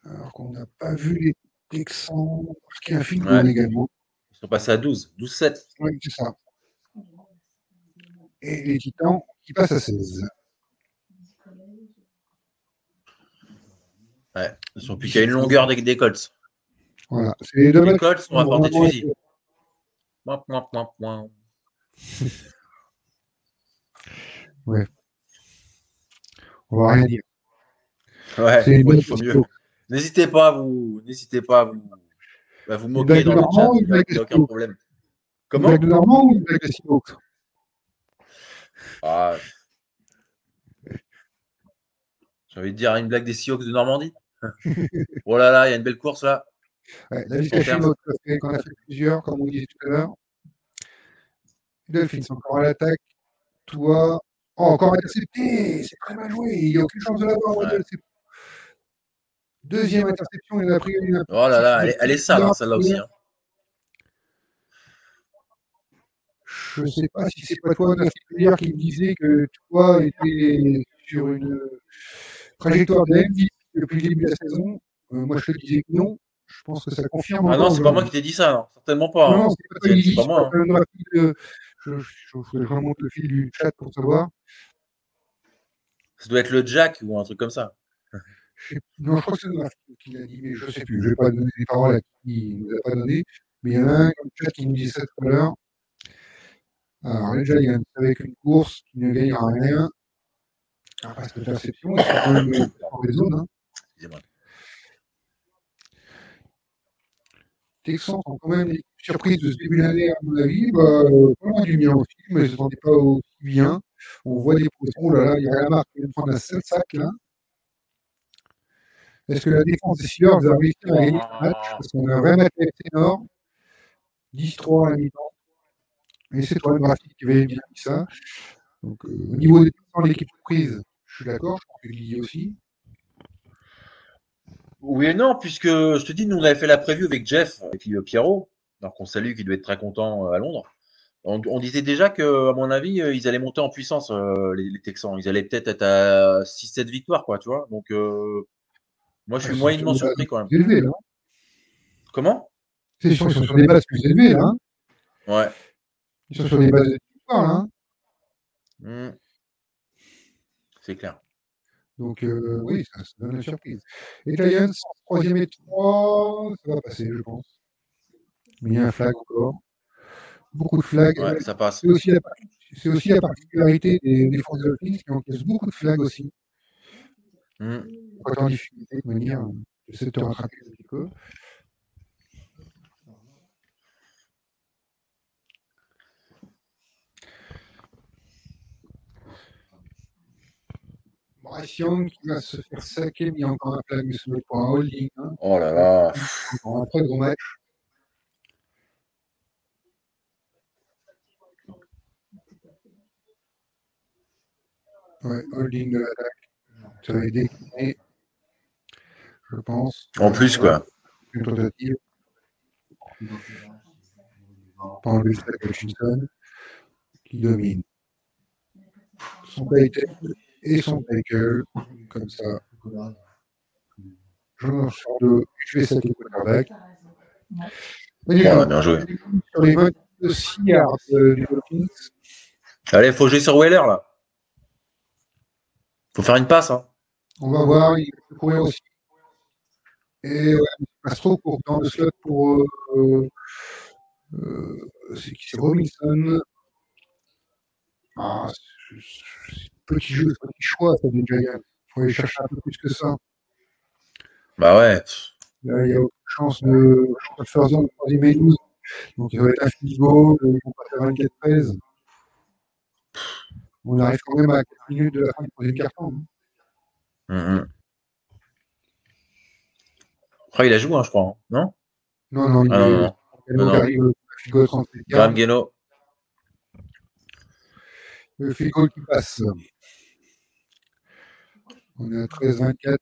Alors qu'on n'a pas vu les Marquer un field goal Ouais. également. Ils sont passés à 12, 12-7. Oui, c'est ça. Et les Titans qui passent à 16. Ouais. Ils sont plus qu'à une longueur des, des Colts. Voilà. C'est les deux Les Colts, qui sont porter de vraiment- fusil. Mouah, mouah, mouah, mouah. On va rien dire. Ouais, C'est les ouais, deux N'hésitez pas à vous, n'hésitez pas à vous, à vous moquer dans le chat. une Il n'y a, aucun problème. Une Comment? blague de Normand ou une blague de ah, J'ai envie de dire une blague des Seahawks de Normandie. oh là là, il y a une belle course là. Ouais, La parce qu'on a fait plusieurs, comme on disait tout à l'heure. Dolphins encore à l'attaque. Toi, oh, encore intercepté. C'est très mal joué. Il n'y a aucune chance de l'avoir. Ouais. C'est- Deuxième interception, il a pris une. Oh là là, elle est, elle est sale, hein, celle-là aussi. hein. Je ne sais pas si c'est pas toi, Naftalier, qui me disait que toi était sur une trajectoire de MVP depuis le début de la saison. Euh, moi, je te disais que non. Je pense que ça confirme. Ah non, c'est pas moi qui t'ai dit ça, non. certainement pas. Non, hein. c'est pas toi qui moi, euh, Je, je, je, je remonte le fil du chat pour savoir. Ça doit être le Jack ou un truc comme ça. Je sais- non, je crois que c'est Noir qui l'a dit, mais je ne sais plus. Je ne vais pas donner les paroles à qui ne nous a pas donné. Mais il y en a un dans le chat qui nous dit ça tout à l'heure. Alors, les Giants avec une course qui ne gagnera rien. Après cette perception, ils sont quand même dans les zones. Hein. Texans sont quand même les surprises de ce début d'année, à mon avis. Bah, euh, pas loin du mien aussi, mais je ne s'attendaient pas aussi bien. On voit des progressions. Oh là là, il y a la marque qui vient de prendre un seul sac là. Est-ce que la défense des Steelers va réussir à gagner ce match Parce qu'on a un vrai match Ténor. 10-3 à la mi-temps. Et c'est toi, le graphique, qui avait bien dit ça. Donc, euh, au niveau des Texans, l'équipe surprise, je suis d'accord, je pense que Guy aussi. Oui et non, puisque je te dis, nous on avait fait la preview avec Jeff et puis euh, Pierrot, donc on salue qui doit être très content euh, à Londres. On, on disait déjà que, à mon avis, euh, ils allaient monter en puissance, euh, les, les Texans. Ils allaient peut-être être à 6-7 victoires, quoi, tu vois. Donc, euh, moi, je suis sont moyennement surpris quand même. Plus élevés, là. Comment? Ils sont sur des bases plus élevées, là. hein. Ouais. Ils sont sur des bases de victoire, là. C'est clair. Donc, euh, oui, ça, ça donne la surprise. Les Giants, troisième et trois, ça va passer, je pense. Mais il y a un flag encore. Beaucoup de flags. Ouais, ça passe. C'est aussi, la, c'est aussi la particularité des, des Forces Dolphins qui encaissent beaucoup de flags aussi. Hmm. Pas en difficulté de manière, j'essaie de te rattraper un petit peu. Young qui va se faire saquer, mais il y a encore un flag, n'est pas un holding. Hein. Oh là là. Encore un très gros match. Ouais, holding de l'attaque. Ça va aider. Je pense. En plus, quoi. Une tentative. Enlever Zach Hutchinson, qui domine. Son Payton et son tackle, comme ça. Je m'en sors de. Je vais saquer le quarterback. Bien joué. sur les 26 yards euh, du Dolphins, Allez, faut jouer sur Weller, là. Faut faire une passe, hein. on va voir, il peut courir aussi. Et ouais, il trop court dans le slot pour. Euh, euh, c'est qui c'est Robinson. Ah, c'est- petit jeu, petit choix, ça des Giants. Il faut aller chercher un peu plus que ça. Bah ouais. Là, il y a aucune chance de de faire zone troisième et 12. Donc, ça va être un field goal, ils vont passer à 24-13. On arrive quand même à 4 minutes de la fin du troisième carton. hein. Hmm, hmm. Après, il a joué, hein, je crois. hein. Non? Non, non, il Ah non, non, il non, non. goal 37 Graham. Geno. Le goal qui passe. On est à 13-24.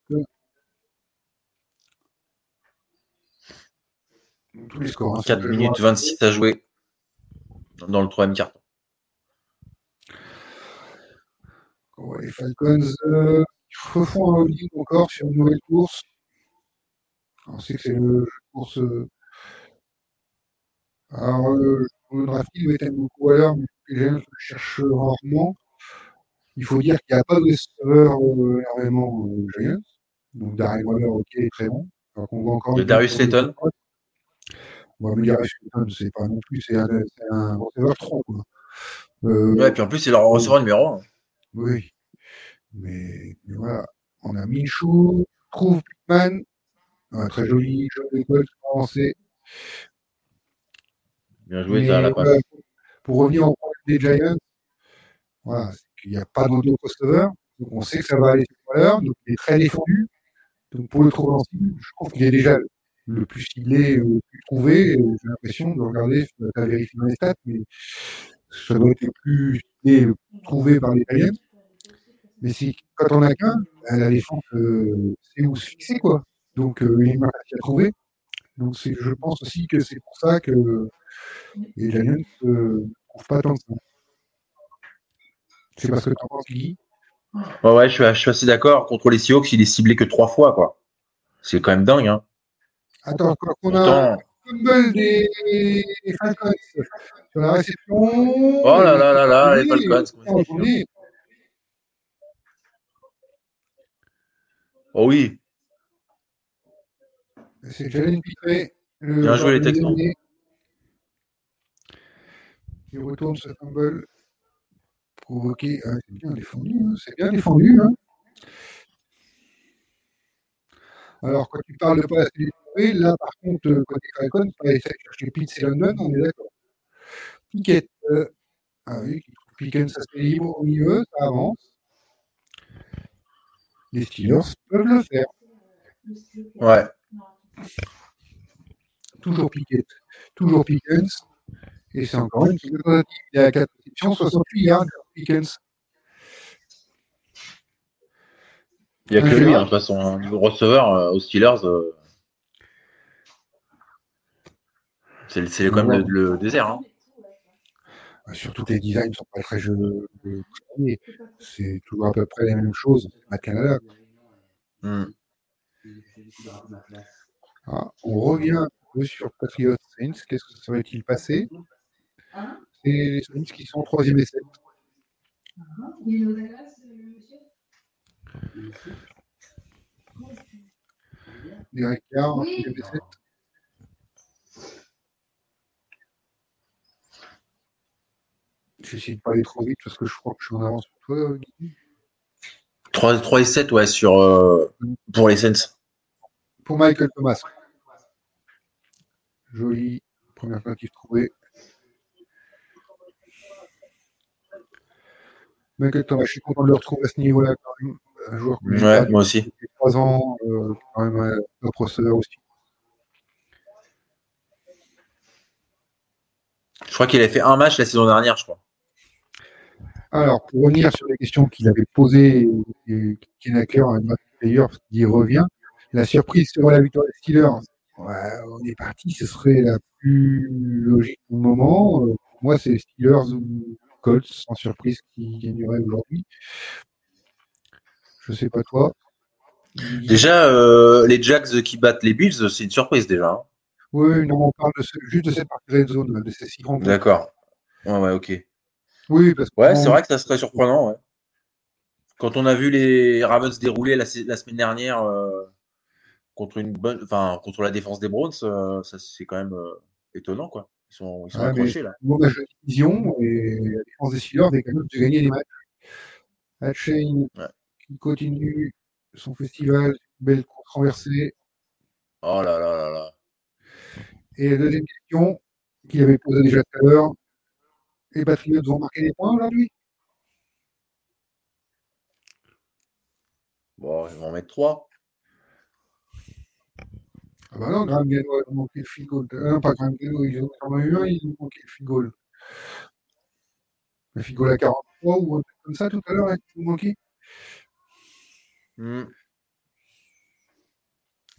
Tous les scores. hein, 4 ça peut minutes jouer. 26 à jouer dans le troisième carton. Ouais, les Falcons euh, refont un holding encore sur une nouvelle course. On sait que c'est de course. euh, Alors, euh, le draft il va être beaucoup à l'heure, mais les gens le cherchent rarement. Il faut dire qu'il n'y a pas de receveur euh, énormément euh, Giants. Donc, Darren Waller, ok, est très bon. Alors qu'on voit encore. A Darius Slayton. Ouais, mais Darius Slayton, c'est pas non plus, c'est un, c'est un receveur 3, quoi. Euh, Ouais, puis en plus, c'est leur receveur numéro 1. Oui. Mais, mais voilà. On a Minshew, trouve Pittman. Un très joli jeu d'école avancé. Bien joué, Mais, ça, la passe. voilà, pour revenir au problème des Giants, voilà, qu'il n'y a pas d'autres receveurs. Donc on sait que ça va aller sur l'heure. Donc il est très défendu. Donc pour le trouver en cible, je trouve qu'il est déjà le plus ciblé, euh, le plus trouvé. Et J'ai l'impression de regarder, tu vas vérifier dans les stats, mais ça doit être le plus ciblé, le plus trouvé par les Giants. Mais si, quand on a qu'un, la défense, euh, c'est où se fixer, quoi. Donc, euh, il mal à trouver. Donc, c'est- je pense aussi que c'est pour ça que les Giants ne trouvent pas tant que ça. C'est parce que tu en penses, Guy Ouais, ouais, je suis, je suis assez d'accord. Contre les Seahawks, il est ciblé que trois fois, quoi. C'est quand même dingue, hein. Attends, quand on a fumble des des Falcons sur la réception. Oh là là là là, les Falcons, oh oui. C'est Jalen Pitré. le Bien joué, les Texans. Il retourne ce fumble. Provoqué. Ah, c'est bien défendu. hein, C'est bien défendu. hein. Alors, quand tu parles de pas assez défendu, là, par contre, côté Falcon, pas essayer de chercher Pitts et London, on est d'accord. Pickett. euh, ah oui, qui trouve Pickens assez libre au milieu, ça avance. Les Steelers peuvent le faire. Ouais. Toujours Pickett, toujours Pickens, et c'est encore une tentative. Il est à 4 réceptions, 68 yards Pickens. Il n'y a que Ouais, lui, ouais. hein, de toute façon. hein. Niveau receveur euh, aux Steelers, euh, c'est c'est quand même le, le désert. Hein. Euh, Surtout que les designs ne sont pas très jeux. C'est toujours à peu près la même chose à Canada. Hmm. Ah, on revient un peu sur Patriots Saints. Qu'est-ce que ça serait-il passé C'est les Saints qui sont 3 et 7. Derek Carr, 3 et 7. J'essaie de pas aller trop vite parce que je crois que je suis en avance sur toi, Guy. 3, 3 et 7, ouais, sur, euh, pour les Saints. Pour Michael Thomas. Joli. Première tentative trouvée. Michael Thomas, je suis content de le retrouver à ce niveau-là quand même. Un joueur Ouais, moi aussi. depuis 3 ans, euh, quand même un top receveur aussi. Je crois qu'il avait fait un match la saison dernière, je crois. Alors, pour revenir sur les questions qu'il avait posées, et qui est à cœur Matthew Player, qui y revient, la surprise sur la victoire des Steelers, ouais, on est parti, ce serait la plus logique au moment. Euh, pour moi, c'est les Steelers ou Colts, sans surprise, qui gagneraient aujourd'hui. Je sais pas toi. Déjà, euh, les Jacks qui battent les Bills, c'est une surprise déjà. hein. Oui, non, on parle de ce- juste de cette partie red zone, de ces six rencontres. D'accord. Ouais, ouais, ok. Oui, parce que Ouais, c'est vrai que ça serait surprenant. Ouais. Quand on a vu les Ravens dérouler la, la semaine dernière euh, contre une bonne, enfin contre la défense des Browns, euh, ça c'est quand même euh, étonnant quoi. Ils sont, ils sont Ouais, accrochés là. bon division et la défense des Steelers est capable de gagner des matchs. Ouais. qui continue son festival, belle course renversée. Oh là là là là. Et la deuxième question qu'il avait posée déjà tout à l'heure, les Patriots vont marquer des points aujourd'hui? Bon, ils vont en mettre trois. Ah bah non, Graham Gano a manqué le field goal. Euh, non, pas Graham Gano, ils ont eu un, ils ont manqué le field goal. Le field goal à 43 ou un truc comme ça tout à l'heure, qu'ils ont manqué.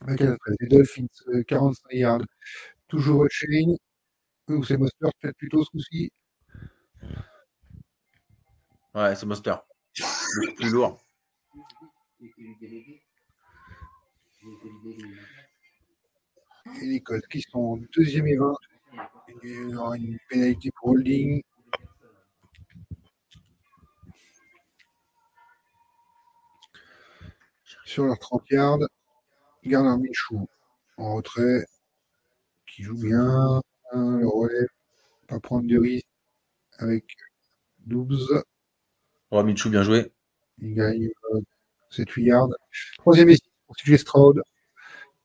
Avec la- Les Dolphins, euh, 45 yards. Toujours Hatchain. Ou c'est Monster, peut-être plutôt ce coup-ci. Ouais, c'est Monster. Le plus lourd. Et les Colts qui sont en deuxième et 20. Et il y aura une pénalité pour holding. Sur leurs 30 yards, Gardner Minshew en retrait, qui joue bien, le relais, pas prendre de risque avec 12, Oh, Michou, bien joué. il gagne euh, 7-8 yards. Troisième essai pour CJ Stroud.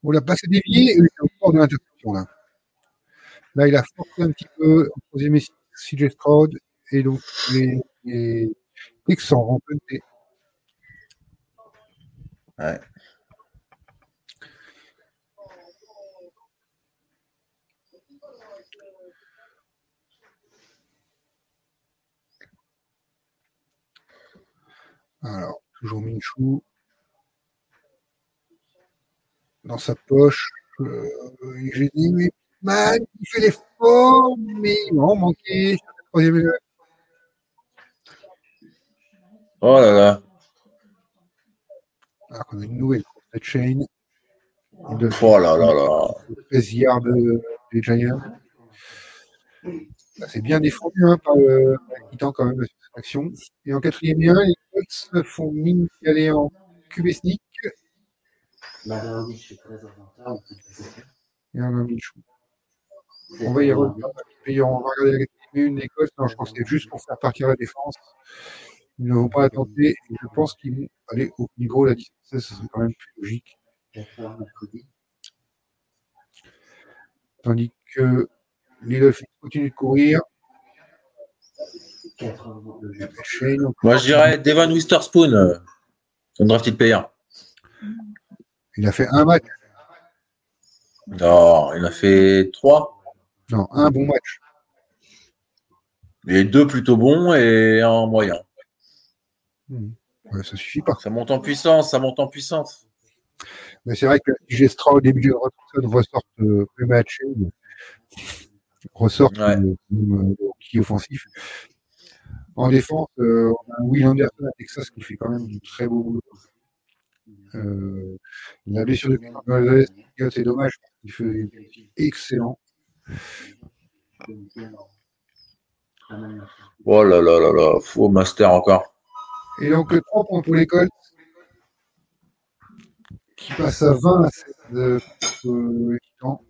On l'a passé dévié et il est au bord de l'interception. Là. là, il a forcé un petit peu en troisième et CJ Stroud. Et donc, les, les Texans remportent. Ouais. Alors, toujours Minchou. Dans sa poche. Euh, J'ai dit, mais man, il fait l'effort, mais il va en manquer. Troisième élève. Oh là là. Alors qu'on a une nouvelle course de chain. De Oh là là là. 13 yards de- des Giants. C'est bien défendu hein, par le Titan quand même sur cette action. Et en quatrième et un, les Colts font mine d'y aller en QB sneak et un. On va y revenir. On va regarder une Colts. Non, je pense que c'est juste pour faire partir la défense. Ils ne vont pas la tenter. Et je pense qu'ils vont aller au niveau. La distance, ce serait quand même plus logique. Tandis que les Dolphins continuent de courir. Moi, je dirais Devon Witherspoon, euh, undrafted player. Il a fait un match. Non, il a fait trois. Non, un bon match. A deux plutôt bons et un moyen. Ouais, ça suffit pas. Ça monte en puissance, ça monte en puissance. Mais c'est vrai que Gestra au début de Robertson ressort euh, match ressort Ouais. euh, comme, euh, qui offensif. En défense, euh, on a Will Anderson à Texas qui fait quand même du très beau boulot. Euh, la blessure de Gonzalez, c'est dommage parce qu'il fait excellent. Oh là là là là, faux master encore. Et donc, euh, 3 points pour l'école qui passe à 20 à 7 de euh, Titan.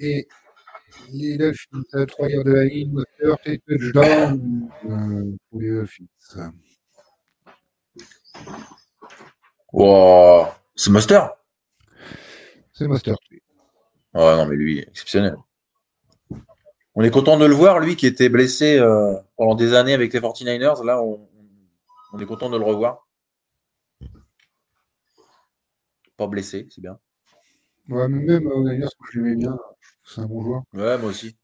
Et à 3 yards de la ligne, moteur et touchdown pour les Dolphins. Wow. C'est master C'est Master. Ouais, non, mais lui, exceptionnel. On est content de le voir, lui qui était blessé euh, pendant des années avec les 49ers. Là, on, on est content de le revoir. Pas blessé, c'est bien. Ouais, mais même euh, d'ailleurs, je l'aimais bien, c'est un bon joueur. Ouais, moi aussi.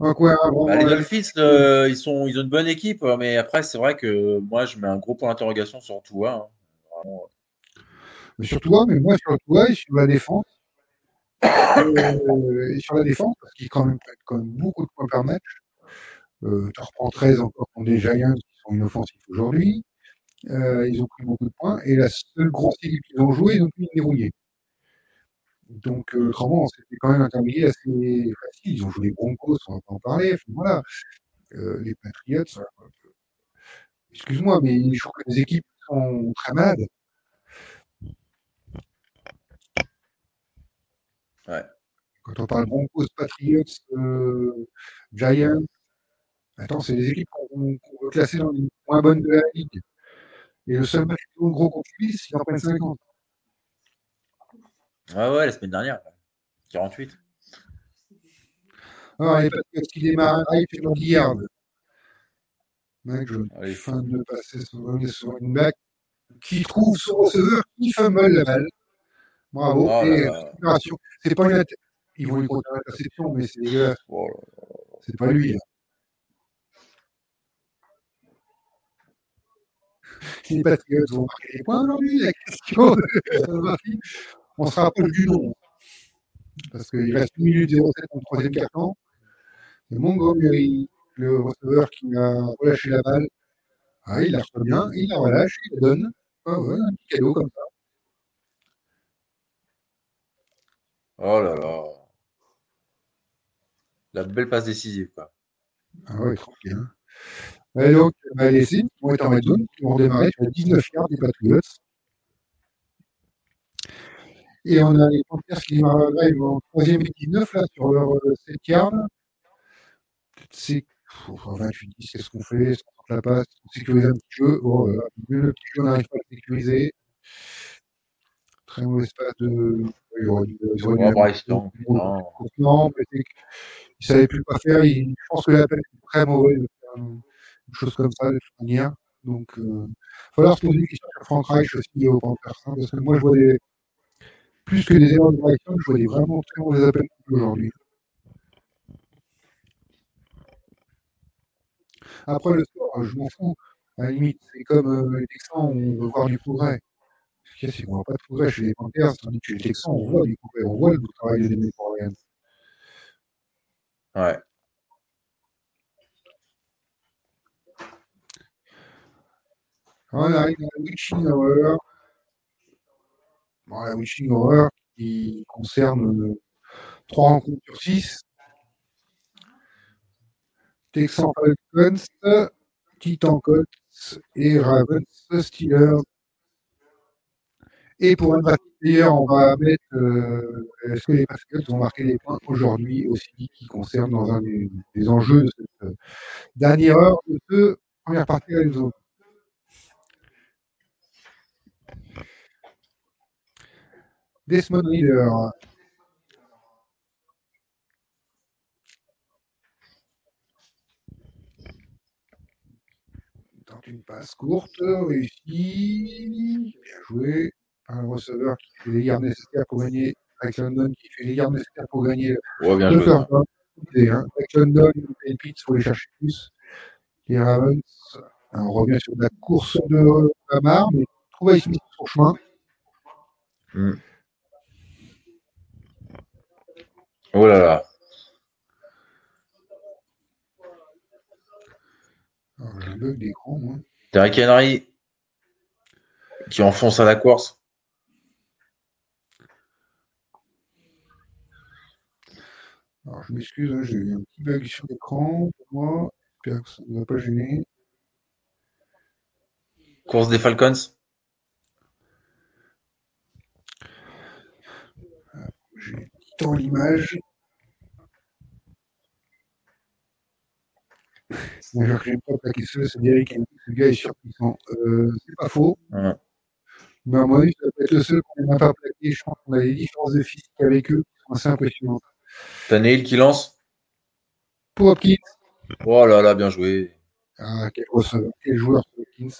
Donc, ouais, vraiment, Bah, les Dolphins, euh, ils, sont, ils ont une bonne équipe, mais après, c'est vrai que moi, je mets un gros point d'interrogation sur Tua. hein. Mais sur toi, mais moi sur toi et sur la défense. Euh, et sur la défense, parce qu'il quand même prennent quand même beaucoup de points par match. Euh, tu reprends 13 encore contre des Giants qui sont inoffensifs aujourd'hui. Euh, ils ont pris beaucoup de points. Et la seule grosse équipe qu'ils ont joué, ils ont pu les dérouiller. Donc, euh, autrement, c'était quand même un calendrier assez facile. Ils ont joué les Broncos, on va pas en parler. Enfin, voilà. Euh, les Patriots, euh, excuse-moi, mais je trouve que les équipes sont très malades. Ouais. Quand on parle Broncos, Patriots, Giants, attends, c'est des équipes qu'on qu'on veut classer dans les moins bonnes de la ligue. Et le seul match gros contre lui, c'est qu'ils en prennent 50. Ouais, ouais, la semaine dernière. 48. Alors, les Patriots qui démarrent, ah, il fait leur guillard. Mec, je suis fan de passer sur, sur une back qui trouve son receveur qui fumble la balle. Bravo. Oh et récupération. C'est pas une Ils vont lui prendre l'interception, mais c'est dégueulasse. Oh. C'est pas lui. là. Les Patriots vont marquer des points aujourd'hui, la question. On se rappelle du nom. Parce qu'il reste 1 minute 07 dans le troisième quart-temps. C'est Montgomery, le receveur qui a relâché la balle. Ah, il la reçoit bien, il la relâche, il la donne. Ah ouais, un petit cadeau comme ça. Oh là là. La belle passe décisive, quoi. Ah ouais, tranquille. hein. Et donc, bah, les Saints vont être en red zone, qui vont redémarrer sur les 19 yards des Patriots. Et on a les Panthers qui ils vont en 3 et 19 là, sur leur euh, 7 yards. C'est pff, 28 10 qu'est-ce qu'on fait? Est-ce qu'on la passe On sécurise un petit jeu. Bon, euh, le petit jeu n'arrive pas à le sécuriser. Très mauvaise passe de. Il aurait dû- il aurait dû qu'il savait plus quoi faire. Il, je pense que l'appel était très mauvais de faire une, une chose comme ça de toute manière. Donc, il va falloir se poser des questions sur Frank Reich aussi au Panthers. hein, parce que moi, je vois des, plus que des erreurs de réaction, je vois des vraiment très mauvais appels aujourd'hui. Après le sport, je m'en fous. À la limite, c'est comme euh, les Texans, on veut voir du progrès. Ce qu'il y a, c'est qu'on voit pas de progrès chez les Panthers, tandis que chez les Texans, on voit du progrès, on voit le travail pour rien. Ouais. On arrive à la Witching la Witching Hour qui concerne euh, trois rencontres sur six. Texans Falcons, Titan Colts et Ravens Steelers. Et pour un partie on va mettre euh, est-ce que les Patriots ont marqué des points aujourd'hui aussi, qui concerne dans un des, enjeux de cette euh, dernière heure de première partie à zone. Desmond Leader. Tente une passe courte, réussi. Bien joué. Un receveur qui fait les yards nécessaires pour gagner. Avec London qui fait les yards nécessaires pour gagner. Ouais, bien le joué. Idée, hein. Avec London et Pitts, il faut les chercher plus. Les Ravens, on revient sur la course de Lamar, mais trouve Smith sur son chemin. Hmm. Oh là là. Alors, J'ai un bug d'écran, moi. Derrick Henry qui enfonce à la course. Alors, je m'excuse, hein, j'ai eu un petit bug sur l'écran pour moi. J'espère que ça ne va pas gêner. Course des Falcons. J'ai tant l'image. D'ailleurs, j'aime pas c'est Derrick Henry, ce gars est surpuissant. Euh, c'est pas faux. Ouais. Mais à mon avis, ça peut être le seul qu'on n'a pas plaqué. Je pense qu'on a des différences de physique avec eux qui sont assez impressionnantes. Tannehill qui lance? Pour Hopkins, Oh là là, bien joué. ah, quel receveur, quel joueur, Hopkins.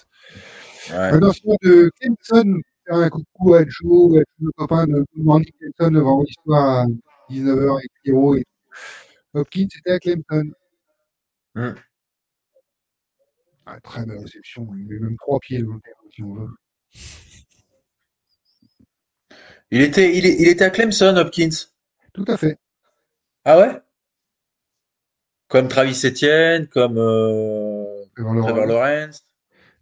Ouais. De Clemson, faire un coucou à Joe, à nos copains de Morning Clemson, le vendredi soir à 19h avec Pierrot et. Hopkins, c'était à Clemson. Hmm. Ah, très belle réception. Il met même trois pieds dans le terrain, si on veut. Il était, il, était à Clemson, Hopkins. Tout à fait. Ah ouais? Comme Travis Etienne, comme euh, Trevor Lawrence.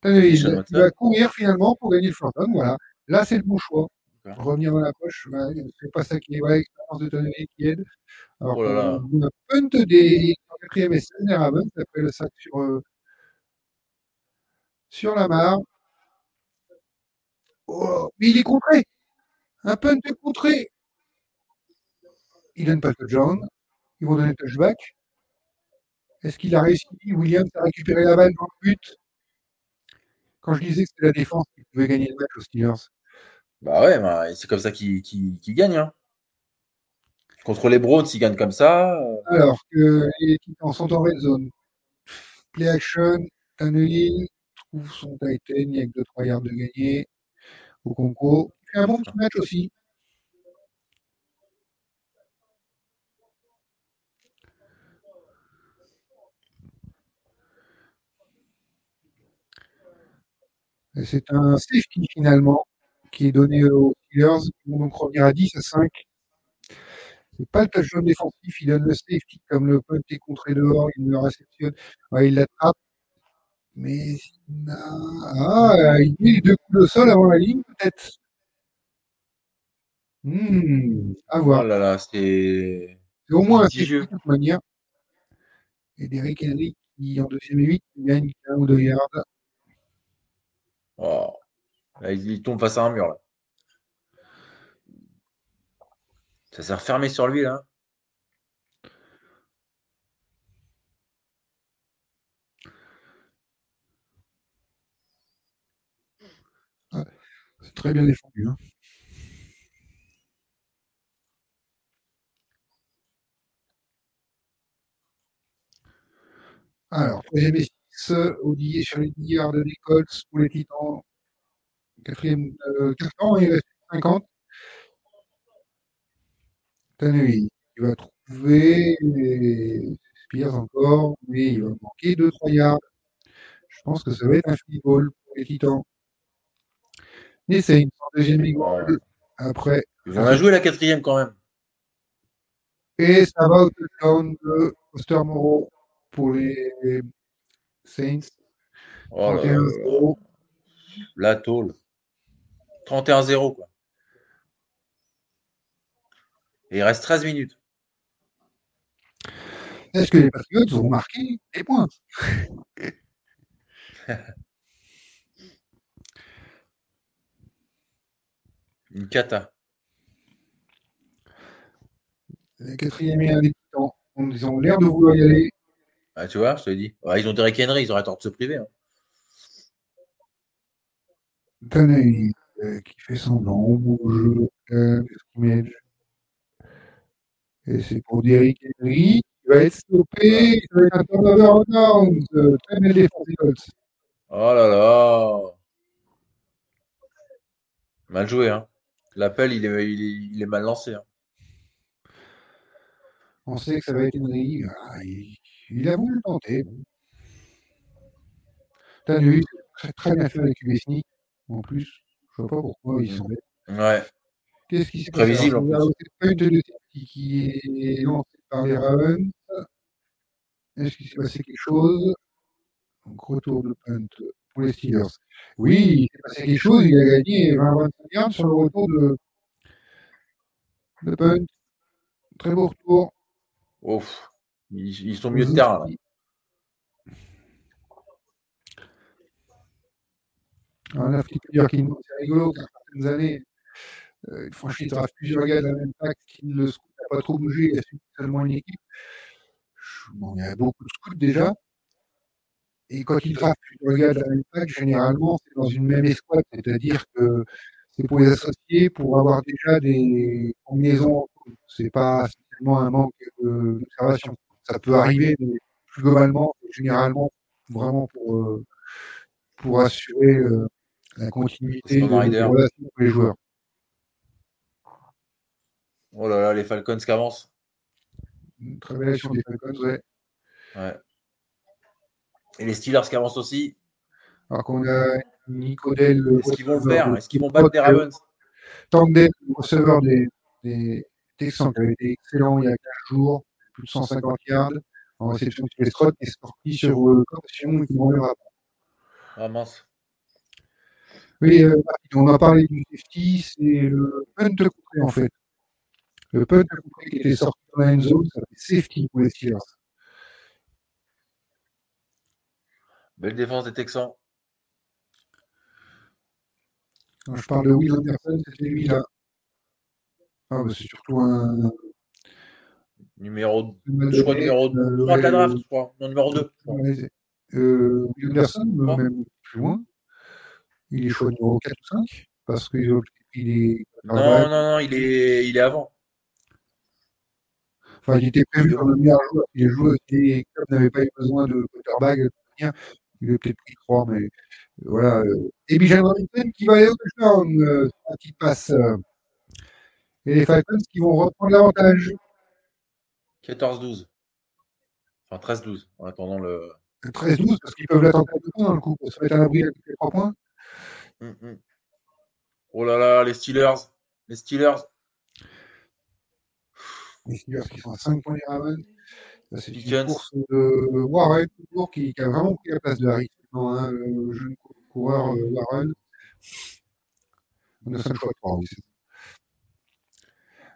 Lawrence. Il, va courir finalement pour gagner le down, Voilà. Là, c'est le bon choix. Revenir dans la poche, c'est pas ça qui est. Ouais, l'expérience de Tonelli qui aide. Alors, Oh là là. on a punt des quatrième essai, des Ravens, après le sac sur, euh, sur la mare. Oh, mais il est contré. Un punt est contré. Il donne pas le touchdown. Ils vont donner le touchback. Est-ce qu'il a réussi, Williams, à récupérer la balle dans le but? Quand je disais que c'était la défense qui pouvait gagner le match aux Steelers. Bah ouais, bah, c'est comme ça qu'il qu'il- qu'il gagne. Hein. Contre les Browns, il gagne comme ça. euh, Alors que les Titans sont en red zone. Play action, Tannehill trouve son Titan, il y a que 2-3 yards de gagné au fait un bon petit match aussi. C'est un safety finalement qui est donné aux Steelers. Ils vont donc revenir à 10 à 5. C'est pas le touchdown défensif, il donne le safety comme le punt est contré dehors, il le réceptionne, Ouais, il l'attrape. Mais ah, il met les deux coups de sol avant la ligne, peut-être. Hmm, à Oh voir. là là, c'est. Au moins un litigieux. de toute manière. Et Derrick Henry qui en deuxième et huit gagne un ou deux yards. Oh. Il, tombe face à un mur. Là. Ça s'est refermé sur lui là. C'est très bien défendu. hein. Alors, troisième et six, Odier sur les 10 yards des Colts pour les Titans. Quatrième euh, carton, il reste 50. Tannehill, il va trouver Spears encore, mais il va manquer 2-3 yards. Je pense que ça va être un field goal pour les Titans. Et c'est une deuxième ligue. Après, Ils en a joué la quatrième quand même. et ça va au touchdown de Foster Moreau pour les Saints. Oh là là là. 31-0. La tôle. 31-0, quoi. Et il reste 13 minutes. Est-ce que les Patriots ont marqué des points? Une cata. Le quatrième et un des. Ils ont l'air de vouloir y aller. Ah, tu vois, je te dis. Ouais, ils ont Derrick Henry, ils auraient tort de se priver. hein. Euh, qui fait semblant au euh, scrimmage. Et c'est pour Derrick Henry qui va être stoppé. Ça va être un turnover en downs. Euh, Très belle défense des Colts. Oh là là. Mal joué, hein. L'appel, il est, il, est, il est mal lancé. hein. On sait que ça va être Henry. Ah, il, il a voulu le tenter. Tannehill, très, très bien fait avec USNI. En plus, je vois pas pourquoi ils sont bêtes. Ouais. Qu'est-ce qui s'est passé? Prévisible, en C'est pas une de qui est lancée par les Ravens. Est-ce qu'il s'est passé quelque chose? Donc, retour de punt pour les Steelers. Oui, il s'est passé quelque chose. Il a gagné 20-25 yards sur le retour de, de punt. Très beau retour. Ouf. Ils, ils sont mieux de terrain, là. Un Africain qui c'est rigolo, car certaines années, euh, une franchise draft plusieurs gars de la même fac qui ne n'a pas trop bougé, il a seulement une équipe. Bon, il y a beaucoup de scouts déjà. Et quand ils draftent plusieurs gars de la même fac, généralement, c'est dans une même escouade, c'est-à-dire que c'est pour les associer, pour avoir déjà des combinaisons. C'est pas spécialement un manque d'observation. Ça peut arriver, mais plus globalement, généralement, vraiment pour, euh, pour assurer euh, la continuité de, relation les joueurs. Oh là là, les Falcons qui avancent. Une très belle action des Falcons, ouais. Ouais. Et les Steelers qui avancent aussi. Alors qu'on a Nico Dell, le Est-ce qu'ils vont le faire? Est-ce qu'ils vont battre des Ravens? Tandem, le receveur des, des Texans, qui avait été excellent il y a 15 jours, plus de 150 yards en réception de Lestrade, qui est sorti sur euh, caution et qui verra pas. Ah mince. Oui, euh, on a parlé du safety, c'est le punt contré en fait. Le punt contré qui était sorti dans la end zone, ça fait safety pour les Steelers. Belle défense des Texans. Quand je parle de Will Anderson, c'était lui là. Ah, bah, c'est surtout un. Numéro, un je crois numéro euh, 3 de la draft, je crois. Non, numéro 2. Ouais, c'est- euh, Will Anderson, même plus loin. Il est choix numéro 4 ou 5 parce qu'il il est. Non, non, non, il est, il est avant. Enfin, il était prévu comme le meilleur joueur. Il est joué, les clubs n'avaient pas eu besoin de quarterback. Il a peut-être pris 3, mais euh, voilà. euh. Et Bijan Robinson qui va aller au touchdown. Euh, la petite passe. euh. Et les Falcons qui vont reprendre l'avantage. 14-12. Enfin, 13-12, en attendant le. 13-12, parce qu'ils peuvent l'attendre à deux points dans le coup, pour se mettre à l'abri avec les 3 points. Hum, hum. Oh là là, les Steelers. Les Steelers. Les Steelers qui sont à 5 points des Ravens. C'est une course de Warren, toujours, qui, qui a vraiment pris la place de Harris. Hein, le jeune cou- coureur euh, Warren. On a 5 choix de 3, oui.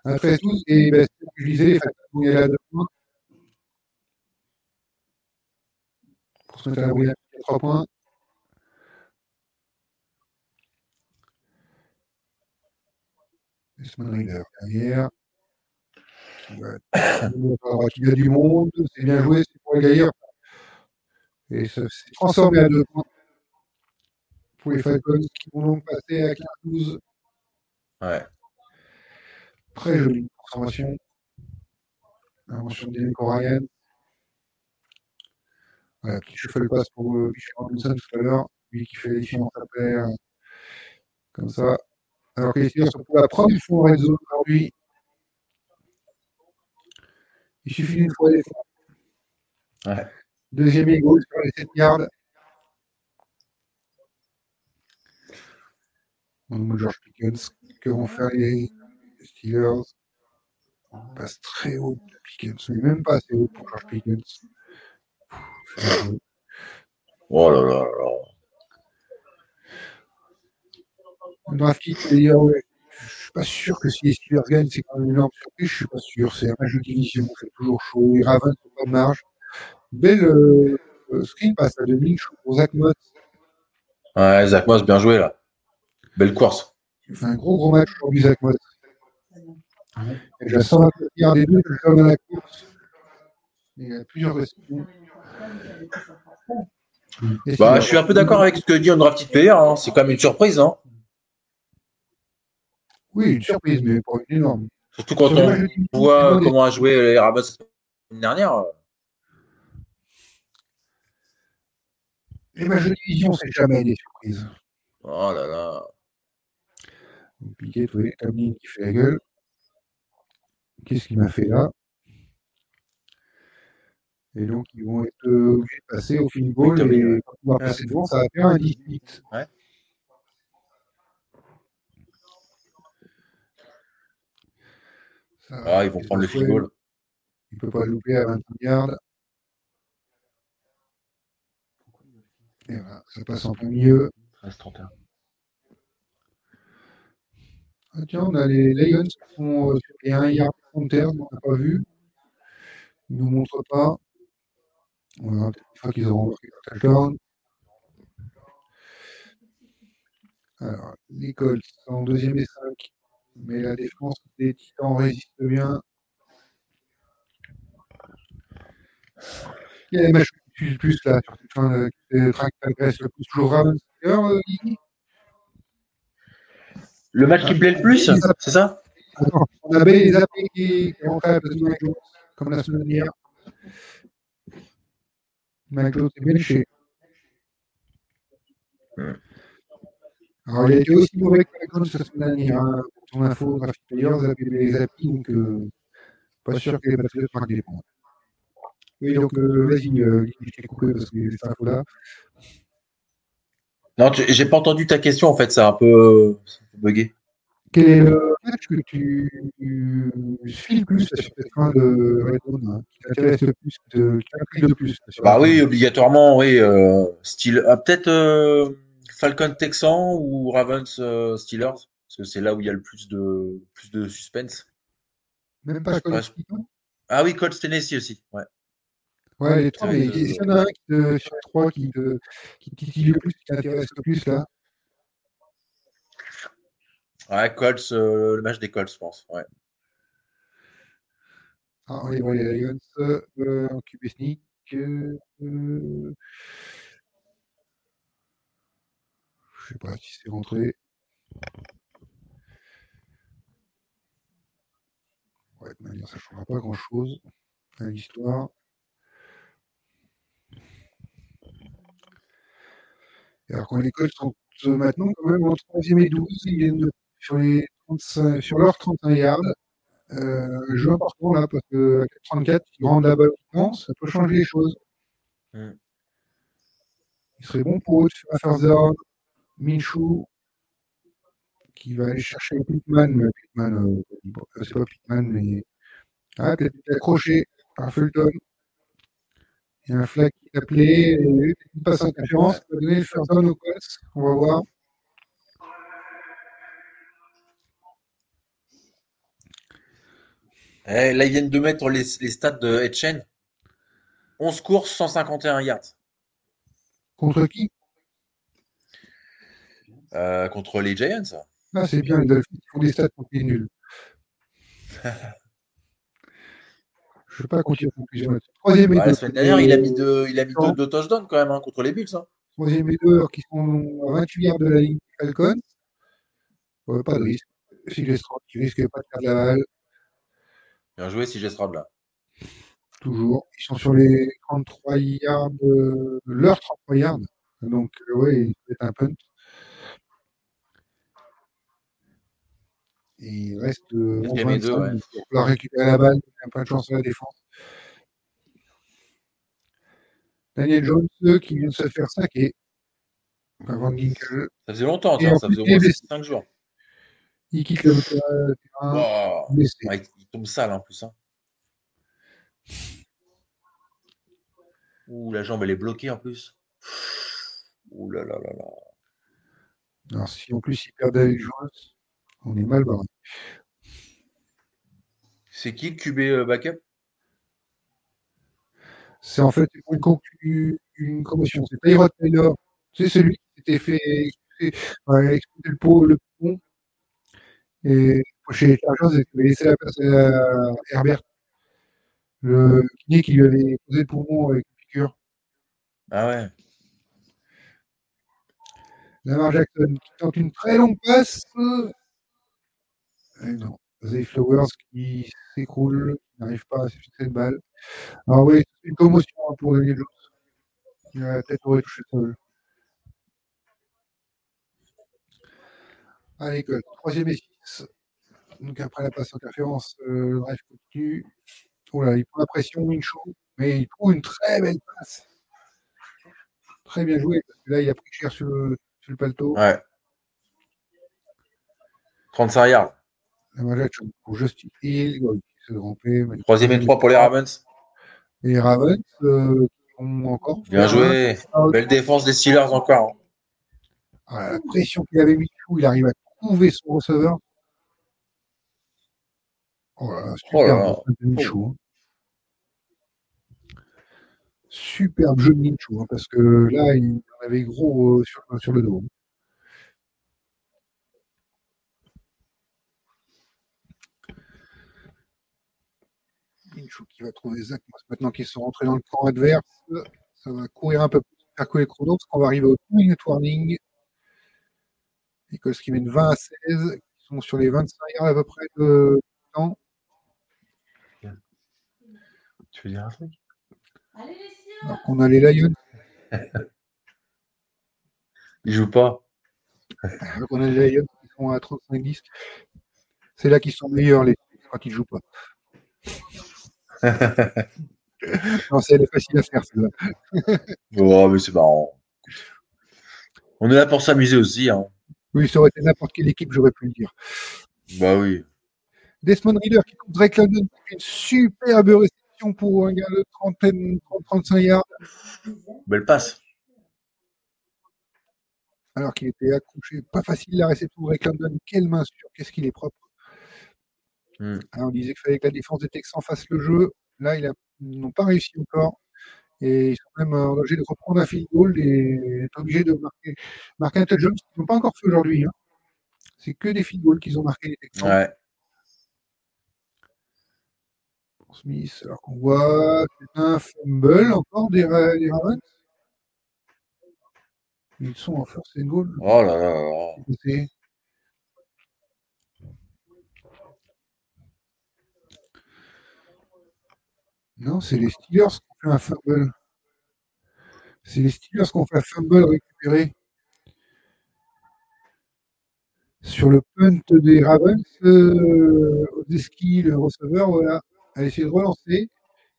Un 13-12, et ben, c'est ce que je disais, les Falcons vont y aller à 2 points. Pour se mettre à les 3 points. Derrière. Qui va il y a du monde, c'est bien joué, c'est pour les gaillard. Et ça s'est transformé à deux points pour les Falcons qui vont donc passer à 15-12. Ouais. Très jolie transformation. Invention de Daniel Ryan. Voilà, petit shuffle pass pour euh, Michel Robinson tout à l'heure. Lui qui fait les différences après. euh, comme ça. Alors que les Steelers sont pour la première fois zone aujourd'hui. Il suffit d'une fois des fois. Ouais. Deuxième ego sur les 7 yards. Donc, George Pickens, que vont faire les Steelers Passe très haut de Pickens, mais même pas assez haut pour George Pickens. Oh là là là. Un draft kit, c'est-à-dire, ouais, je suis pas sûr que si les Steelers gagnent, c'est quand même une énorme surprise, je suis pas sûr. C'est un match de division, c'est toujours chaud. Les Ravens n'ont pas de marge. Belle euh, screen passe à 2000 pour Zach Moss. Ouais, Zach Moss, bien joué là. Belle course. Il fait un gros gros match aujourd'hui, Zach Moss. Il a déjà 129 yards des deux, touchdowns dans la course. Il a plusieurs réceptions. Et Bah, je suis un peu d'accord avec ce que dit Undrafted Player. Hein. C'est quand même une surprise. Hein. Oui, une surprise, mais pas une énorme. Surtout quand on voit comment a joué les Ravens l'année dernière. Les matchs de division, c'est jamais des surprises. Oh là là. Donc, Piquet, vous voyez, Kamlin qui fait la gueule. Qu'est-ce qu'il m'a fait là? Et donc, ils vont être euh, obligés de passer au field goal. Oui, et on va passer devant, ça va faire un 18. Ouais. Ça va. Ah, ils vont prendre le field goal. Il ne peut pas le louper à 20 yards. Et voilà, ça passe en plein milieu. 13-31. Ah, tiens, on a les Lions qui sont euh, sur les 1 yard frontière, on n'a pas vu. Ils ne nous montrent pas. On verra peut-être une fois qu'ils auront marqué leur touchdown. Alors, les Colts sont en deuxième et 5. Mais la défense des Titans résiste bien. Il y a les matchs qui le plus là, sur cette fin de track qui t'intéresse le plus. Toujours Ravens, euh, Le match qui plaît le plus, c'est ça? On avait les AP qui rentraient à la place de Mike Jones, comme la semaine dernière. Mike Jones est benché. Hmm. Alors, il a été aussi mauvais que Mike Jones la semaine dernière. Hein. Ton info, Graphic Players avait les applis, donc euh, pas sûr que les Patriots marquent des points. Oui, donc euh, vas-y, euh, je t'ai coupé parce que j'ai cette info-là. Non, tu- j'ai pas entendu ta question en fait, c'est un peu c'est un peu bugué. Quel est le match que tu, tu suis le plus sur cette fin de Red Zone, hein, qui t'intéresse le plus, de, qui t'intrigue le plus Bah oui, obligatoirement, oui. euh, style, ah, peut-être euh, Falcon Texan ou Ravens euh, Steelers, parce que c'est là où il y a le plus de plus de suspense. Même pas Titans Ah oui, Colts Tennessee aussi. Ouais. Ouais, les trois, mais euh, s'il y en a un qui te, sur les trois qui te, qui te titille le plus, qui t'intéresse le plus là, Ouais, Colts, euh, le match des Colts, je pense. Ouais. ah, on les voit les Lions euh, en QB sneak. Euh, euh, je sais pas si c'est rentré. Ouais, de manière, ça ne changera pas grand chose à l'histoire. Alors quand les Colts sont euh, maintenant quand même en 3 et 12, ils viennent sur, les 35, sur leurs 35 yards. Euh, jeu important là, parce que à 34, ils rendent la balle au ça peut changer les choses. Mm. Il serait bon pour eux de faire. Minshew, qui va aller chercher Pittman, mais Pittman, euh, bon, c'est pas Pittman, mais ah, peut-être accroché par Fulton. Il y a un flag qui est appelé, et une passe interférence, ça va donner le down au Colts. On va voir. Eh, là, ils viennent de mettre les, les stats de Etchen. 11 courses, 151 yards. Contre qui? Euh, contre les Giants. Ah, c'est bien, les Dolphins qui font des stats contre les nuls. Je ne vais pas continuer la. Troisième et Bah, la semaine dernière, il a mis deux, il a mis deux, deux touchdowns quand même hein, contre les Bills. hein. Troisième et deux, qu'ils sont à 28 yards de la ligne Falcons. Ouais, pas de risque. Si les Stroud qui risquent pas de perdre la balle, Bien joué, si Stroud là. toujours. Ils sont sur les 33 yards, euh, leurs 33 yards. Donc, euh, ouais, il peut être un punt. Et il reste euh, Deuxième et deux, 11-25, ouais. donc il va falloir récupérer la balle, il y a pas de chance à la défense. Daniel Jones euh, qui vient de se faire saquer. Ça faisait longtemps, ça plus, faisait au moins blessé. 5 jours. Il quitte le terrain, Wow. Ouais, il- il tombe sale en plus. Hein. Ouh, la jambe, elle est bloquée en plus. Ouh là là là là. Alors si en plus il perd David Jones, on est mal barré. C'est qui le QB euh, backup? C'est en fait une, une, commotion. C'est Tyrod Taylor. C'est celui qui s'était fait expulser, ouais, le pot, le pont. Et chez les Chargers, il avait laissé la place à Herbert. Le kiné qui lui avait posé le poumon avec une piqûre. Ah ouais. Lamar Jackson qui tente une très longue passe. Non. Zay Flowers qui s'écroule, qui n'arrive pas à se fixer de balle. Alors oui, c'est une commotion hein, pour Daniel Jones. Il a la tête aurait touché le sol. Allez, troisième et six. Donc après la passe interférence, euh, le drive continue. Oh là, il prend la pression, Minshew, mais il trouve une très belle passe. Très bien joué, parce que là, il a pris cher sur le, sur le paletot. Ouais. 35 yards. La qui se Troisième et 3 pour les Ravens. Les Ravens, euh, ont encore. Bien joué. un- Belle défense des Steelers encore. hein. Ah, la pression qu'il avait mis il arrive à trouver son receveur. Oh là là, Oh là superbe jeu de hein. Superbe jeu de hein, parce que là, il en avait gros euh, sur, sur le dos. Qui va trouver Zach. Maintenant qu'ils sont rentrés dans le camp adverse, ça va courir un peu plus, faire couler le chrono, parce qu'on va arriver au 2 minute warning. Écoles qui mènent 20 à 16, qui sont sur les 25 yards à peu près de temps. Tu veux dire un truc? Alors qu'on a les Lions, Il joue pas. alors qu'on a les Lions qui sont à 35-10. C'est là qu'ils sont meilleurs, les quand ils jouent pas. Non, c'est facile à faire, celle-là. Oh, mais c'est marrant. On est là pour s'amuser aussi. Hein. Oui, ça aurait été n'importe quelle équipe, j'aurais pu le dire. Bah oui. Desmond Reader qui coupe Drake London, une superbe réception pour un gars de 30-35 yards, Belle passe. alors qu'il était accroché. Pas facile la réception de Drake London. Quelle main sûre, qu'est-ce qu'il est propre. Hmm. Alors, on disait qu'il fallait que la défense des Texans fasse le jeu. Là, ils n'ont pas réussi encore. Et ils sont même en danger de reprendre un field goal et être obligés de marquer, marquer un touchdown, ce qu'ils n'ont pas encore fait aujourd'hui. hein. C'est que des field goals qu'ils ont marqué les Texans. Ouais. Smith, alors qu'on voit un fumble encore des, Ra- des Ravens. Ils sont en first and goal. Oh là là là Non, c'est les Steelers qui ont fait un fumble. C'est les Steelers qui ont fait un fumble récupéré. Sur le punt des Ravens, euh, Odeski, le receveur, voilà, a essayé de relancer.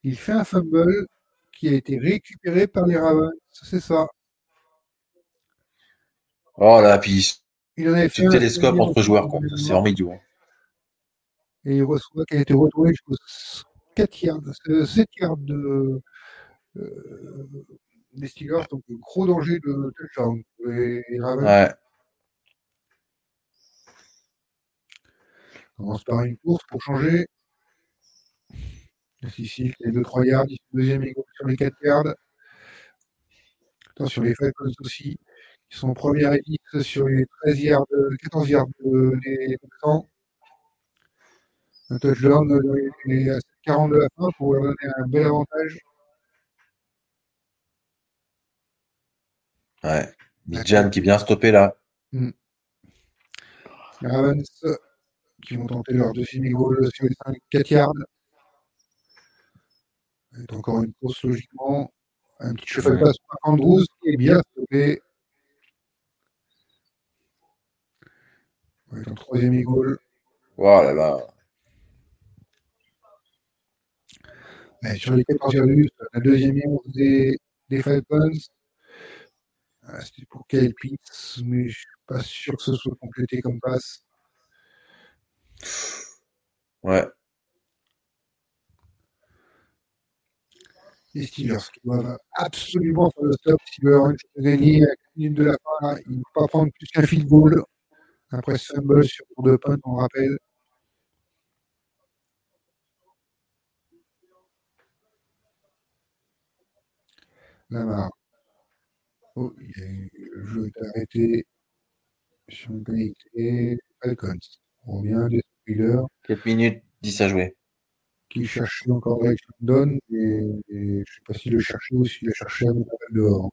Il fait un fumble qui a été récupéré par les Ravens. C'est ça. Oh là, puis Il en avait fait un télescope entre joueurs, C'est vraiment idiot. hein. Et il reçoit qui a été retourné jusqu'aux 4 yards, euh, 7 yards de, euh, des Steelers, donc gros danger de touchdown. Et, et Ravens Ouais. commence par une course pour changer. Ici, les 2-3 yards, ici, deuxième égaux sur les 4 yards. Attention, les Falcons aussi, qui sont première et 10 sur les 13 yards, euh, 14 yards de- Texans. Un touchdown euh, et à 40 de la fin pour leur donner un bel avantage. Ouais. Bijan qui est bien stoppé là. Les Ravens qui vont tenter leur deuxième goal sur les 5, 4 yards. Et encore une course logiquement. Un petit cheval passe par Andrews qui est bien stoppé. Ouais, en troisième goal. Oh là Ouais, sur les 14 virus, la deuxième annonce des, des Falcons, ah, c'était pour Kyle Pitts, mais je suis pas sûr que ce soit complété comme passe. Ouais. Les Steelers qui doivent absolument faire le stop s'ils veulent avoir une chance de gagner à 4 minutes de la fin. Ils ne vont pas prendre plus qu'un field goal. Après ce fumble sur de punt, on rappelle. Lamar. Oh, il y a eu- le jeu arrêté sur une pénalité. Falcons. On revient des spoilers 4 minutes 10 à jouer. qui cherchait encore avec London et, et je ne sais pas s'il le cherchait ou s'il a cherché à dehors.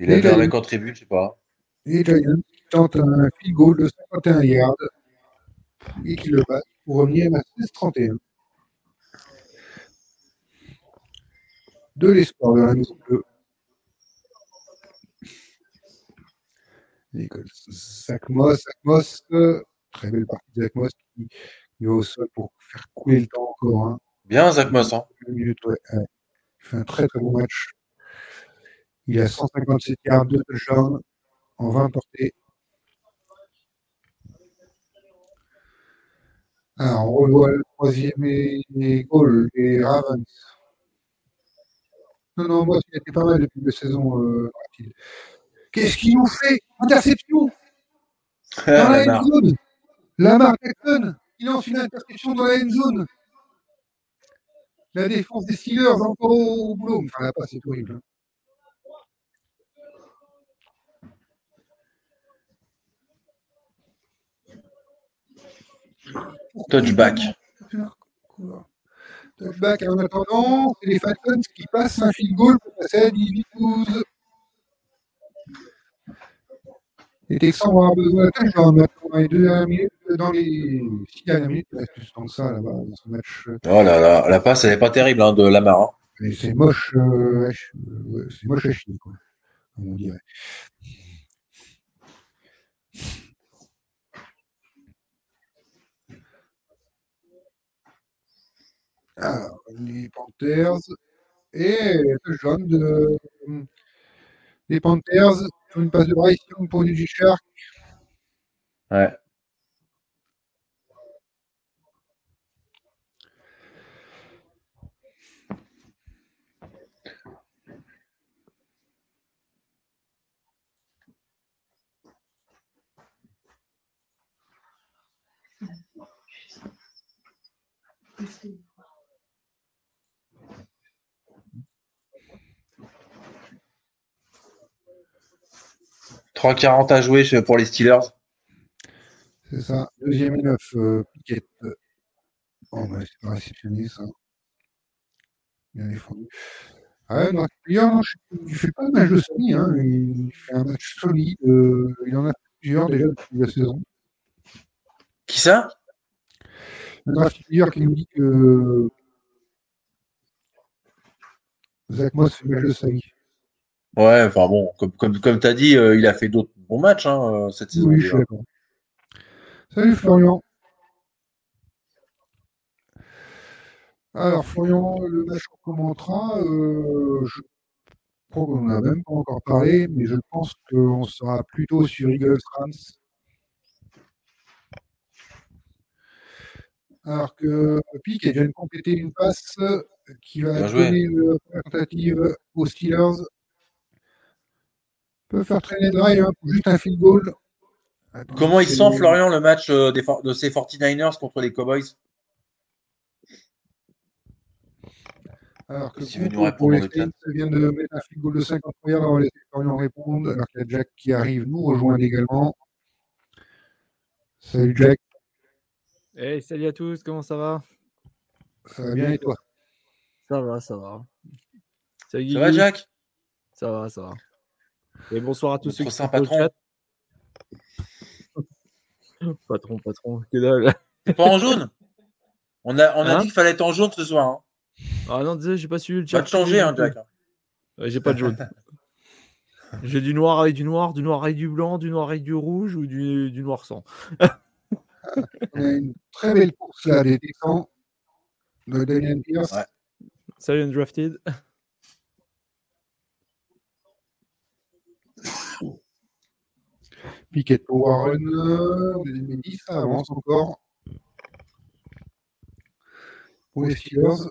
Il a mec en tribune, je sais pas. Et Giants qui tente un field goal de 51 yards et qui le passe pour revenir à 16-31. De l'espoir de la maison bleue. L'école Zach Moss, Zach Moss, euh, très belle partie de Zach Moss qui, qui va au sol pour faire couler le temps encore. Hein. Bien, Zach Moss. Hein. Minutes, ouais, ouais. Il fait un très très bon match. Il a 157 yards, 2 touchdowns en 20 portées. Alors, on revoit le troisième et, et goal des Ravens. Non, non, moi, il était pas mal depuis la saison. Euh, rapide. Qu'est-ce qu'il nous fait? Interception dans la end zone. Lamar Jackson, il lance une interception dans la end zone. La défense des Steelers encore au boulot. Enfin, la passe, c'est horrible. hein. Touchback. En attendant, c'est les Falcons qui passent un field goal pour passer à 18-12. Les Texans vont avoir besoin maintenant dans les deux dernières minutes, dans les six dernières minutes, il reste plus tant que ça là-bas dans ce match. Oh là là, la passe, elle est pas terrible hein, de Lamar. hein. C'est moche, euh, c'est moche à chier, quoi, comme on dirait. Alors, les Panthers et touchdown de les Panthers sur une passe de Bryce Young pour du Shark. Ouais. « 3,40 à jouer pour les Steelers. C'est ça. Deuxième et neuf, euh, Piquet. Bon, bah, c'est pas réceptionné, ça. Bien défendu. Ah ouais, non, d'ailleurs, non, je- il fait pas de match de Sony, hein. Il fait un match solide. euh, il en a fait plusieurs déjà depuis la saison. Qui ça? Un drafteur qui nous dit que Zach Moss fait le match de sa vie. Ouais, enfin bon, comme, comme, comme tu as dit, euh, il a fait d'autres bons matchs hein, euh, cette saison. Oui, je. Salut Florian. Alors Florian, le match commentera, euh, je crois qu'on n'en a même pas encore parlé, mais je pense qu'on sera plutôt sur Eagles Rams. Alors que Pic a déjà complété une passe qui va donner la tentative aux Steelers. Peut faire traîner le drive hein, pour juste un field goal. Attends, Comment il sent, Florian, le match euh, des for- de ces 49ers contre les Cowboys? Alors que Si vous nous vient de mettre un field goal de 53 yards, on va laisser Florian répondre, alors qu'il y a Jack qui arrive nous rejoindre également. Salut Jack, Hey, salut à tous, comment ça va? Ça va bien et toi? Ça va, ça va. Salut Ça va, Jack? Ça va, ça va. Et bonsoir à tous ceux qui sont chat. patron, patron, que dalle. T'es pas en jaune? On a, on a Hein dit qu'il fallait être en jaune ce soir. Hein. Ah non, désolé, j'ai pas suivi le chat. Va te changer, hein, Jack. Ouais, j'ai pas de jaune. J'ai du noir avec du noir, du noir avec du blanc, du noir avec du rouge ou du, du noir sans. On a une très belle course là des Texans de Damian Pierce. Ouais. Salut Undrafted. Piquet pour Warren, deuxième et dix, ça avance encore. Pour les Steelers,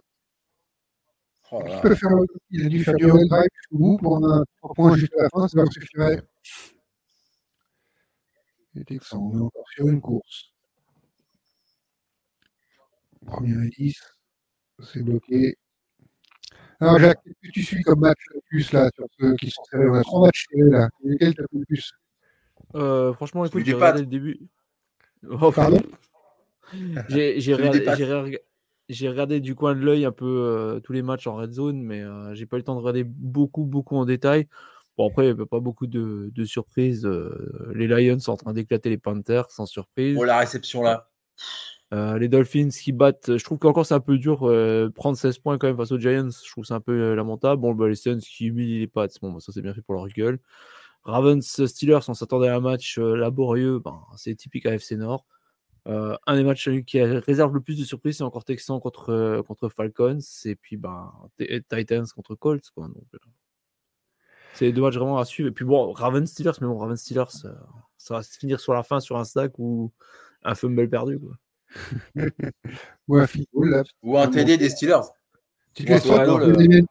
Oh là il peut faire il a dû faire du drive jusqu'au bout pour un 3 points juste à la fin, ça leur suffirait. Les Texans, on est encore sur une course. Premier et 10, c'est bloqué. Alors Jacques, qu'est-ce que tu suis comme match le plus là, sur ceux qui sont serrés On a trois matchs serrés là? Lesquels t'as le plus? Euh, franchement, écoute, j'ai regardé le début. Oh, Pardon J'ai regardé, du coin de l'œil un peu euh, tous les matchs en red zone, mais euh, j'ai pas eu le temps de regarder beaucoup, beaucoup en détail. Bon, après, il n'y a pas beaucoup de, de surprises. euh, les Lions sont en train d'éclater les Panthers, sans surprise. Oh, la réception là. Euh, les Dolphins qui battent, je trouve qu'encore c'est un peu dur. euh, prendre 16 points quand même face aux Giants, je trouve c'est un peu euh, lamentable. Bon, bah, les Suns qui humilient les Pats, bon, bah, ça c'est bien fait pour leur gueule. Ravens Steelers, on s'attendait à un match euh, laborieux, ben, c'est typique AFC Nord. Euh, un des matchs euh, qui réserve le plus de surprises, c'est encore Texans contre, euh, contre Falcons, et puis ben, Titans contre Colts. Quoi, donc, euh, c'est deux matchs vraiment à suivre. Et puis bon, Ravens Steelers, mais bon, Ravens Steelers, euh, ça va se finir sur la fin sur un stack ou un fumble perdu. Quoi. Ou un field goal là. Ou un TD des Steelers. Tu te Ouais, laisses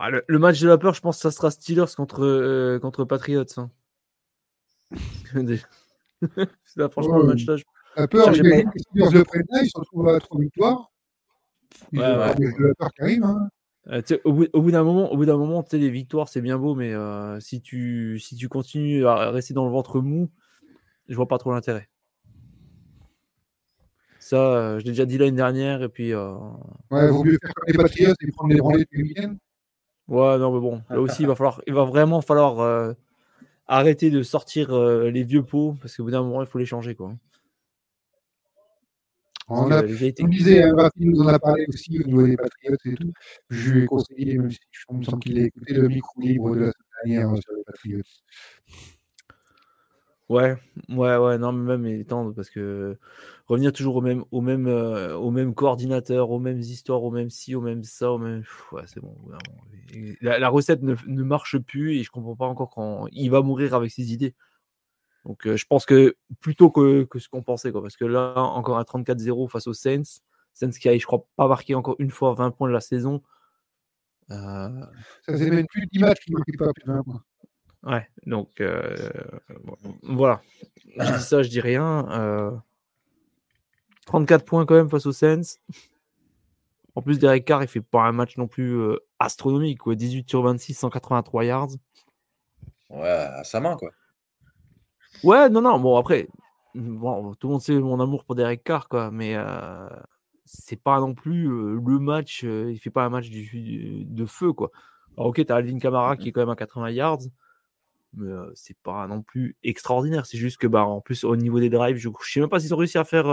Ah, le, le match de la peur, je pense que ça sera Steelers contre, euh, contre Patriots. hein. C'est là, franchement, Ouais, le match là, je- La peur, que les Steelers le prennent là, ils se retrouvent à trois victoires. Ouais, ouais. de la peur qui arrive. Hein. Euh, au bout, au bout d'un moment, au bout d'un moment, tu sais, les victoires, c'est bien beau, mais euh, si tu si tu continues à rester dans le ventre mou, je vois pas trop l'intérêt. Ça, euh, je l'ai déjà dit l'année dernière, et puis euh, Ouais, vaut mieux faire comme les Patriots et prendre les branlées tous les week-ends. Ouais, non, mais bon, là aussi, il va falloir, il va vraiment falloir euh, arrêter de sortir euh, les vieux pots, parce qu'au bout d'un moment, il faut les changer, quoi. On, a, vieilles on disait, hein, nous en a parlé aussi au niveau des Patriots et tout. Je lui ai conseillé, même si je me qu'il a écouté le micro libre de la semaine dernière euh, sur les Patriots. Ouais, ouais, ouais, non, mais même temps parce que revenir toujours au même, au même, euh, au même coordinateur, aux mêmes histoires, au même ci, au même ça, au même. Ouais, c'est bon. La, recette ne, marche plus et je comprends pas encore quand il va mourir avec ses idées. Donc euh, je pense que plutôt que, que ce qu'on pensait, quoi, parce que là, encore un 34-0 face aux Saints, Saints qui a, je crois, pas marqué encore une fois 20 points de la saison. Euh, Ça faisait même plus de 10 matchs qui ne pas plus de 20 points. Ouais, donc euh, voilà. Je dis ça, je dis rien. euh, 34 points quand même face aux Saints. En plus, Derek Carr, il fait pas un match non plus euh, astronomique. Quoi. 18 sur 26, 183 yards. Ouais, à sa main, quoi. Ouais, non, non, bon, après, bon, tout le monde sait mon amour pour Derek Carr, quoi, mais euh, c'est pas non plus euh, le match, euh, il fait pas un match du, de feu, quoi. Alors, ok, t'as Alvin Kamara qui est quand même à 80 yards, mais euh, c'est pas non plus extraordinaire. C'est juste que, bah, en plus, au niveau des drives, je, je sais même pas s'ils ont réussi à faire,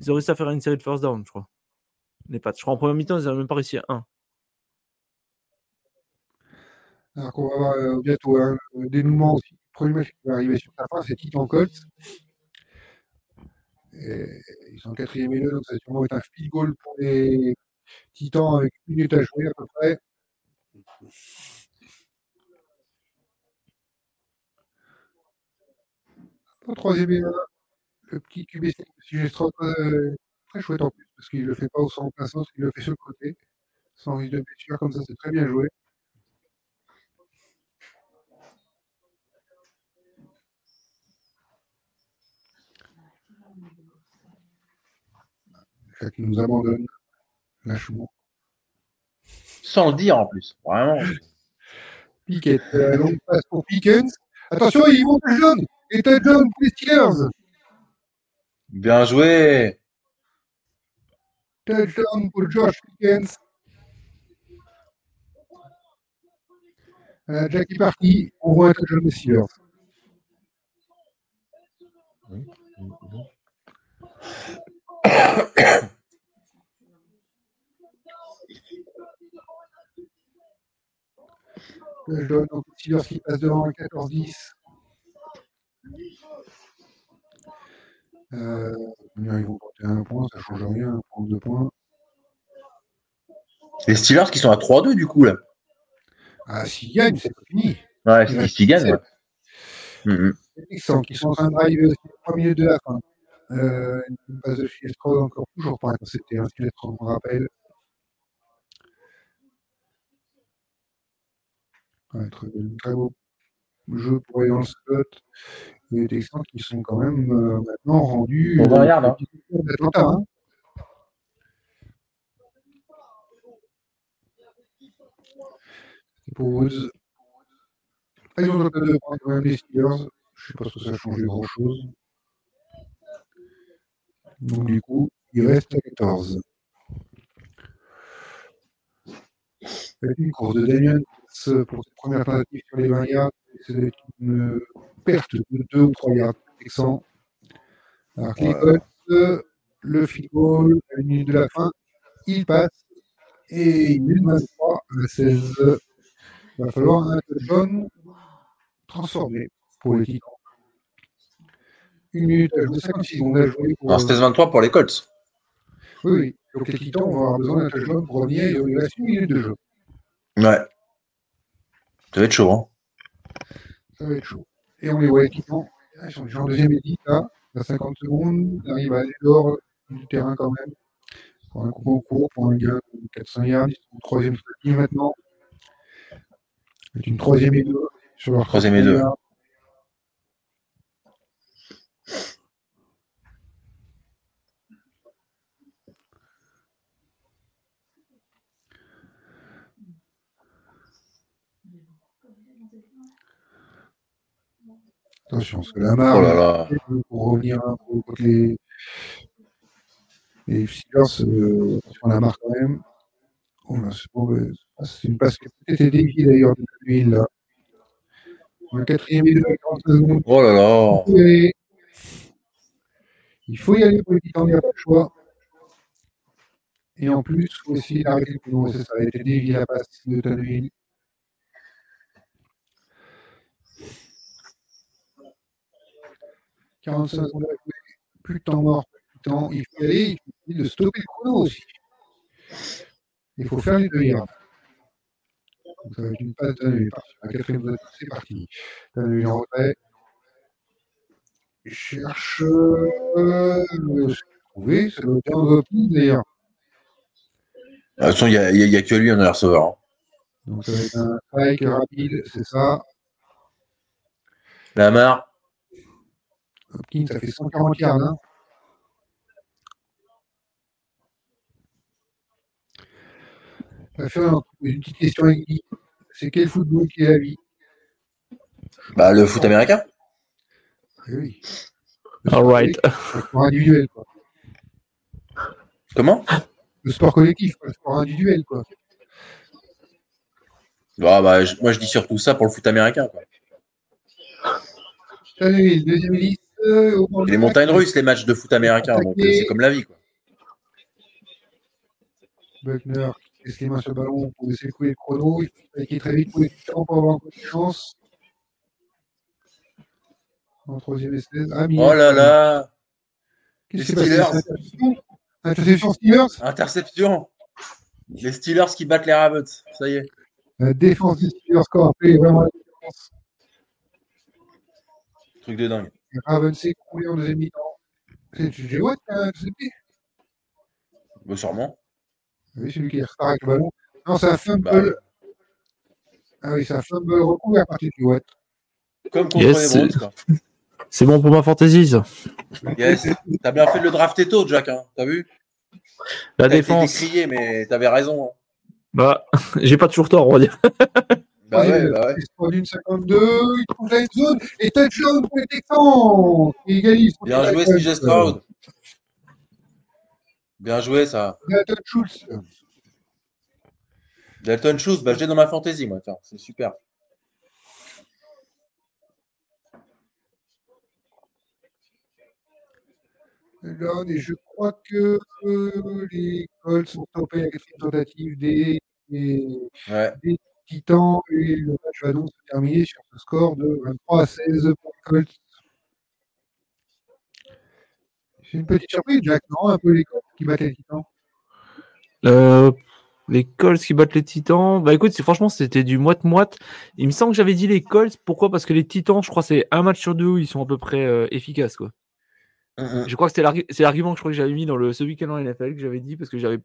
ils ont réussi à faire une série de first down, je crois. Les Pats. Je crois en première mi-temps, ils n'ont même pas réussi à un. Alors qu'on va avoir euh, bientôt un euh, dénouement aussi. Le premier match qui va arriver sur la fin, c'est Titan Colts. Ils sont en quatrième et deux, donc ça va sûrement être un field goal pour les Titans avec une minute à jouer à peu près. Au troisième et le petit QBC, Suggestra, euh, très chouette en plus, parce qu'il ne le fait pas au centre plein sens, il le fait sur le côté, sans risque de blessure, comme ça c'est très bien joué. Jacques nous abandonne, lâchement. Sans le dire en plus. Vraiment. Pickett, euh, longue passe pour Pickens. Attention, ils vont touchdown Et touchdown pour les Steelers Bien joué. Touchdown pour Josh Pickens. Euh, Jack est parti, on voit un touchdown des Steelers. Touchdown, les Steelers qui passent devant à 14-10. Euh, ils vont porter un point, ça ne change rien, un point, deux points. Les Steelers qui sont à 3-2 du coup là. Ah, s'ils gagnent, c'est pas fini. Ouais, s'ils gagnent. Ouais. Les Texans qui sont en train de driver aussi les 3 minutes de la fin. Euh, une passe de Fiestro encore toujours pas hein, ce qui est on me rappelle. Ouais, très, très beau jeu pour aller dans le slot. Les Texans qui sont quand même euh, maintenant rendus. Pour 20 yards, hein. hein. C'est Woods. Ah, ils ont le de prendre quand même les Steelers. Je ne sais pas si ça a changé grand chose. Donc du coup, il reste à 14. Avec une course de Damien pour cette première tentative sur les 20 yards, c'est une perte de 2 ou 3 yards Texan. Alors que les Colts, le field goal à la minute de la fin, il passe et il est 23 à 16. Il va falloir un touchdown transformé pour les Titans. Une minute à jouer, 50 secondes à jouer pour. Alors, c'était 23 pour les Colts. Oui, oui. Donc les Titans vont avoir besoin d'un touchdown pour revenir. Il reste une minute de jeu. Ouais. Ça va être chaud, hein. Ça va être chaud. Et on les voit les Titans. Ils sont en deuxième édite, là, à 50 secondes. Ils arrivent à aller dehors du terrain quand même. Pour un coup en court, pour un gain de 400 yards. Ils sont en troisième stratégie maintenant. C'est une troisième et deux sur leur Troisième et deux. yards. Attention, parce que la marque, Oh là là. pour revenir un peu contre les, les Steelers, euh, sur la marque quand même. Oh là, c'est mauvais. Ah, C'est une passe qui a peut-être été déviée d'ailleurs de l'huile là. Le quatrième et deux, à 45 secondes. Oh là là. Il faut y aller. Il faut y aller pour les Titans, il n'y a pas de choix. Et en plus, il faut essayer d'arrêter le. Ça, a été dévié la passe de Tannehill. « 45 secondes à jouer. Plus de temps mort, plus de temps. Il faut y aller, il faut de stopper le chrono aussi. Il faut faire les deux yards. Donc, ça va être une passe de Tannehill. La quatrième zone, c'est parti. Tannehill en retrait. Je cherche. Je trouvé, c'est le terme de d'ailleurs. De toute façon, il n'y a, que lui en a receveur. hein. Donc ça va être un strike rapide, c'est ça. Lamar. Hopkins, ça fait 140 yards. Hein. Une petite question avec Guy. C'est quel football qui est la vie? Bah, le foot américain. Eh oui. Le All sport right. Le sport individuel, quoi. Comment? Le sport collectif, quoi. Le sport individuel, quoi. bah, bah, je- Moi, je dis surtout ça pour le foot américain. Quoi. Allez, le deuxième liste. Euh, Et de les montagnes russes, les matchs de foot américain. Donc, euh, c'est comme la vie. Quoi. Buckner qui laisse les mains sur le ballon pour laisser couler le chrono. Il faut attaquer très vite pour avoir encore une chance. En troisième et 16. Ah, Oh là là. Qu'est-ce qui Steelers. Interception Steelers? Interception. Les Steelers qui battent les Ravens. Ça y est. La défense des Steelers qui fait vraiment la différence. Truc de dingue. Raven s'est écroulé en deuxième mi-temps. C'est J.J. Watt qui a intercepté. Bah, sûrement. Oui, celui qui est retard avec le ballon. Non, c'est un fumble. Bah. Ah oui, c'est un fumble recouvert par J.J. Watt. Comme contre Yes. les Browns. Quoi. C'est bon pour ma fantasy, ça. Yes. T'as bien fait de le drafter tôt, Jack. Hein. T'as vu? La T'as été défense. décrié, mais t'avais raison. hein. Bah, j'ai pas toujours tort, on va dire. Bah ouais, Troisième, bah ouais. il se prend d'une 52, il trouve la zone et touchdown pour les Texans qui égalisent. Bien joué, CJ Stroud. Bien joué, ça. Dalton Schultz. Dalton Schultz, bah, je l'ai dans ma fantasy, moi. Tiens, c'est super. Là, et je crois que euh, les Colts sont topés à la tentative des, des Ouais. Titans et le match va donc se terminer sur ce score de 23 à 16 pour les Colts. C'est une petite surprise, Jack, non Un peu les Colts qui battent les Titans? Euh, les Colts qui battent les Titans. Bah écoute, c'est- franchement, c'était du moite-moite. Il me semble que j'avais dit les Colts. Pourquoi? Parce que les Titans, je crois, c'est un match sur deux où ils sont à peu près euh, efficaces. Quoi. Mhm. Je crois que c'était l'argu- c'est l'argument que je crois que j'avais mis dans le ce week-end en NFL que j'avais dit parce que j'avais.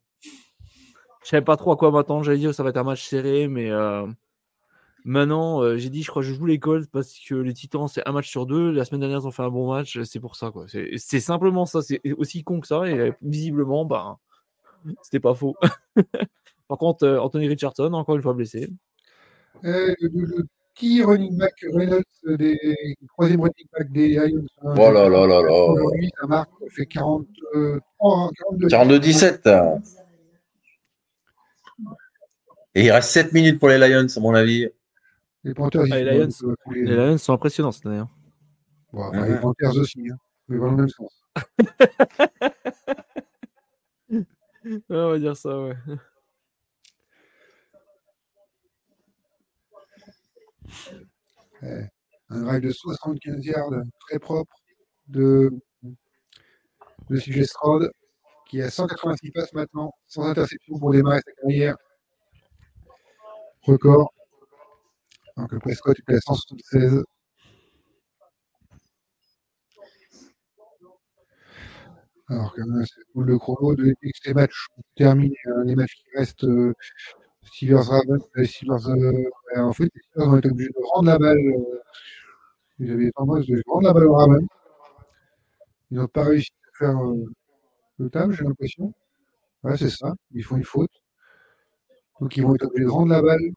Je savais pas trop à quoi m'attendre. J'allais dire ça va être un match serré, mais euh, maintenant euh, j'ai dit je crois que je joue les Colts parce que les Titans c'est un match sur deux. La semaine dernière ils ont fait un bon match, c'est pour ça quoi. C'est c'est simplement ça. C'est aussi con que ça et euh, visiblement bah c'était pas faux. Par contre euh, Anthony Richardson encore une fois blessé. Euh, le, le petit running back Reynolds, des le troisième running back des Lions. hein, Oh là là là là. Aujourd'hui, sa marque fait 43, 42. 42-17. Et il reste 7 minutes pour les Lions, à mon avis. Les Panthers, Ah, les Lions. euh, les- Les Lions sont impressionnants cette année. hein. Bon, enfin, les Panthers aussi, hein, mais dans le même sens. Ouais, on va dire ça ouais. Ouais. Un drive de 75 yards très propre de, de CJ Stroud, qui a 186 passes maintenant, sans interception pour démarrer sa carrière. Record. Donc le Prescott était à 176. Alors quand même, le chrono de ces matchs terminés. hein, les matchs qui restent, euh, Steelers les euh, ouais, en fait, les ont été obligés de rendre la balle. euh, ils avaient tendance de rendre la balle aux Ravens. Ils n'ont pas réussi à faire euh, le table, j'ai l'impression. C'est ça. Ils font une faute. Donc ils vont être obligés de rendre la balle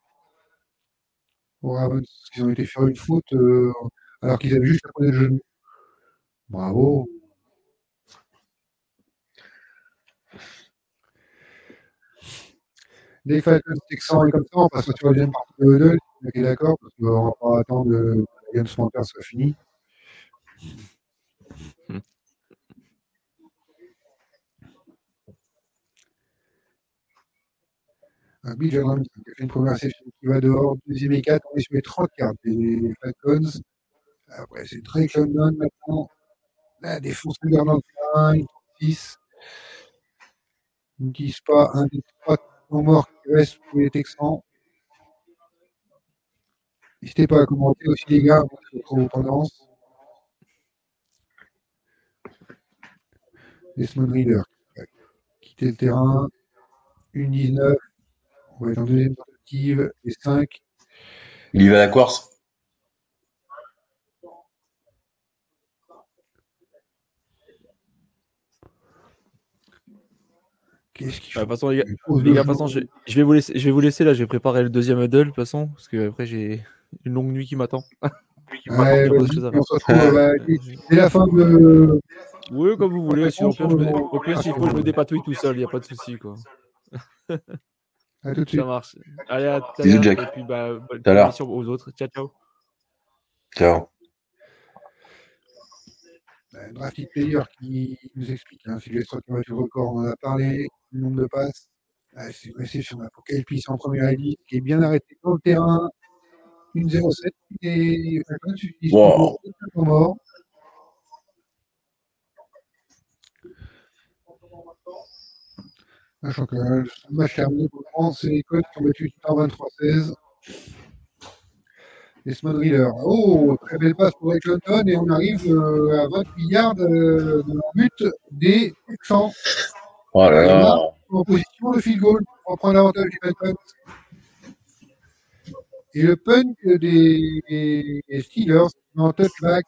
qu'ils ont été faire une faute euh, alors qu'ils avaient juste à poser le genou. Bravo. Les Falcons Texans et comme ça, on passe sur la deuxième partie de Huddle. Ok, d'accord, parce qu'on va pas attendre que la Games Panthers soit fini. Bill Jones qui a fait une première session qui va dehors, deuxième et quatre, on est sur les 30 cartes des Falcons. Après, c'est Drake London maintenant. La défense de Garland Klein, 6. Ils ne disent pas un des trois temps morts qui restent pour les Texans. N'hésitez pas à commenter aussi les gars, moi, je trouve tendance. Desmond Reader quitter le terrain. Une 19. On va être en deuxième tentative. Et 5. Il y va à la course. Qu'est-ce qu'il Ouais, fait de toute façon, les gars, Il pose les le gars, de toute façon, genou. je, je vais vous laisser, je vais vous laisser là. Je vais préparer le deuxième huddle de toute façon, parce que après j'ai une longue nuit qui m'attend. Ouais, on se retrouve bah, la fin de. Oui, comme vous voulez. Si, au pire, je me, Réponse, au pire, s'il faut, je me dépatouille tout seul. Il n'y a pas de souci, quoi. À tout de suite. Ça marche. Allez, à tout à Bisous, l'heure. Jack. Et puis, bah, bonne émission aux autres. Ciao, ciao. Ciao. Un drafted player qui nous explique, hein, si qui va du record, on en a parlé, le nombre de passes. Ah, c'est réception là, pour Kyle Pitts en première ligne, qui est bien arrêté dans le terrain. Une 0-7 et Falcons utilisent Wow. mort. Sachant que euh, le match terminé pour le moment, c'est les Colts qui ont battu Titan 23-16. Desmond Reader. Oh, très belle passe pour Rick London et on arrive euh, à 20 milliards de, de but des Texans Oh là là. en position de field goal pour prendre l'avantage des Falcons. Et le punt des, des Steelers en touchback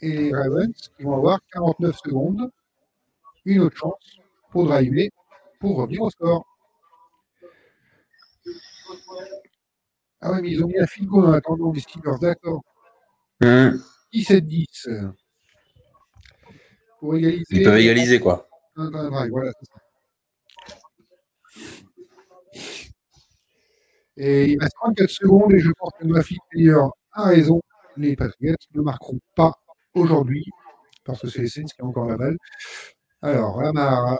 et les Ravens qui vont avoir 49 secondes, une autre chance pour driver, pour revenir au score. Ah oui, mais ils ont mis un goal en attendant les Steelers, d'accord. Hum, 17-10. Pour égaliser. Ils peuvent égaliser, quoi. Un, un drive, voilà, c'est ça. Et il reste 34 secondes et je pense que Mafia Player a raison. Les Patriots ne marqueront pas aujourd'hui parce que c'est les Saints qui ont encore la balle. Alors, Lamar,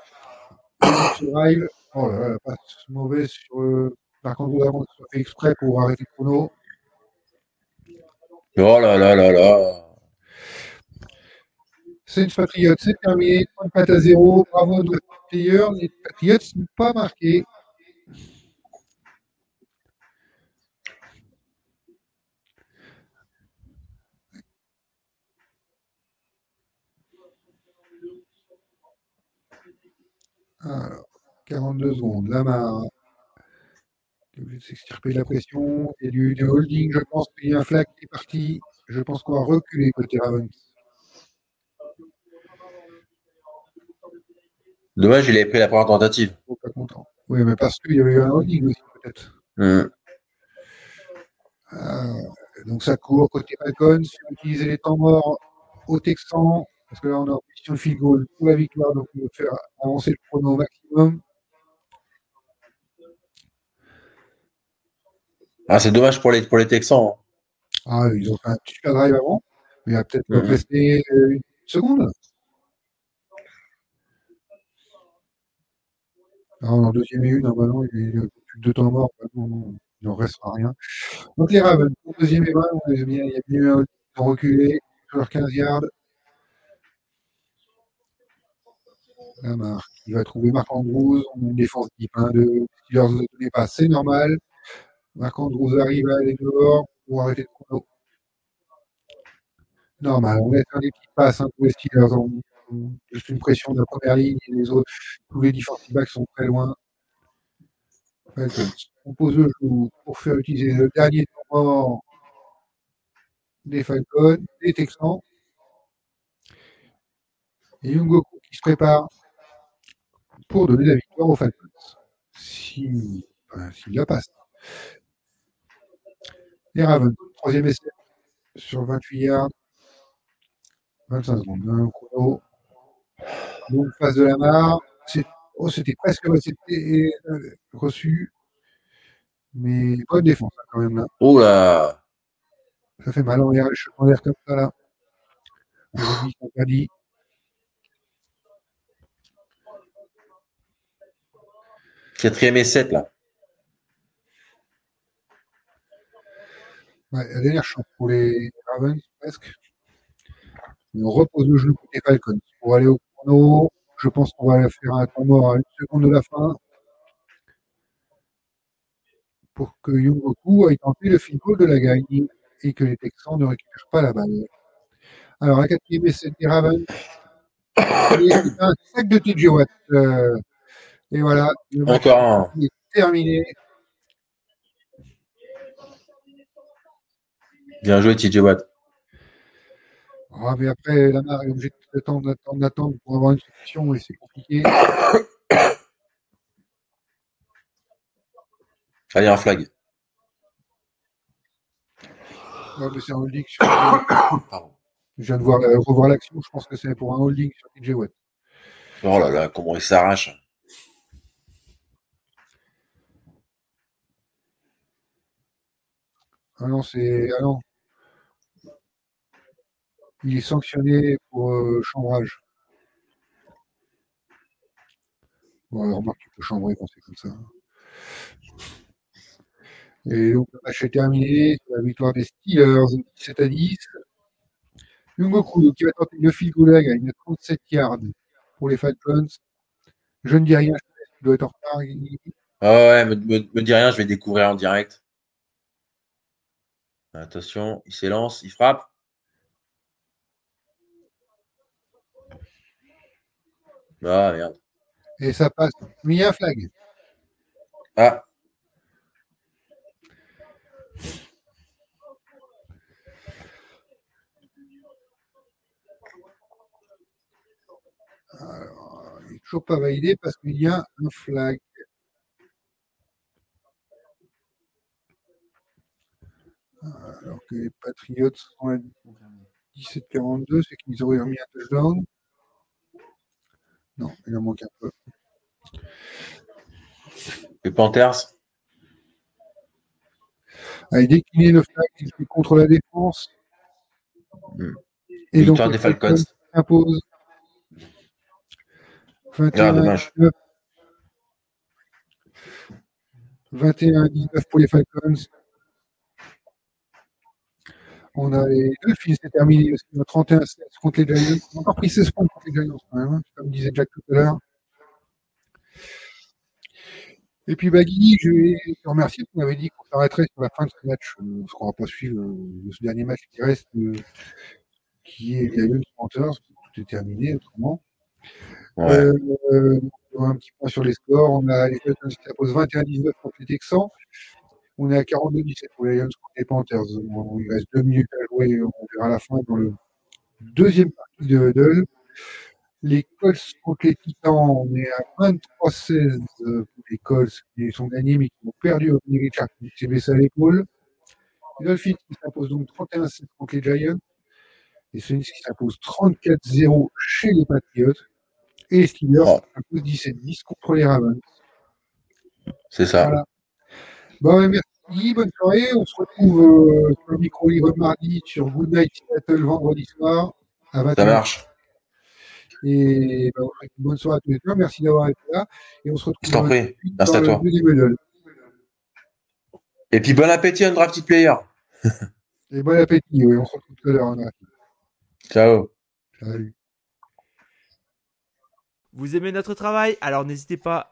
drive. Oh là là, passe mauvaise sur euh, Par contre, ça fait exprès pour arrêter le chrono. Oh là là là là. Saints Patriots, c'est terminé. Point de patte à zéro. Bravo de player. Les Patriots n'ont pas marqué. Alors, 42 secondes. Lamar. qui est de s'extirper de la pression. Il y a du, du holding, je pense qu'il y a un flag qui est parti. Je pense qu'on va reculer côté Ravens. Dommage, il avait pris la première tentative. Oh, pas content. Oui, mais parce qu'il y avait eu un holding aussi, peut-être. Hum. Euh, donc ça court côté Falcons. Si on utiliser les temps morts au Texan, parce que là on est en position de field goal pour la victoire, donc on va faire avancer le chrono au maximum. Ah, c'est dommage pour les, pour les Texans. hein. Ah, ils ont fait un super drive avant, mais il va peut-être Mhm. rester euh, une seconde. Ah, en deuxième et une, normalement, il y a plus de deux temps maintenant, il n'en restera rien. Donc les Ravens, en deuxième et 20, on est bien, il y a bien reculé sur leurs 15 yards. Lamar, qui va trouver Marc Andrews, on une défense type 1 de Steelers ne donnait pas, c'est normal. Marc Andrews arrive à aller dehors pour arrêter le chrono. Normal, on laisse un des petits passes hein, pour les Steelers. On, juste une pression de la première ligne et les autres, tous les defensive backs sont très loin. On pose le jour pour faire utiliser le dernier mort des Falcons, des Texans. Et Yungoku qui se prépare pour donner la victoire aux Falcons. Enfin, s'il la passe. Les Ravens, troisième essai sur 28 yards. 25 secondes, un chrono. Donc, face de la mare. Oh, c'était presque euh, reçu. Mais bonne défense hein, quand même là. Oh là. Ça fait mal en l'air, je en l'air comme ça là. Aujourd'hui, c'est interdit. Quatrième 7 là. Ouais, la dernière chance pour les Ravens, presque. On repose le genou côté Falcons pour aller au chrono. Je pense qu'on va faire un temps mort à une seconde de la fin pour que Yungoku ait tenté le field de la gagne et que les Texans ne récupèrent pas la balle. Alors, la quatrième essai des Ravens. Et un sac de TJ et voilà, Encore un. est terminé. Bien joué, TJ Watt. Ah, mais après, Lamar est obligé d'attendre, d'attendre, d'attendre pour avoir une solution et c'est compliqué. Allez, un flag. Ouais, mais c'est un holding sur. Pardon. Je viens de voir, revoir l'action, je pense que c'est pour un holding sur TJ Watt. Oh là là, comment il s'arrache. Ah non, c'est. Ah non. Il est sanctionné pour euh, chambrage. Bon, alors, remarque, tu peux chambrer quand c'est comme ça. Et donc, le match est terminé. La victoire des Steelers, 17 à 10. Yungoku, qui va tenter le field goal, il gagne 37 yards pour les Falcons. Je ne dis rien, je dois être en retard. Ah ouais, me, me dis rien, je vais découvrir en direct. Attention, il s'élance, il frappe. Ah merde. Et ça passe. Mais il y a un flag. Ah, Alors, il n'est toujours pas validé parce qu'il y a un flag. Alors que les Patriots sont à 17-42, c'est qu'ils auraient remis un touchdown. Non, il en manque un peu. les Panthers? Allez, décliner le flag qui fait contre la défense. Hmm. Et donc, Victoire les des Falcons. impose. Ah, dommage. 21-19 pour les Falcons. On a les Dolphins, c'est terminé parce a 31-16 contre les Giants. On a encore pris 16 points contre les Giants quand même, hein, comme disait Jack tout à l'heure. Et puis Bagui, je vais te remercier. On avait dit qu'on s'arrêterait sur la fin de ce match, parce qu'on ne va pas suivre euh, ce dernier match qui reste, euh, qui est Giants Panthers. Tout est terminé autrement. Ouais. Euh, un petit point sur les scores. On a les Falcons qui s'imposent 21-19 contre les Texans. On est à 42-17 pour les Lions contre les Panthers. Il reste deux minutes à jouer. On verra la fin dans le deuxième partie de Huddle. Les Colts contre les Titans, on est à 23-16 euh, pour les Colts qui sont gagnés mais qui ont perdu au Richard qui s'est blessé à l'épaule. Les Dolphins qui s'imposent donc 31-7 contre les Giants. Les Saints qui s'imposent 34-0 chez les Patriots. Et les Steelers Oh. qui s'imposent 17-10 contre les Ravens. C'est ça. Voilà. Bon, ben, merci, bonne soirée. On se retrouve euh, sur le micro libre mardi sur Good Night Seattle vendredi soir à 20h. Ça marche. Et ben, une bonne soirée à tous les deux. Merci d'avoir été là. Et on se retrouve Je t'en dans prie. le- Merci dans à toi. Et puis bon appétit, Undrafted Player. Et bon appétit. Oui, on se retrouve tout à l'heure. hein. Ciao. Salut. Vous aimez notre travail? Alors n'hésitez pas